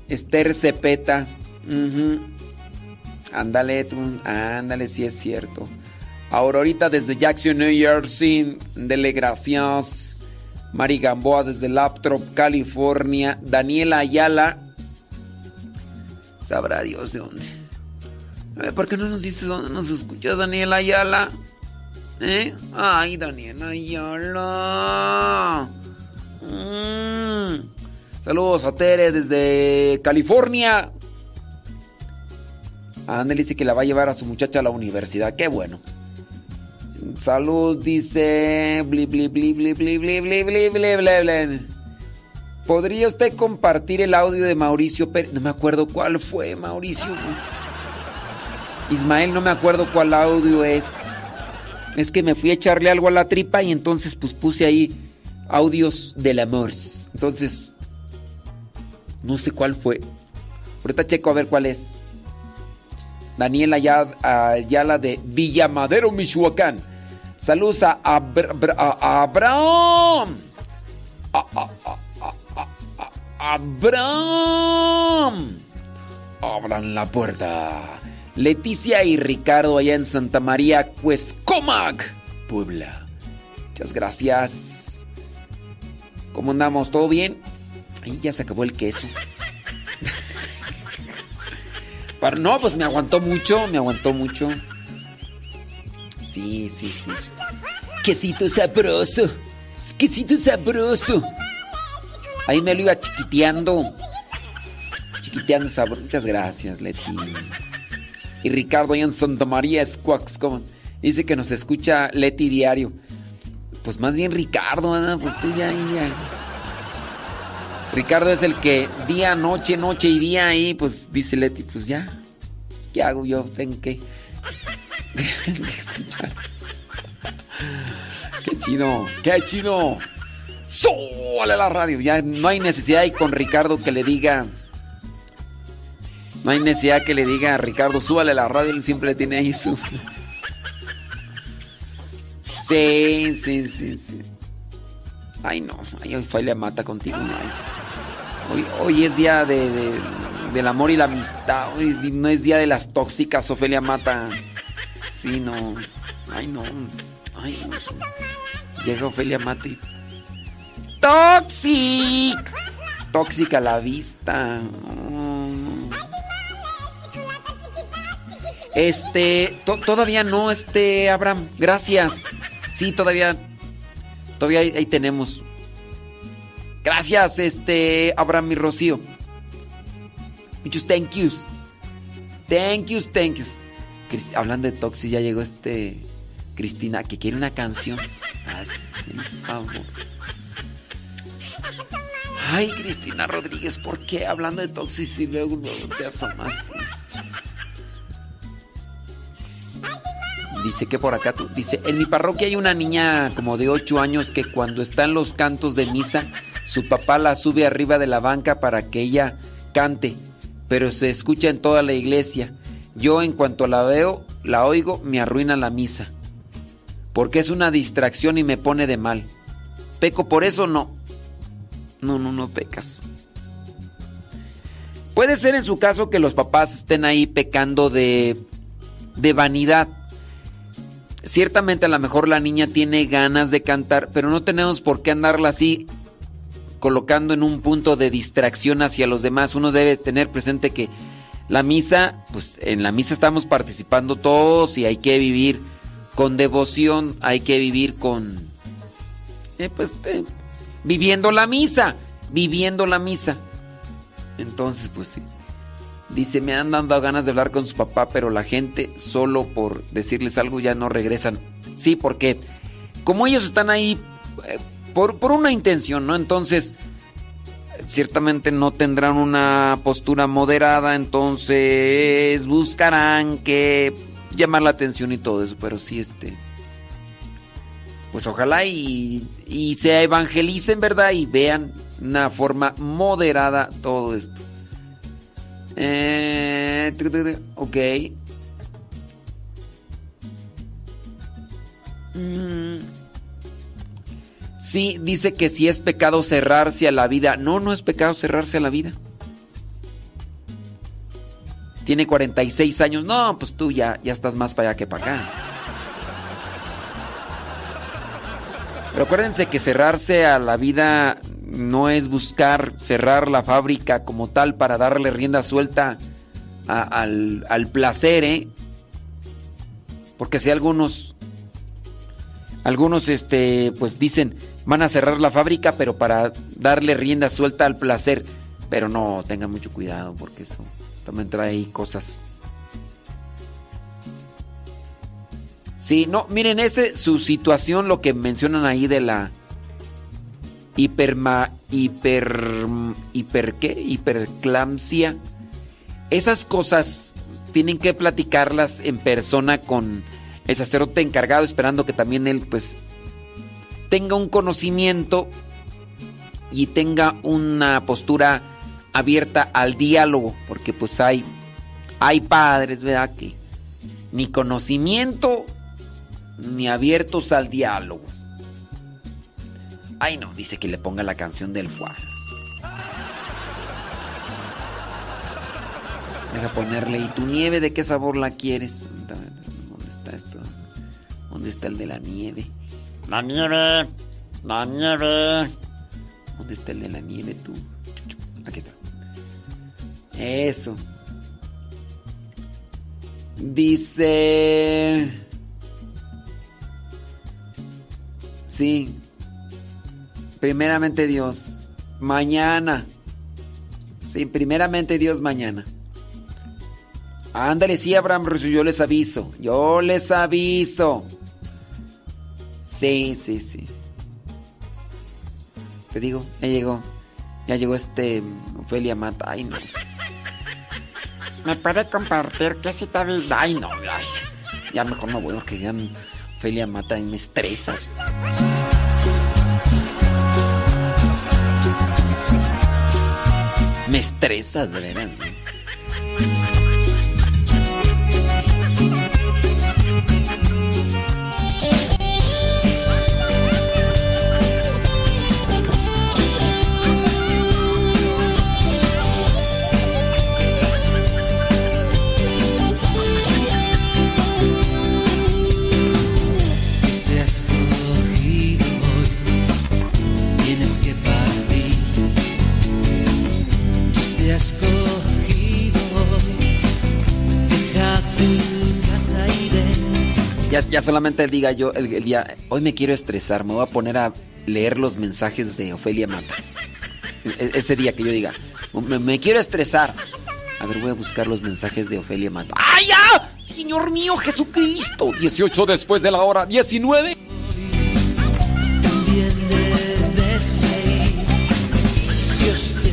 Esther Cepeta. Ándale. Ándale, sí es cierto. Aurorita desde Jackson, New Jersey. Dele gracias. Mari Gamboa desde Laptop, California. Daniela Ayala. Sabrá Dios de dónde. A ver, ¿por qué no nos dice dónde nos escucha Daniela Ayala? ¿Eh? Ay, Daniela Ayala. Mm. Saludos a Tere desde California. Ándale dice que la va a llevar a su muchacha a la universidad. Qué bueno. Salud dice. ¿Podría usted compartir el audio de Mauricio Pérez? No me acuerdo cuál fue, Mauricio. Ismael, no me acuerdo cuál audio es. Es que me fui a echarle algo a la tripa y entonces pues puse ahí audios del amor. Entonces, no sé cuál fue. Ahorita checo a ver cuál es. Daniela Ayala de Villamadero, Michoacán. Saludos a, Abra- Abra- a- Abraham. Abraham. Abran la puerta. Leticia y Ricardo allá en Santa María, Cuescomac, Puebla. Muchas gracias. ¿Cómo andamos? ¿Todo bien? Ahí ya se acabó el queso. Pero no, pues me aguantó mucho, me aguantó mucho. Sí, sí, sí. Quesito sabroso. Quesito sabroso. Ahí me lo iba chiquiteando. Chiquiteando sabroso. Muchas gracias, Leti. Y Ricardo allá en Santa María Squax, dice que nos escucha Leti diario. Pues más bien Ricardo, ¿verdad? Pues tú ya, ya. Ricardo es el que día, noche, noche y día ahí, pues dice Leti, pues ya. Pues, ¿Qué hago yo? Tengo que, que escuchar. Qué chido, qué chido. ¡Súbale la radio! Ya no hay necesidad con Ricardo que le diga. No hay necesidad que le diga a Ricardo, súbale la radio, él siempre tiene ahí su. Sí, sí, sí, sí. Ay, no, ay, hoy fue la mata contigo. Hoy, hoy es día de, de- del amor y la amistad. Hoy no es día de las tóxicas, Ofelia Mata. Sí, no. Ay, no. Ay, no. Llega Ofelia Mata y. ¡Tóxic! Tóxica la vista. Este. to- todavía no, este, Abraham. Gracias. Sí, todavía. Todavía ahí, tenemos. Gracias, este, Abraham y Rocío. Muchos thank yous. Thank yous, thank yous. Cris- Hablando de Toxi, ya llegó este. Cristina, que quiere una canción. Por favor. Ay, Cristina Rodríguez, ¿por qué hablando de luego te asomaste? Dice que por acá tú. Dice, en mi parroquia hay una niña como de 8 años que cuando están los cantos de misa, su papá la sube arriba de la banca para que ella cante, pero se escucha en toda la iglesia. Yo en cuanto la veo, la oigo, me arruina la misa. Porque es una distracción y me pone de mal. ¿Peco por eso? No. No, no, no pecas. Puede ser en su caso que los papás estén ahí pecando de, de vanidad. ciertamente a lo mejor la niña tiene ganas de cantar, pero no tenemos por qué andarla así colocando en un punto de distracción hacia los demás. Uno debe tener presente que la misa, pues en la misa estamos participando todos y hay que vivir con devoción, hay que vivir con, eh, pues, eh, viviendo la misa, viviendo la misa. Entonces, pues sí. Dice, me han dado ganas de hablar con su papá, pero la gente solo por decirles algo ya no regresan. Sí, porque como ellos están ahí eh, por, por una intención, ¿no? Entonces, ciertamente no tendrán una postura moderada, entonces buscarán que llamar la atención y todo eso, pero sí este pues ojalá y, y se evangelicen, ¿verdad? Y vean una forma moderada todo esto. Eh, ok. Mm. Sí, dice que si es pecado cerrarse a la vida. No, no es pecado cerrarse a la vida. Tiene 46 años. No, pues tú ya, ya estás más para allá que para acá. Pero acuérdense que cerrarse a la vida no es buscar cerrar la fábrica como tal para darle rienda suelta al, al placer, ¿eh? Porque si algunos, algunos, este, pues dicen, van a cerrar la fábrica, pero para darle rienda suelta al placer. Pero no, tengan mucho cuidado porque eso también trae cosas. Sí, no, miren, ese, su situación, lo que mencionan ahí de la hiperma, hiper, hiper, ¿qué? Hiperclampsia. Esas cosas tienen que platicarlas en persona con el sacerdote encargado, esperando que también él, pues, tenga un conocimiento y tenga una postura abierta al diálogo, porque pues hay, hay padres, ¿verdad? Que ni conocimiento ni abiertos al diálogo. Ay, no, dice que le ponga la canción del fuá. Deja ponerle, ¿y tu nieve de qué sabor la quieres? ¿Dónde está esto? ¿Dónde está el de la nieve? La nieve, la nieve. ¿Dónde está el de la nieve tú? Aquí está. Eso. Dice... Sí. Primeramente Dios. Mañana. Sí, primeramente Dios mañana. Ándale, sí, Abraham, yo les aviso. Yo les aviso. Sí, sí, sí. Te digo, ya llegó. Ya llegó este Ofelia Mata. Ay, no. ¿Me puede compartir qué cita. Ay, no, ay. Ya mejor no voy porque ya Ofelia Mata y me estresa. Me estresas, de veras. Ya, ya solamente diga yo el, el día, hoy me quiero estresar, me voy a poner a leer los mensajes de Ofelia Mata. E- ese día que yo diga, me, me quiero estresar. A ver, voy a buscar los mensajes de Ofelia Mata. ¡Ay, ya! Señor mío Jesucristo. 18 después de la hora, 19. También debes. Dios te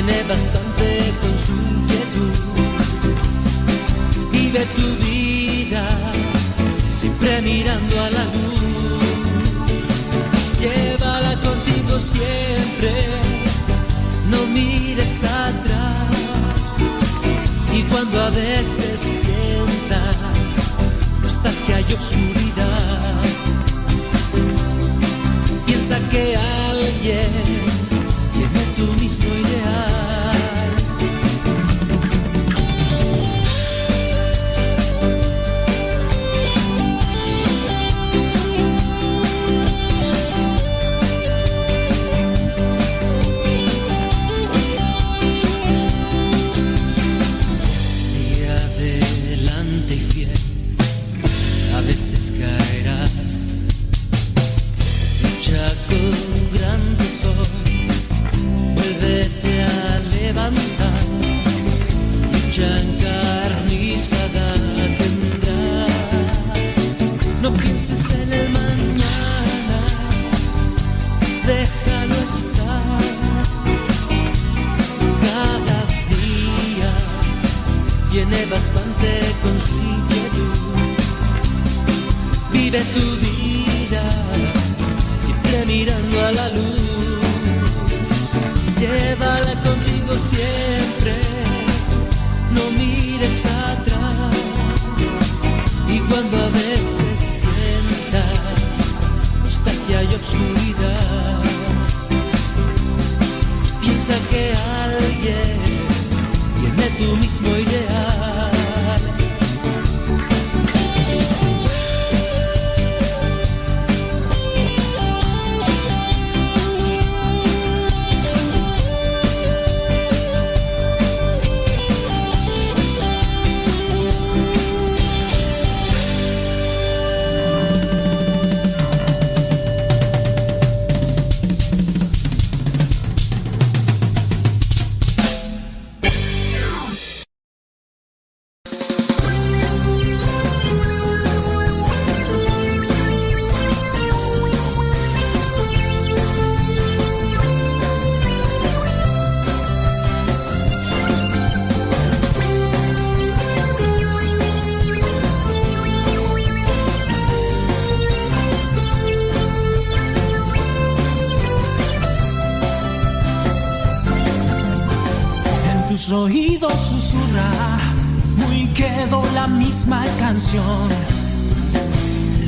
tiene bastante con su. Vive tu vida siempre mirando a la luz. Llévala contigo siempre, no mires atrás. Y cuando a veces sientas nostalgia y obscuridad, piensa que alguien tu susurra muy quedó la misma canción.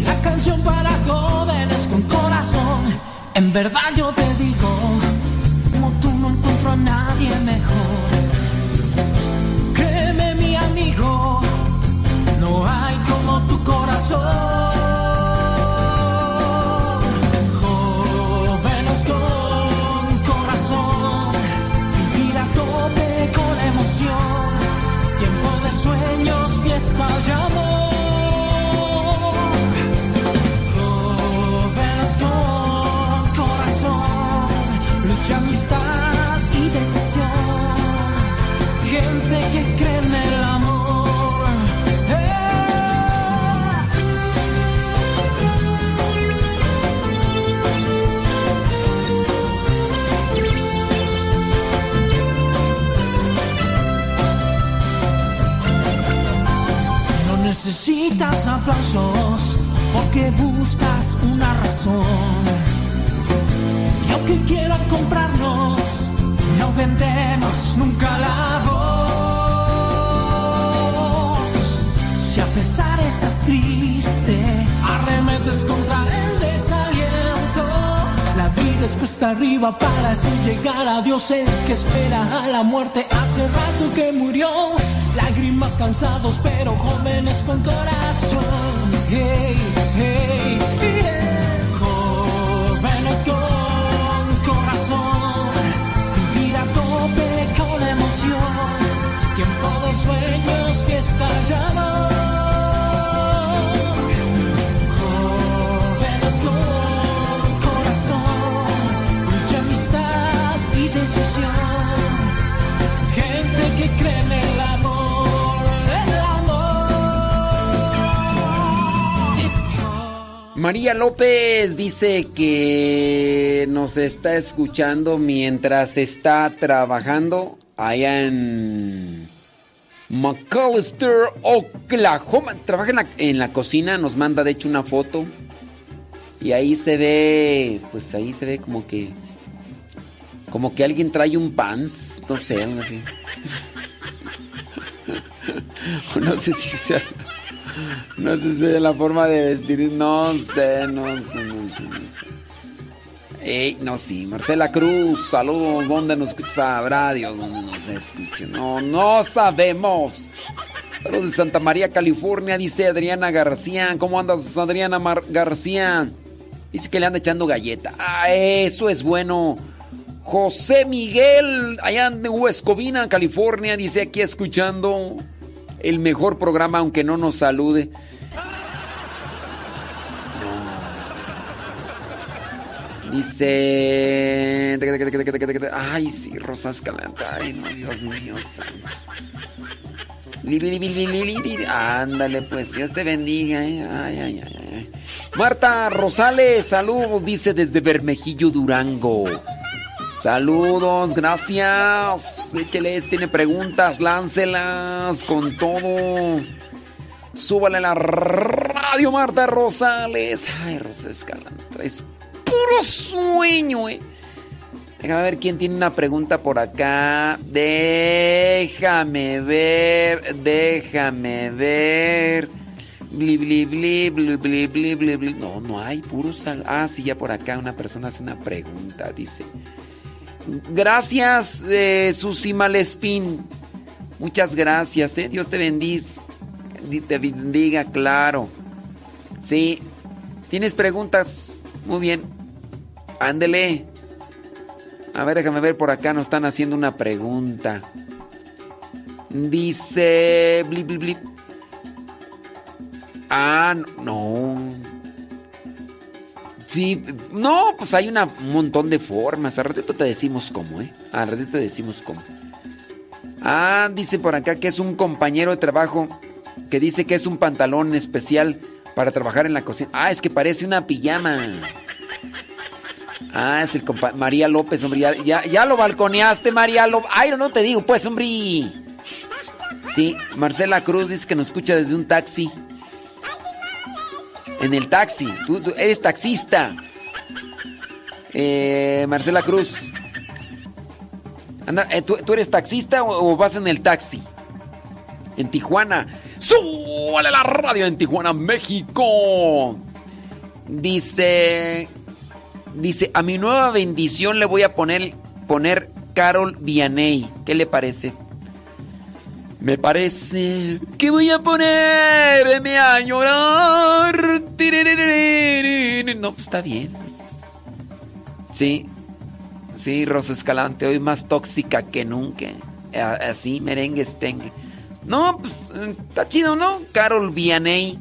La canción para jóvenes con corazón. En verdad yo te digo, necesitas aplausos porque buscas una razón. Y aunque quieran comprarnos, no vendemos nunca la voz. Si a pesar estás triste, arremetes contra el desaliento. La vida es cuesta arriba para así llegar a Dios, el que espera a la muerte hace rato que murió. Lágrimas cansados, pero jóvenes con corazón. María López dice que nos está escuchando mientras está trabajando allá en McAllister, Oklahoma. Trabaja en la, en la cocina, nos manda de hecho una foto. Y ahí se ve, pues ahí se ve como que, como que alguien trae un pants, no sé, algo así. No sé si sea, no sé si la forma de vestir, no sé, no sé, no sé, no. Ey, no, sí, Marcela Cruz, saludos, ¿dónde nos? Sabrá Dios dónde nos escucha. No, no sabemos. Saludos de Santa María, California, dice Adriana García. ¿Cómo andas, Adriana Mar- García? Dice que le anda echando galleta. Ah, eso es bueno. José Miguel, allá en Huescovina, California, dice aquí escuchando el mejor programa, aunque no nos salude. Dice. Ay, sí, Rosa Escalante. Ay, no, Dios mío. Ándale, pues, Dios te bendiga. eh. Ay, ay, ay. Marta Rosales, saludos, dice desde Bermejillo, Durango. Saludos, gracias. Écheles, tiene preguntas, láncelas con todo. Súbale la radio, Marta Rosales. Ay, Rosa Escalante, traes puro sueño, eh. Déjame ver quién tiene una pregunta por acá. Déjame ver, déjame ver. Bli, bli, bli, bli, bli, bli, bli. No, no hay puro sal. Ah, sí, ya por acá una persona hace una pregunta, dice. Gracias, eh, Susi Malespín. Muchas gracias, eh. Dios te bendiga. Te bendiga, claro. Sí. ¿Tienes preguntas? Muy bien. Ándele. A ver, déjame ver por acá. Nos están haciendo una pregunta. Dice. Blip, blip, blip. Ah, no. Sí, no, pues hay una- un montón de formas. Al ratito te decimos cómo, ¿eh? Al ratito te decimos cómo. Ah, dice por acá que es un compañero de trabajo que dice que es un pantalón especial para trabajar en la cocina. Ah, es que parece una pijama. Ah, es el compa María López, hombre. Ya, ya, lo balconeaste, María López. Ay, no, no te digo, pues, hombre. Sí, Marcela Cruz dice que nos escucha desde un taxi. En el taxi. Tú, eres taxista. Eh, Marcela Cruz. Anda, eh, ¿tú, eres taxista o, o vas en el taxi? En Tijuana. ¡Súbale la radio en Tijuana, México! Dice. Dice, a mi nueva bendición le voy a poner, poner Carol Vianey. ¿Qué le parece? Me parece que voy a ponerme a llorar. No, pues está bien. pues. Sí, sí, Rosa Escalante, hoy más tóxica que nunca. Así, merengue estengue. No, pues está chido, ¿no? Carol Vianey.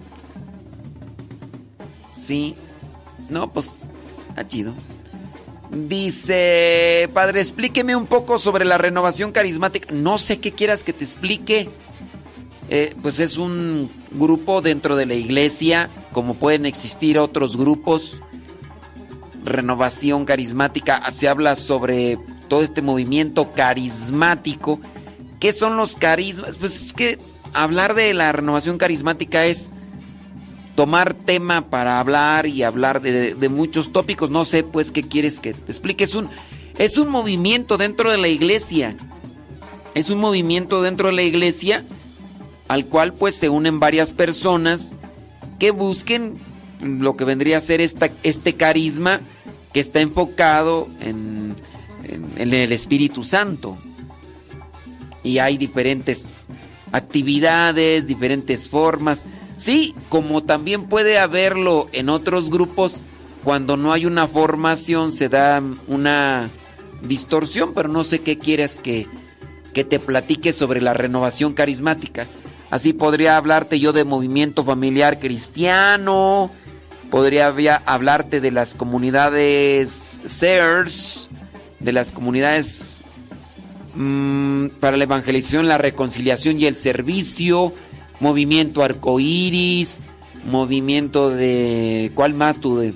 Sí. No, pues está chido. Dice, padre, explíqueme un poco sobre la renovación carismática. No sé qué quieras que te explique. Eh, pues es un grupo dentro de la iglesia, como pueden existir otros grupos. Renovación carismática, se habla sobre todo este movimiento carismático. ¿Qué son los carismas? Pues es que hablar de la renovación carismática es tomar tema para hablar y hablar de, muchos tópicos. No sé, pues, qué quieres que te explique. Es un, es un movimiento dentro de la iglesia. Es un movimiento dentro de la iglesia al cual, pues, se unen varias personas que busquen lo que vendría a ser esta, este carisma que está enfocado en, en- en el Espíritu Santo. Y hay diferentes actividades, diferentes formas. Sí, como también puede haberlo en otros grupos, cuando no hay una formación se da una distorsión, pero no sé qué quieres que, que te platique sobre la renovación carismática. Así podría hablarte yo de movimiento familiar cristiano, podría hablarte de las comunidades SERS, de las comunidades mm, para la evangelización, la reconciliación y el servicio, movimiento arcoíris, movimiento de. ¿Cuál más tú? De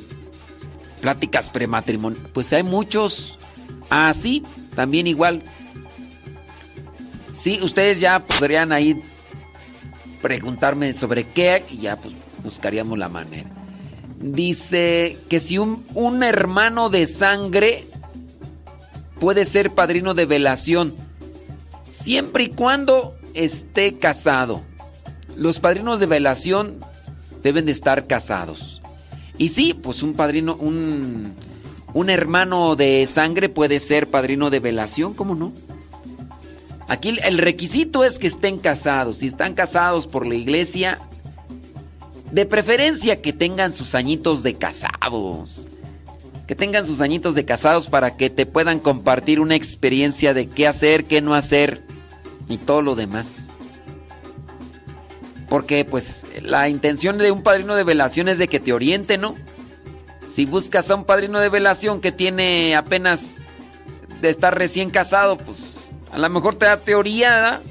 pláticas prematrimonio. Pues hay muchos. Así, también igual. Sí, ustedes ya podrían ahí preguntarme sobre qué y ya pues buscaríamos la manera. Dice que si un hermano de sangre puede ser padrino de velación siempre y cuando esté casado. Los padrinos de velación deben de estar casados. Y sí, pues un padrino, un, Un hermano de sangre puede ser padrino de velación, ¿cómo no? Aquí el requisito es que estén casados. Si están casados por la iglesia, de preferencia que tengan sus añitos de casados. Que tengan sus añitos de casados para que te puedan compartir una experiencia de qué hacer, qué no hacer y todo lo demás. Porque pues la intención de un padrino de velación es de que te oriente, ¿no? Si buscas a un padrino de velación que tiene apenas de estar recién casado, pues a lo mejor te da teoría.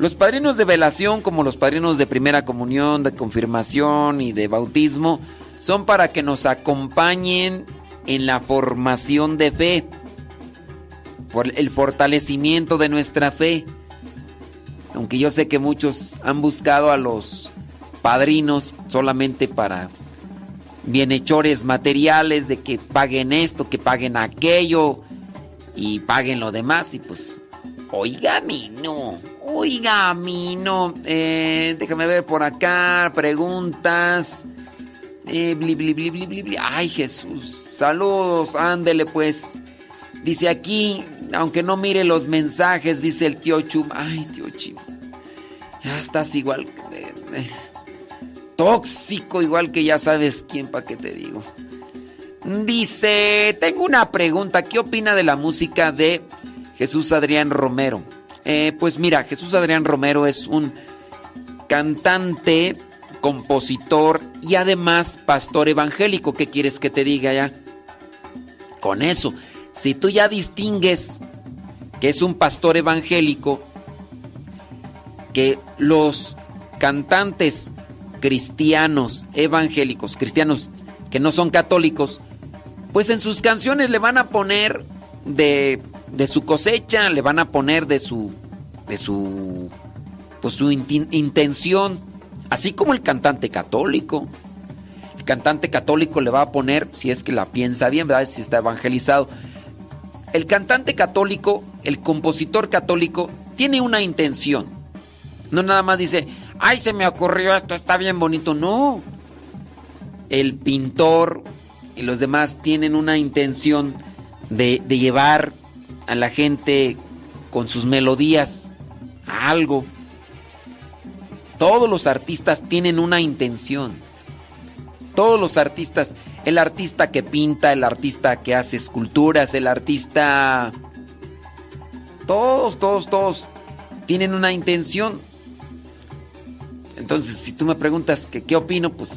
Los padrinos de velación, como los padrinos de primera comunión, de confirmación y de bautismo, son para que nos acompañen en la formación de fe, por el fortalecimiento de nuestra fe. Aunque yo sé que muchos han buscado a los padrinos solamente para bienhechores materiales, de que paguen esto, que paguen aquello y paguen lo demás, y pues, oiga mí, no. Oiga, mí no. Eh, déjame ver por acá. Preguntas. Eh, bli, bli, bli. Ay, Jesús. Saludos. Ándele, pues. Dice aquí, aunque no mire los mensajes, dice el tío Chum. Ay, tío Chum. Ya estás igual. eh, tóxico, igual que ya sabes quién, para qué te digo. Dice, tengo una pregunta. ¿Qué opina de la música de Jesús Adrián Romero? Eh, pues mira, Jesús Adrián Romero es un cantante, compositor y además pastor evangélico. ¿Qué quieres que te diga ya? Con eso, si tú ya distingues que es un pastor evangélico, que los cantantes cristianos, evangélicos, cristianos que no son católicos, pues en sus canciones le van a poner de, de su cosecha, le van a poner de su, de su, pues su intención, así como el cantante católico. El cantante católico le va a poner, si es que la piensa bien, ¿verdad? Si está evangelizado. El cantante católico, el compositor católico, tiene una intención. No nada más dice, ay, se me ocurrió esto, está bien bonito. No. El pintor y los demás tienen una intención de, de llevar a la gente con sus melodías a algo. Todos los artistas tienen una intención. Todos los artistas, el artista que pinta, el artista que hace esculturas, el artista... Todos, todos, todos tienen una intención. Entonces, si tú me preguntas qué opino, pues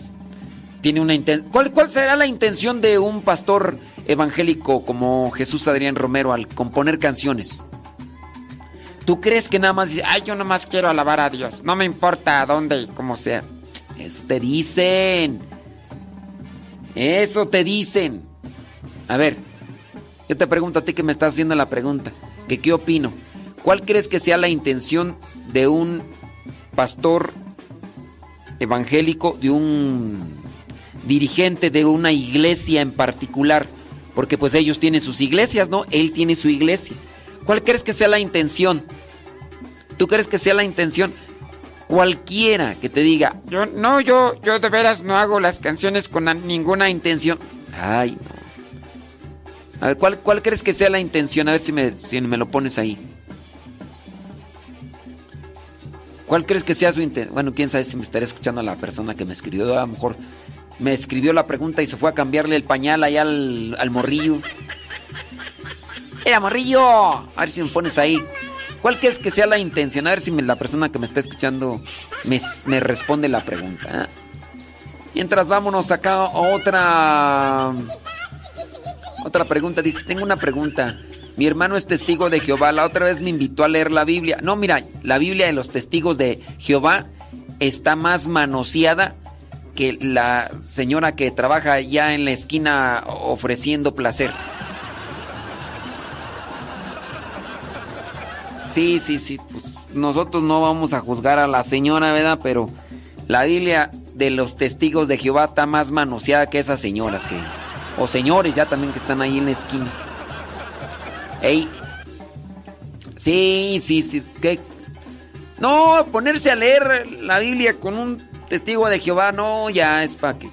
tiene una intención. ¿Cuál, ¿Cuál será la intención de un pastor evangélico como Jesús Adrián Romero al componer canciones? ¿Tú crees que nada más dice, ay, yo nada más quiero alabar a Dios? No me importa a dónde y cómo sea. Eso te dicen. Eso te dicen. A ver, yo te pregunto a ti que me estás haciendo la pregunta, que qué opino. ¿Cuál crees que sea la intención de un pastor evangélico, de un dirigente de una iglesia en particular? Porque pues ellos tienen sus iglesias, ¿no? Él tiene su iglesia. ¿Cuál crees que sea la intención? ¿Tú crees que sea la intención? Cualquiera que te diga, yo no, yo, yo de veras no hago las canciones con na- ninguna intención. Ay, no. A ver, ¿cuál, ¿cuál crees que sea la intención? A ver si me, si me lo pones ahí. ¿Cuál crees que sea su intención? Bueno, quién sabe si me estará escuchando la persona que me escribió. A lo mejor me escribió la pregunta y se fue a cambiarle el pañal allá al, al morrillo. ¡Era morrillo! A ver si me pones ahí. ¿Cuál crees que sea la intención? A ver si la persona que me está escuchando me, responde la pregunta. ¿eh? Mientras vámonos acá otra. Otra pregunta. Dice: Tengo una pregunta. Mi hermano es testigo de Jehová. La otra vez me invitó a leer la Biblia. No, mira, la Biblia de los testigos de Jehová está más manoseada que la señora que trabaja ya en la esquina ofreciendo placer. Sí, sí, sí. Pues nosotros no vamos a juzgar a la señora, ¿verdad? Pero la Biblia de los testigos de Jehová está más manoseada que esas señoras que. O señores ya también que están ahí en la esquina. Ey. Sí, sí, sí. ¿Qué? No, ponerse a leer la Biblia con un testigo de Jehová, no, ya es para que.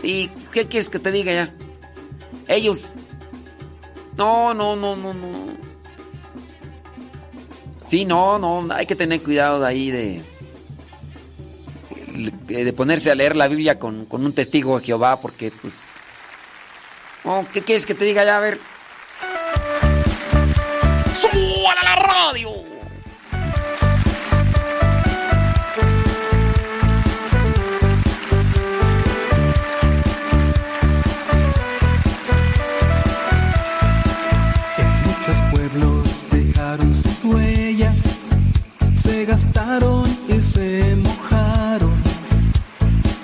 Sí, ¿qué quieres que te diga ya? Ellos. No, no, no, no, no. Sí, no, no, hay que tener cuidado de ahí de de ponerse a leer la Biblia con, con un testigo de Jehová, porque pues... Oh, ¿Qué quieres que te diga ya? A ver. ¡Súbala la radio! En muchos pueblos dejaron huellas, se gastaron y se mojaron,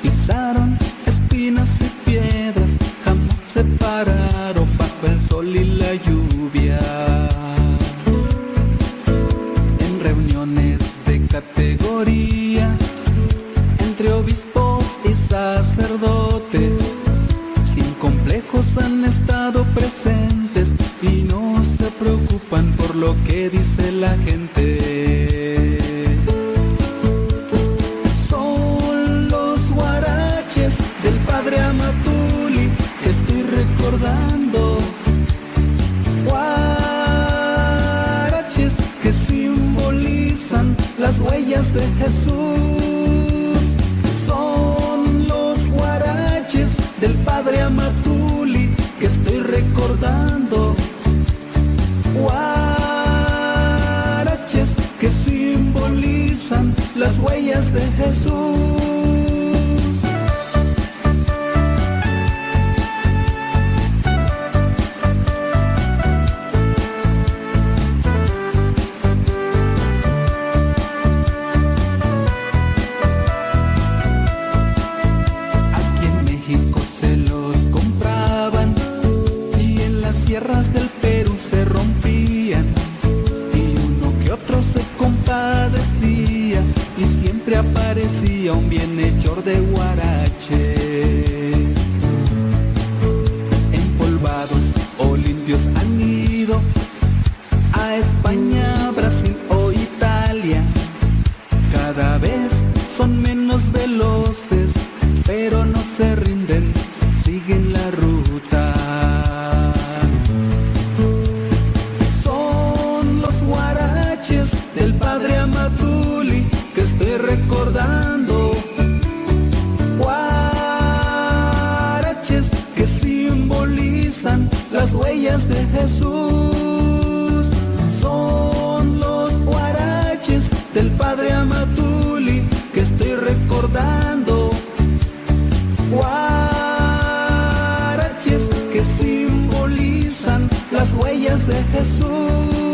pisaron espinas y piedras, jamás se pararon bajo el sol y la lluvia. En reuniones de categoría, entre obispos y sacerdotes, sin complejos han estado presentes preocupan por lo que dice la gente. Son los guaraches del padre Amatuli que estoy recordando. Guaraches que simbolizan las huellas de Jesús. Son los guaraches del padre Amatuli que estoy recordando. Guaraches que simbolizan las huellas de Jesús. Bienhechor de del padre Amatuli que estoy recordando. Guaraches que simbolizan las huellas de Jesús.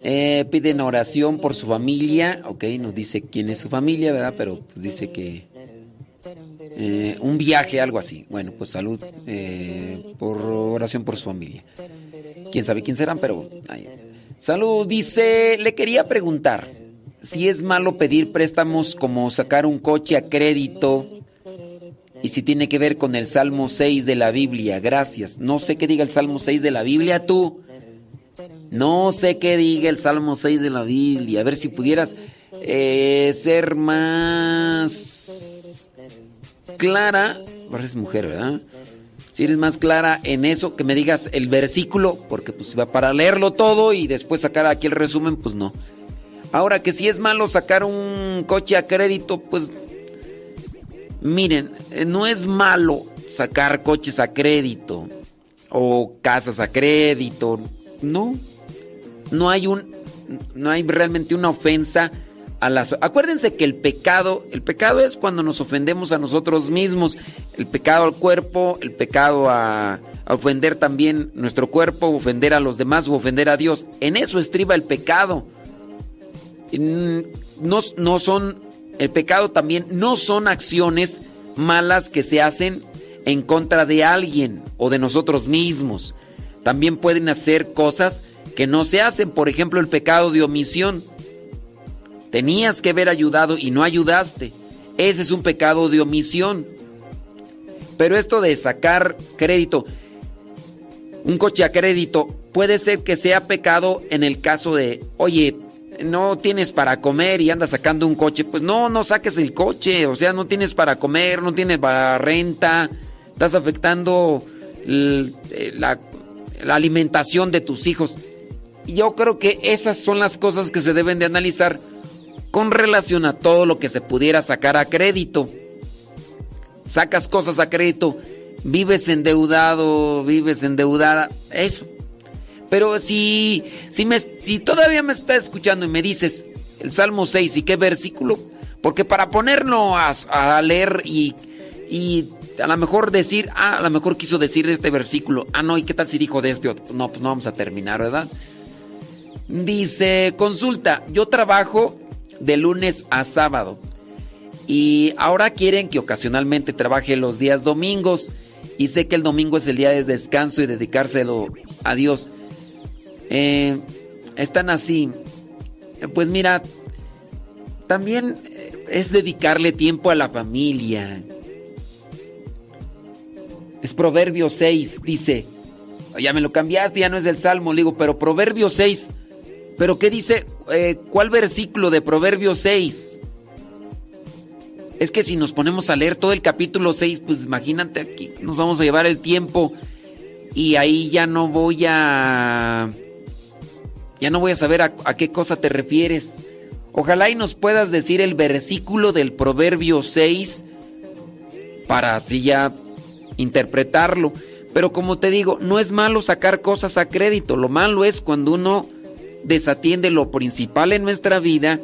Eh, piden oración por su familia, ok, nos dice quién es su familia, ¿verdad? Pero pues dice que eh, un viaje, algo así. Bueno, pues salud eh, por oración por su familia. Quién sabe quién serán, pero salud. Dice, le quería preguntar si es malo pedir préstamos como sacar un coche a crédito y si tiene que ver con el Salmo 6 de la Biblia. Gracias. No sé qué diga el Salmo 6 de la Biblia, tú. No sé qué diga el Salmo 6 de la Biblia. A ver si pudieras eh, ser más clara. Ahora es mujer, ¿verdad? Si eres más clara en eso, que me digas el versículo, porque pues para leerlo todo y después sacar aquí el resumen, pues no. Ahora que si es malo sacar un coche a crédito, pues miren, eh, no es malo sacar coches a crédito o casas a crédito, no. No hay un no hay realmente una ofensa a las Acuérdense que el pecado, el pecado es cuando nos ofendemos a nosotros mismos, el pecado al cuerpo, el pecado a, ofender también nuestro cuerpo, ofender a los demás o ofender a Dios. En eso estriba el pecado. No, no son, el pecado también no son acciones malas que se hacen en contra de alguien o de nosotros mismos. También pueden hacer cosas que no se hacen, por ejemplo el pecado de omisión. Tenías que haber ayudado y no ayudaste. Ese es un pecado de omisión. Pero esto de sacar crédito, un coche a crédito, puede ser que sea pecado en el caso de, oye, no tienes para comer y andas sacando un coche, pues no, no saques el coche, o sea, no tienes para comer, no tienes para renta, estás afectando la, la alimentación de tus hijos. Yo creo que esas son las cosas que se deben de analizar con relación a todo lo que se pudiera sacar a crédito. Sacas cosas a crédito, vives endeudado, vives endeudada, eso. Pero si, si, me, si todavía me estás escuchando y me dices el Salmo 6 y qué versículo, porque para ponerlo a, a leer y, y a lo mejor decir, ah, a lo mejor quiso decir este versículo, ah, no, ¿y qué tal si dijo de este otro? No, pues no vamos a terminar, ¿verdad? Dice, consulta, yo trabajo de lunes a sábado y ahora quieren que ocasionalmente trabaje los días domingos y sé que el domingo es el día de descanso y dedicárselo a Dios. Eh, están así. Pues mira, también es dedicarle tiempo a la familia. Es Proverbio 6, dice. Ya me lo cambiaste, ya no es el Salmo, le digo, pero Proverbio 6. ¿Pero qué dice? Eh, ¿Cuál versículo de Proverbio 6? Es que si nos ponemos a leer todo el capítulo 6, pues imagínate aquí, nos vamos a llevar el tiempo y ahí ya no voy a... Ya no voy a saber a, qué cosa te refieres. Ojalá y nos puedas decir el versículo del Proverbio 6 para así ya interpretarlo. Pero como te digo, no es malo sacar cosas a crédito. Lo malo es cuando uno desatiende lo principal en nuestra vida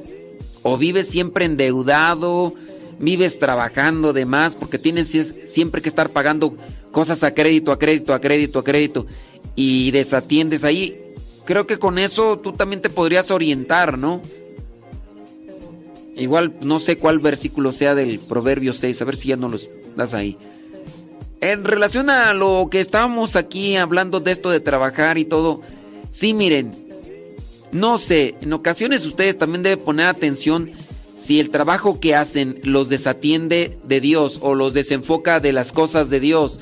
o vives siempre endeudado, vives trabajando de más porque tienes siempre que estar pagando cosas a crédito, a crédito, a crédito, a crédito y desatiendes ahí. Creo que con eso tú también te podrías orientar, ¿no? Igual no sé cuál versículo sea del Proverbio 6, a ver si ya no los das ahí. En relación a lo que estábamos aquí hablando de esto de trabajar y todo, sí, miren, no sé, en ocasiones ustedes también deben poner atención si el trabajo que hacen los desatiende de Dios o los desenfoca de las cosas de Dios,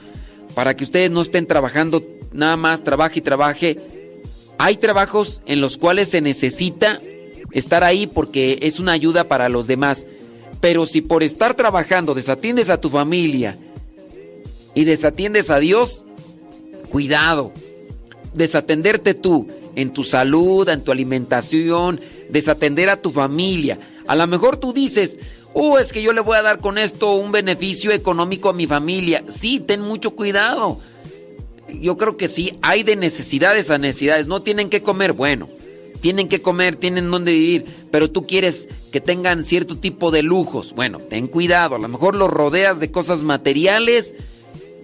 para que ustedes no estén trabajando nada más, trabaje y trabaje. Hay trabajos en los cuales se necesita estar ahí porque es una ayuda para los demás. Pero si por estar trabajando desatiendes a tu familia y desatiendes a Dios, cuidado. Desatenderte tú en tu salud, en tu alimentación, desatender a tu familia. A lo mejor tú dices, oh, es que yo le voy a dar con esto un beneficio económico a mi familia. Sí, ten mucho cuidado. Yo creo que sí, hay de necesidades a necesidades. No tienen que comer, bueno, tienen que comer, tienen donde vivir, pero tú quieres que tengan cierto tipo de lujos. Bueno, ten cuidado, a lo mejor los rodeas de cosas materiales,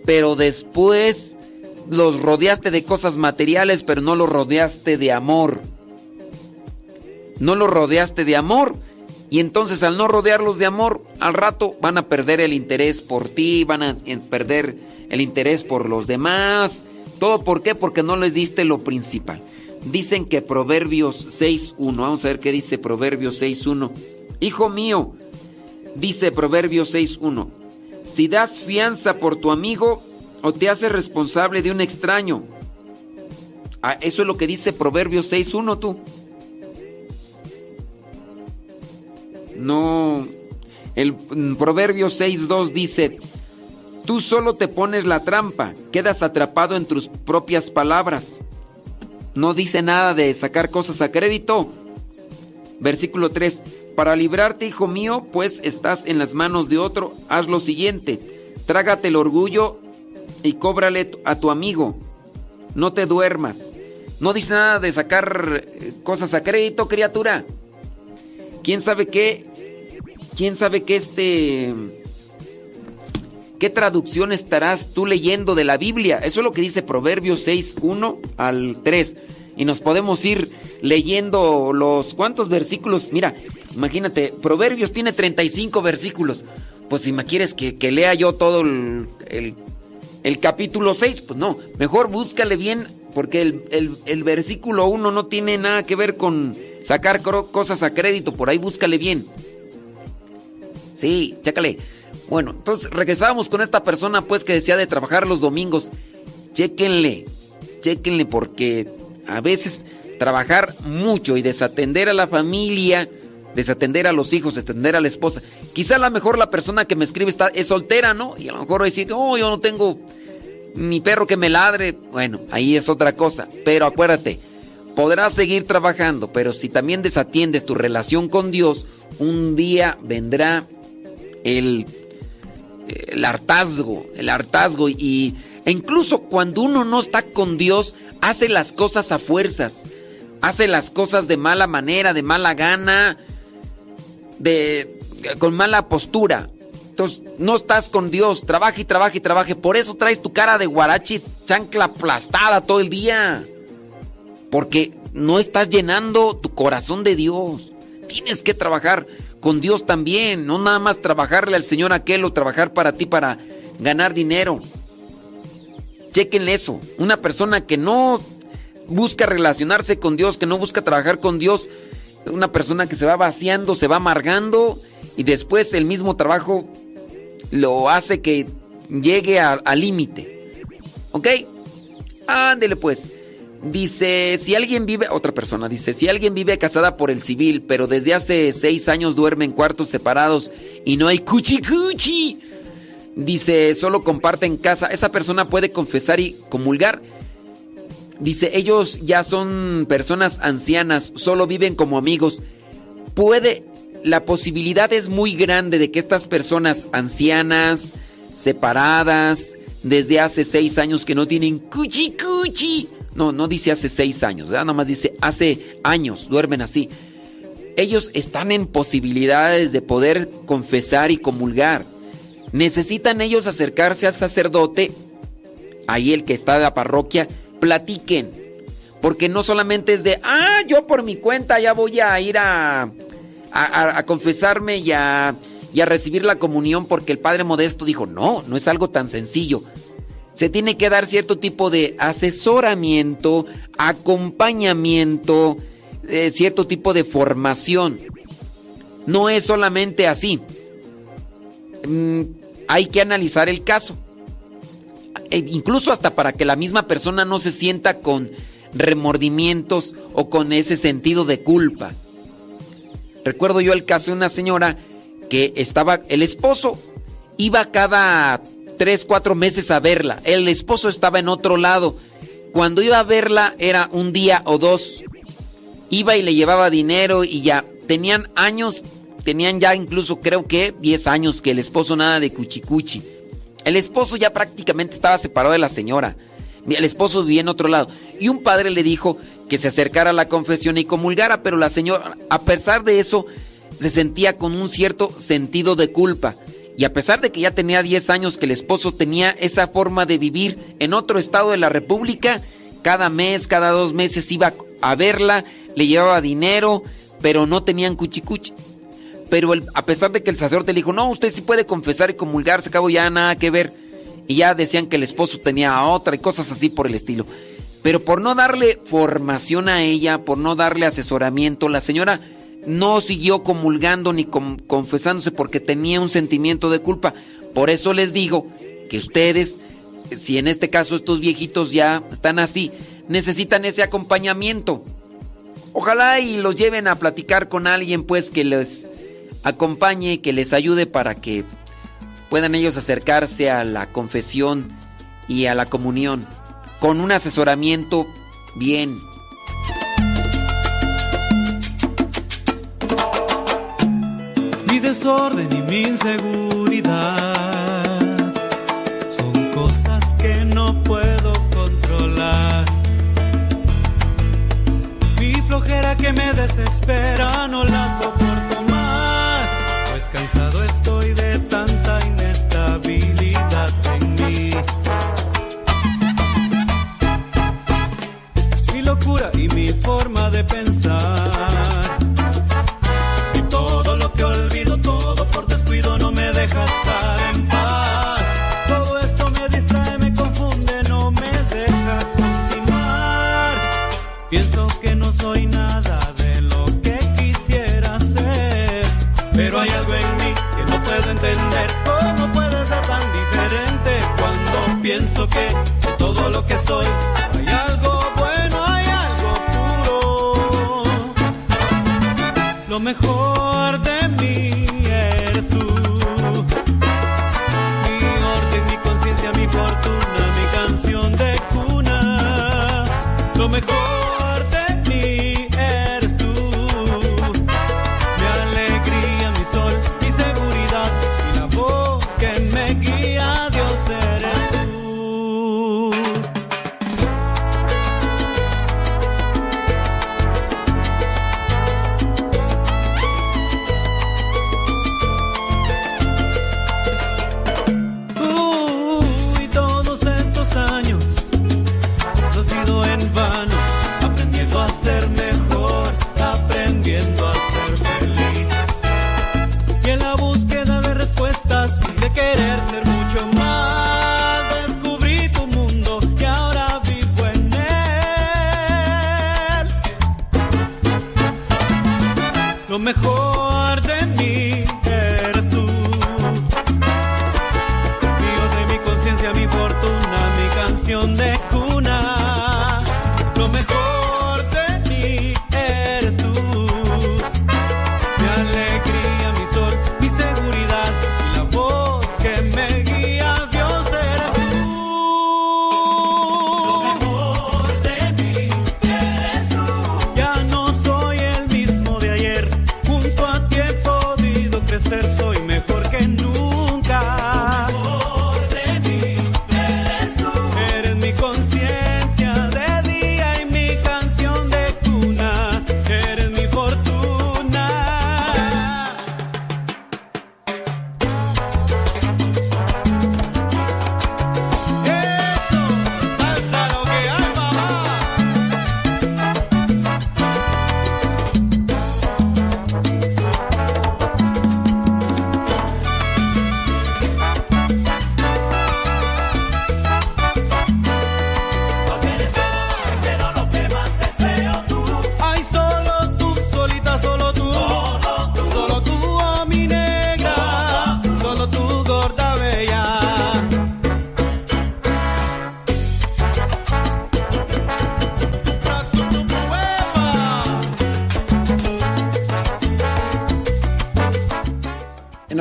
pero después los rodeaste de cosas materiales, pero no los rodeaste de amor. No los rodeaste de amor. Y entonces al no rodearlos de amor, al rato van a perder el interés por ti, van a perder el interés por los demás. ¿Todo por qué? Porque no les diste lo principal. Dicen que Proverbios 6.1, vamos a ver qué dice Proverbios 6.1. Hijo mío, dice Proverbios 6.1, si das fianza por tu amigo, o te hace responsable de un extraño. Ah, eso es lo que dice Proverbios 6.1 tú. No, el Proverbios 6.2 dice, tú solo te pones la trampa, quedas atrapado en tus propias palabras. No dice nada de sacar cosas a crédito. Versículo 3, para librarte, hijo mío, pues estás en las manos de otro, haz lo siguiente, trágate el orgullo y cóbrale a tu amigo. No te duermas. No dice nada de sacar eh, cosas a crédito, criatura. ¿Quién sabe qué? ¿Quién sabe qué este... ¿Qué traducción estarás tú leyendo de la Biblia? Eso es lo que dice Proverbios 6, 1 al 3. Y nos podemos ir leyendo los... ¿Cuántos versículos? Mira, imagínate, Proverbios tiene 35 versículos. Pues si me quieres que, lea yo todo el el capítulo 6, pues no, mejor búscale bien porque el, versículo 1 no tiene nada que ver con sacar cosas a crédito, por ahí búscale bien. Sí, chécale. Bueno, entonces regresábamos con esta persona pues que decía de trabajar los domingos. Chéquenle, chéquenle porque a veces trabajar mucho y desatender a la familia, desatender a los hijos, desatender a la esposa. Quizá a lo mejor la persona que me escribe está, es soltera, ¿no? Y a lo mejor decir, oh, yo no tengo ni perro que me ladre. Bueno, ahí es otra cosa. Pero acuérdate, podrás seguir trabajando, pero si también desatiendes tu relación con Dios, un día vendrá el, hartazgo, el hartazgo y e incluso cuando uno no está con Dios, hace las cosas a fuerzas, hace las cosas de mala manera, de mala gana, de con mala postura. Entonces, no estás con Dios, trabaja y trabaja y trabaja. Por eso traes tu cara de guarachi chancla aplastada todo el día. Porque no estás llenando tu corazón de Dios. Tienes que trabajar con Dios también, no nada más trabajarle al Señor aquel o trabajar para ti para ganar dinero. Chequen eso. Una persona que no busca relacionarse con Dios, que no busca trabajar con Dios, una persona que se va vaciando, se va amargando y después el mismo trabajo lo hace que llegue al límite. ¿Ok? Ándele pues. Dice, si alguien vive, otra persona dice, si alguien vive casada por el civil, pero desde hace seis años duerme en cuartos separados y no hay cuchi cuchi. Dice, solo comparten casa. Esa persona puede confesar y comulgar Dice, ellos ya son personas ancianas, solo viven como amigos. Puede, la posibilidad es muy grande de que estas personas ancianas, separadas, desde hace seis años que no tienen cuchi cuchi. No, no dice hace seis años, ¿verdad? Nada más dice hace años, duermen así. Ellos están en posibilidades de poder confesar y comulgar. Necesitan ellos acercarse al sacerdote, ahí el que está de la parroquia, platiquen. Porque no solamente es de, ah, yo por mi cuenta ya voy a ir a, a, a- a confesarme y a, y a recibir la comunión porque el Padre Modesto dijo, no, no es algo tan sencillo. Se tiene que dar cierto tipo de asesoramiento, acompañamiento, eh, cierto tipo de formación. No es solamente así. Mm, hay que analizar el caso. E incluso hasta para que la misma persona no se sienta con remordimientos o con ese sentido de culpa. Recuerdo yo el caso de una señora que estaba, el esposo iba cada tres, cuatro meses a verla. El esposo estaba en otro lado. Cuando iba a verla era un día o dos. Iba y le llevaba dinero y ya. Tenían años, tenían ya incluso creo que 10 años que el esposo nada de cuchicuchi. El esposo ya prácticamente estaba separado de la señora. El esposo vivía en otro lado. Y un padre le dijo que se acercara a la confesión y comulgara, pero la señora, a pesar de eso, se sentía con un cierto sentido de culpa. Y a pesar de que ya tenía 10 años que el esposo tenía esa forma de vivir en otro estado de la República, cada mes, cada dos meses iba a verla, le llevaba dinero, pero no tenían cuchicuchi. Pero a pesar de que el sacerdote le dijo, no, usted sí puede confesar y comulgar, se ya nada que ver. Y ya decían que el esposo tenía a otra y cosas así por el estilo. Pero por no darle formación a ella, por no darle asesoramiento, la señora no siguió comulgando ni confesándose porque tenía un sentimiento de culpa. Por eso les digo que ustedes, si en este caso estos viejitos ya están así, necesitan ese acompañamiento. Ojalá y los lleven a platicar con alguien pues que les acompañe, que les ayude para que puedan ellos acercarse a la confesión y a la comunión con un asesoramiento bien. Desorden y mi inseguridad son cosas que no puedo controlar. Mi flojera que me desespera no la soporto más, pues cansado estoy cuando pienso que de todo lo que soy hay algo bueno, hay algo puro? Lo mejor de mí eres tú. Mi orden, mi conciencia, mi fortuna, mi canción de cuna. Lo mejor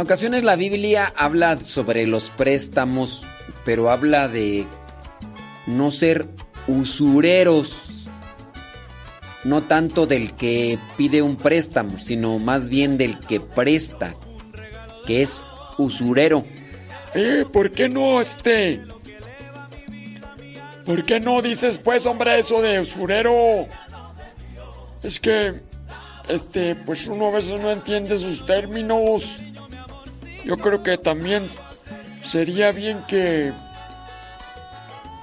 ocasiones la Biblia habla sobre los préstamos, pero habla de no ser usureros. No tanto del que pide un préstamo, sino más bien del que presta, que es usurero. Eh, ¿por qué no este? ¿Por qué no dices pues, hombre, eso de usurero? Es que este, pues uno a veces no entiende sus términos. Yo creo que también sería bien que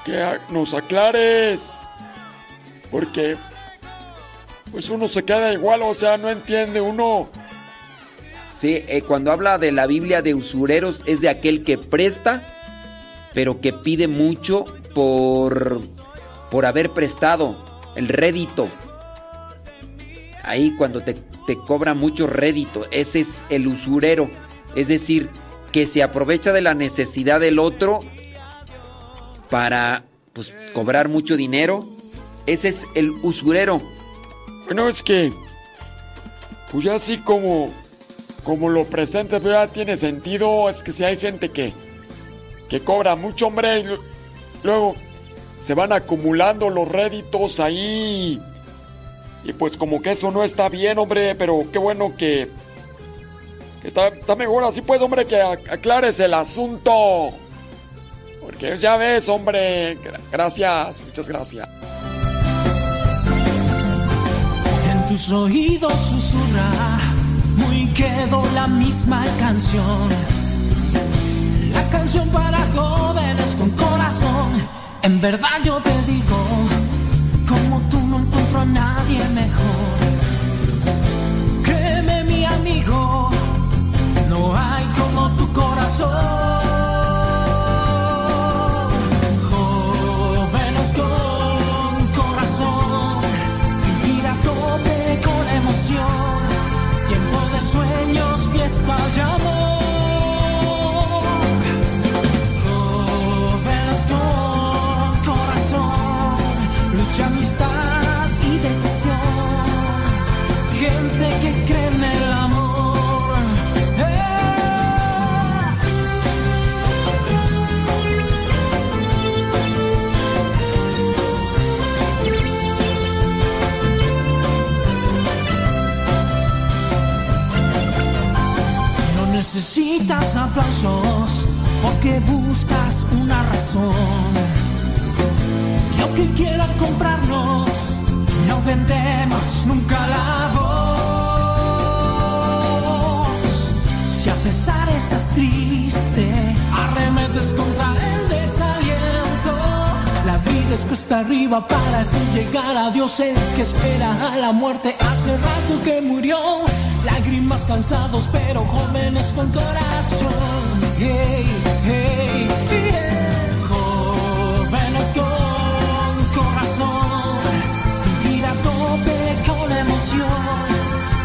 que nos aclares. Porque pues uno se queda igual, o sea, no entiende uno. Sí, eh, cuando habla de la Biblia de usureros es de aquel que presta, pero que pide mucho por, por haber prestado el rédito. Ahí cuando te, te cobra mucho rédito, ese es el usurero. Es decir, que se aprovecha de la necesidad del otro para pues, cobrar mucho dinero. Ese es el usurero. Bueno, es que, pues ya así como, como lo presente, pues ya tiene sentido. Es que si hay gente que, que cobra mucho, hombre, y lu- luego se van acumulando los réditos ahí. Y pues como que eso no está bien, hombre, pero qué bueno que... está, está mejor así, pues, hombre, que ac- aclares el asunto. Porque ya ves, hombre. gra- Gracias, muchas gracias. En tus oídos susurra muy quedo la misma canción. La canción para jóvenes con corazón. En verdad yo te digo, como tú no encuentro a nadie mejor. Créeme mi amigo, hay como tu corazón. Necesitas aplausos porque buscas una razón. Y aunque quieran comprarnos, no vendemos nunca la voz. Si a pesar estás triste, arremetes contra desaliento. La vida es cuesta arriba para así llegar a Dios, el que espera a la muerte hace rato que murió. Lágrimas cansados, pero jóvenes con corazón. Hey, hey, hey. Jóvenes con corazón. Vivir a tope con emoción.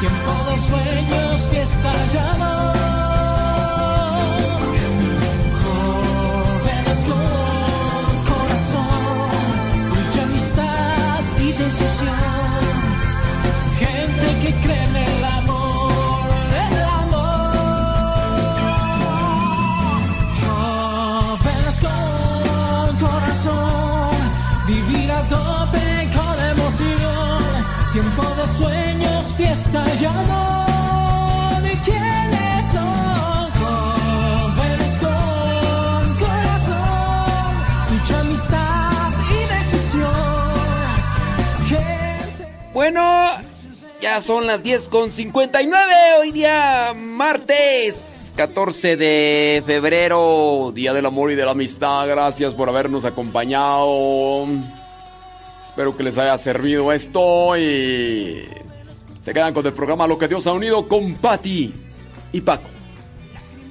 Tiempo de sueños, fiesta y Tiempo de sueños, fiesta y amor. ¿Y? Jóvenes con corazón, mucha amistad y decisión. Bueno, ya son las 10 con 59. Hoy día martes 14 de febrero. Día del amor y de la amistad. Gracias por habernos acompañado. Espero que les haya servido esto y se quedan con el programa Lo que Dios ha unido con Patti y Paco.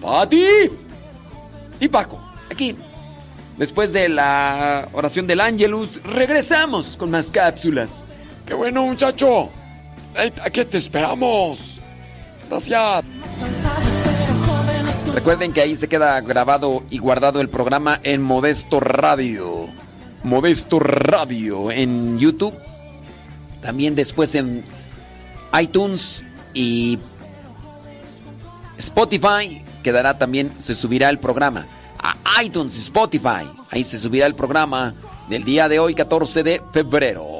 Patti y Paco. Aquí, después de la oración del Ángelus, regresamos con más cápsulas. Qué bueno, muchacho. Aquí te esperamos. Gracias. Recuerden que ahí se queda grabado y guardado el programa en Modesto Radio. Modesto Radio en YouTube. También después en iTunes y Spotify quedará también, se subirá el programa a iTunes, Spotify. Ahí se subirá el programa del día de hoy, 14 de febrero.